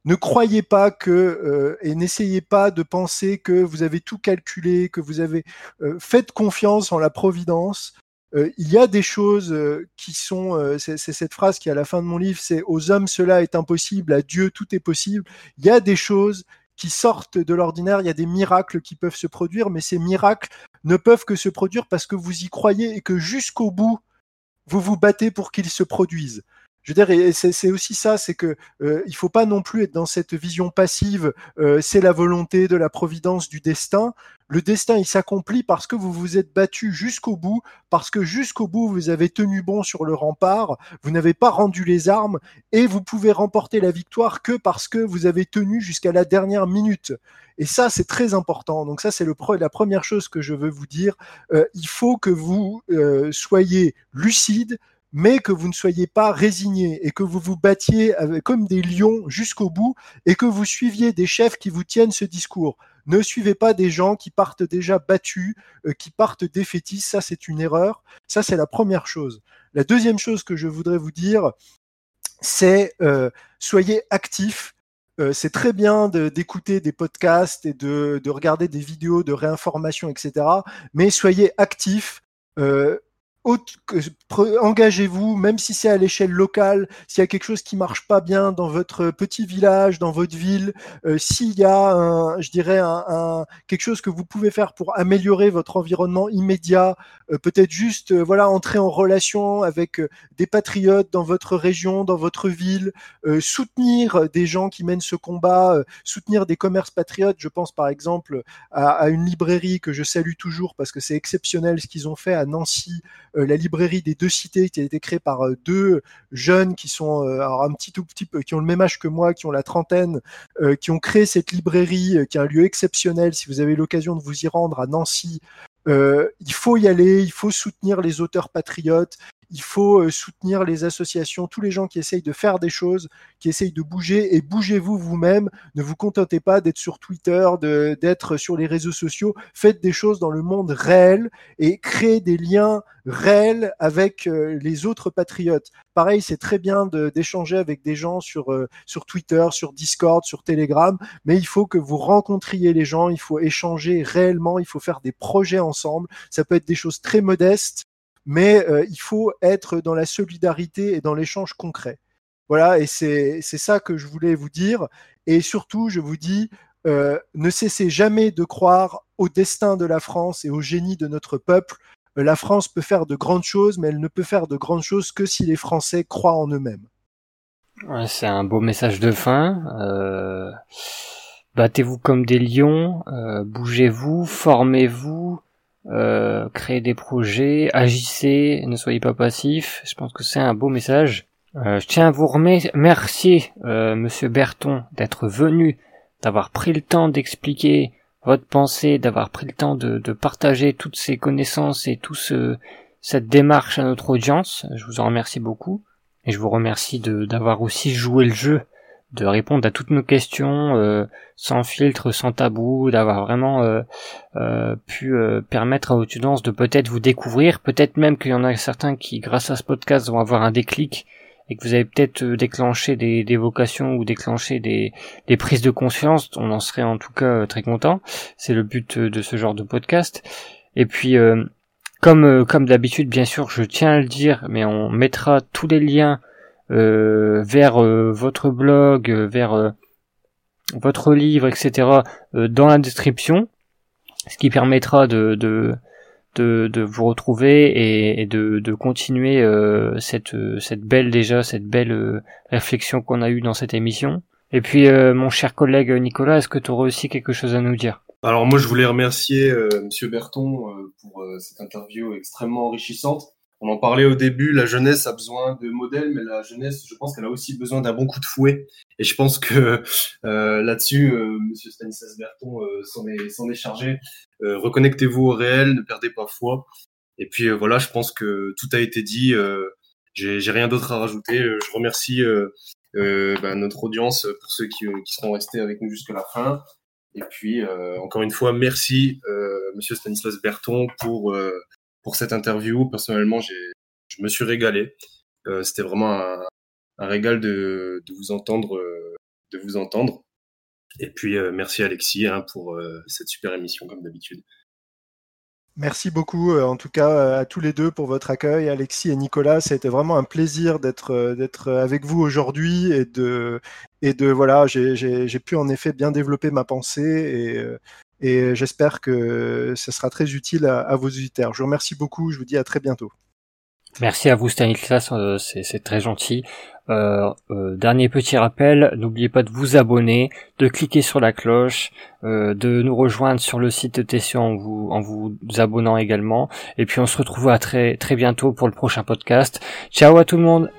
Ne croyez pas que euh, et n'essayez pas de penser que vous avez tout calculé, que vous avez euh, faites confiance en la providence. Euh, il y a des choses qui sont, c'est cette phrase qui est à la fin de mon livre, c'est aux hommes cela est impossible, à Dieu tout est possible. Il y a des choses qui sortent de l'ordinaire, il y a des miracles qui peuvent se produire, mais ces miracles ne peuvent que se produire parce que vous y croyez et que jusqu'au bout, vous vous battez pour qu'ils se produisent. Je veux dire, c'est aussi ça, c'est que euh, il faut pas non plus être dans cette vision passive. Euh, c'est la volonté de la providence du destin. Le destin, il s'accomplit parce que vous vous êtes battu jusqu'au bout, parce que jusqu'au bout vous avez tenu bon sur le rempart, vous n'avez pas rendu les armes et vous pouvez remporter la victoire que parce que vous avez tenu jusqu'à la dernière minute. Et ça, c'est très important. Donc ça, c'est la première chose que je veux vous dire. Euh, il faut que vous euh, soyez lucide, mais que vous ne soyez pas résigné et que vous vous battiez comme des lions jusqu'au bout et que vous suiviez des chefs qui vous tiennent ce discours. Ne suivez pas des gens qui partent déjà battus, euh, qui partent défaitistes. Ça, c'est une erreur. Ça, c'est la première chose. La deuxième chose que je voudrais vous dire, c'est euh, soyez actifs. Euh, c'est très bien d'écouter des podcasts et de, de, regarder des vidéos de réinformation, etc. Mais soyez actifs. Euh, engagez-vous, même si c'est à l'échelle locale, s'il y a quelque chose qui marche pas bien dans votre petit village, dans votre ville, euh, s'il y a, un, je dirais, un, quelque chose que vous pouvez faire pour améliorer votre environnement immédiat, euh, peut-être juste, euh, voilà, entrer en relation avec des patriotes dans votre région, dans votre ville, soutenir des gens qui mènent ce combat, soutenir des commerces patriotes. Je pense par exemple à, une librairie que je salue toujours parce que c'est exceptionnel ce qu'ils ont fait à Nancy la librairie des deux cités qui a été créée par euh, deux jeunes qui sont euh, un petit tout petit peu, qui ont le même âge que moi, qui ont la trentaine, qui ont créé cette librairie, qui est un lieu exceptionnel. Si vous avez l'occasion de vous y rendre à Nancy, il faut y aller, il faut soutenir les auteurs patriotes, il faut euh, soutenir les associations, tous les gens qui essayent de faire des choses, qui essayent de bouger, et bougez-vous vous-même. Ne vous contentez pas d'être sur Twitter, d'être sur les réseaux sociaux. Faites des choses dans le monde réel et créez des liens réels avec euh, les autres patriotes. Pareil, c'est très bien d'échanger avec des gens sur, euh, sur Twitter, sur Discord, sur Telegram, mais il faut que vous rencontriez les gens, il faut échanger réellement, il faut faire des projets ensemble. Ça peut être des choses très modestes, mais euh, il faut être dans la solidarité et dans l'échange concret. Voilà, et c'est ça que je voulais vous dire. Et surtout, je vous dis, euh, ne cessez jamais de croire au destin de la France et au génie de notre peuple. La France peut faire de grandes choses, mais elle ne peut faire de grandes choses que si les Français croient en eux-mêmes. c'est un beau message de fin. Battez-vous comme des lions, bougez-vous, formez-vous, euh, créez des projets, agissez, ne soyez pas passifs. Je pense que c'est un beau message. Euh, je tiens à vous remercier, euh, Monsieur Berton, d'être venu, d'avoir pris le temps d'expliquer votre pensée, d'avoir pris le temps de, partager toutes ces connaissances et toute cette démarche à notre audience. Je vous en remercie beaucoup. Et je vous remercie d'avoir aussi joué le jeu de répondre à toutes nos questions euh, sans filtre, sans tabou, d'avoir vraiment euh, euh, pu permettre à audience de peut-être vous découvrir, peut-être même qu'il y en a certains qui, grâce à ce podcast, vont avoir un déclic et que vous avez peut-être déclenché des, des, vocations ou déclenché des, des, prises de conscience, on en serait en tout cas très content. C'est le but de ce genre de podcast. Et puis, comme, comme d'habitude, bien sûr, je tiens à le dire, mais on mettra tous les liens vers euh, votre blog, euh, vers votre livre, etc. dans la description, ce qui permettra de, de de, de, vous retrouver et, de, de, continuer cette, cette belle déjà cette belle réflexion qu'on a eue dans cette émission. Et puis mon cher collègue Nicolas, est-ce que tu aurais aussi quelque chose à nous dire? Alors moi je voulais remercier Monsieur Berton pour cette interview extrêmement enrichissante on en parlait au début, la jeunesse a besoin de modèles, mais la jeunesse, je pense qu'elle a aussi besoin d'un bon coup de fouet. Et je pense que euh, là-dessus, euh, Monsieur Stanislas Berton euh, s'en est, chargé. reconnectez-vous au réel, ne perdez pas foi. Et puis voilà, je pense que tout a été dit. J'ai rien d'autre à rajouter. Je remercie bah, notre audience pour ceux qui, qui, seront restés avec nous jusqu'à la fin. Et puis encore une fois, merci Monsieur Stanislas Berton pour pour cette interview. Personnellement, je me suis régalé. Euh, c'était vraiment un, régal de, vous entendre, euh, de vous entendre. Et puis euh, merci Alexis hein, pour cette super émission comme d'habitude. Merci beaucoup, en tout cas, à tous les deux pour votre accueil, Alexis et Nicolas. Été vraiment un plaisir d'être d'être avec vous aujourd'hui et de et de voilà, j'ai pu en effet bien développer ma pensée et j'espère que ce sera très utile à, vos auditeurs. Je vous remercie beaucoup, je vous dis à très bientôt. Merci à vous Stanislas, euh, c'est très gentil. Euh, euh, dernier petit rappel, n'oubliez pas de vous abonner, de cliquer sur la cloche, de nous rejoindre sur le site de en vous, en vous abonnant également. Et puis on se retrouve à très très bientôt pour le prochain podcast. Ciao à tout le monde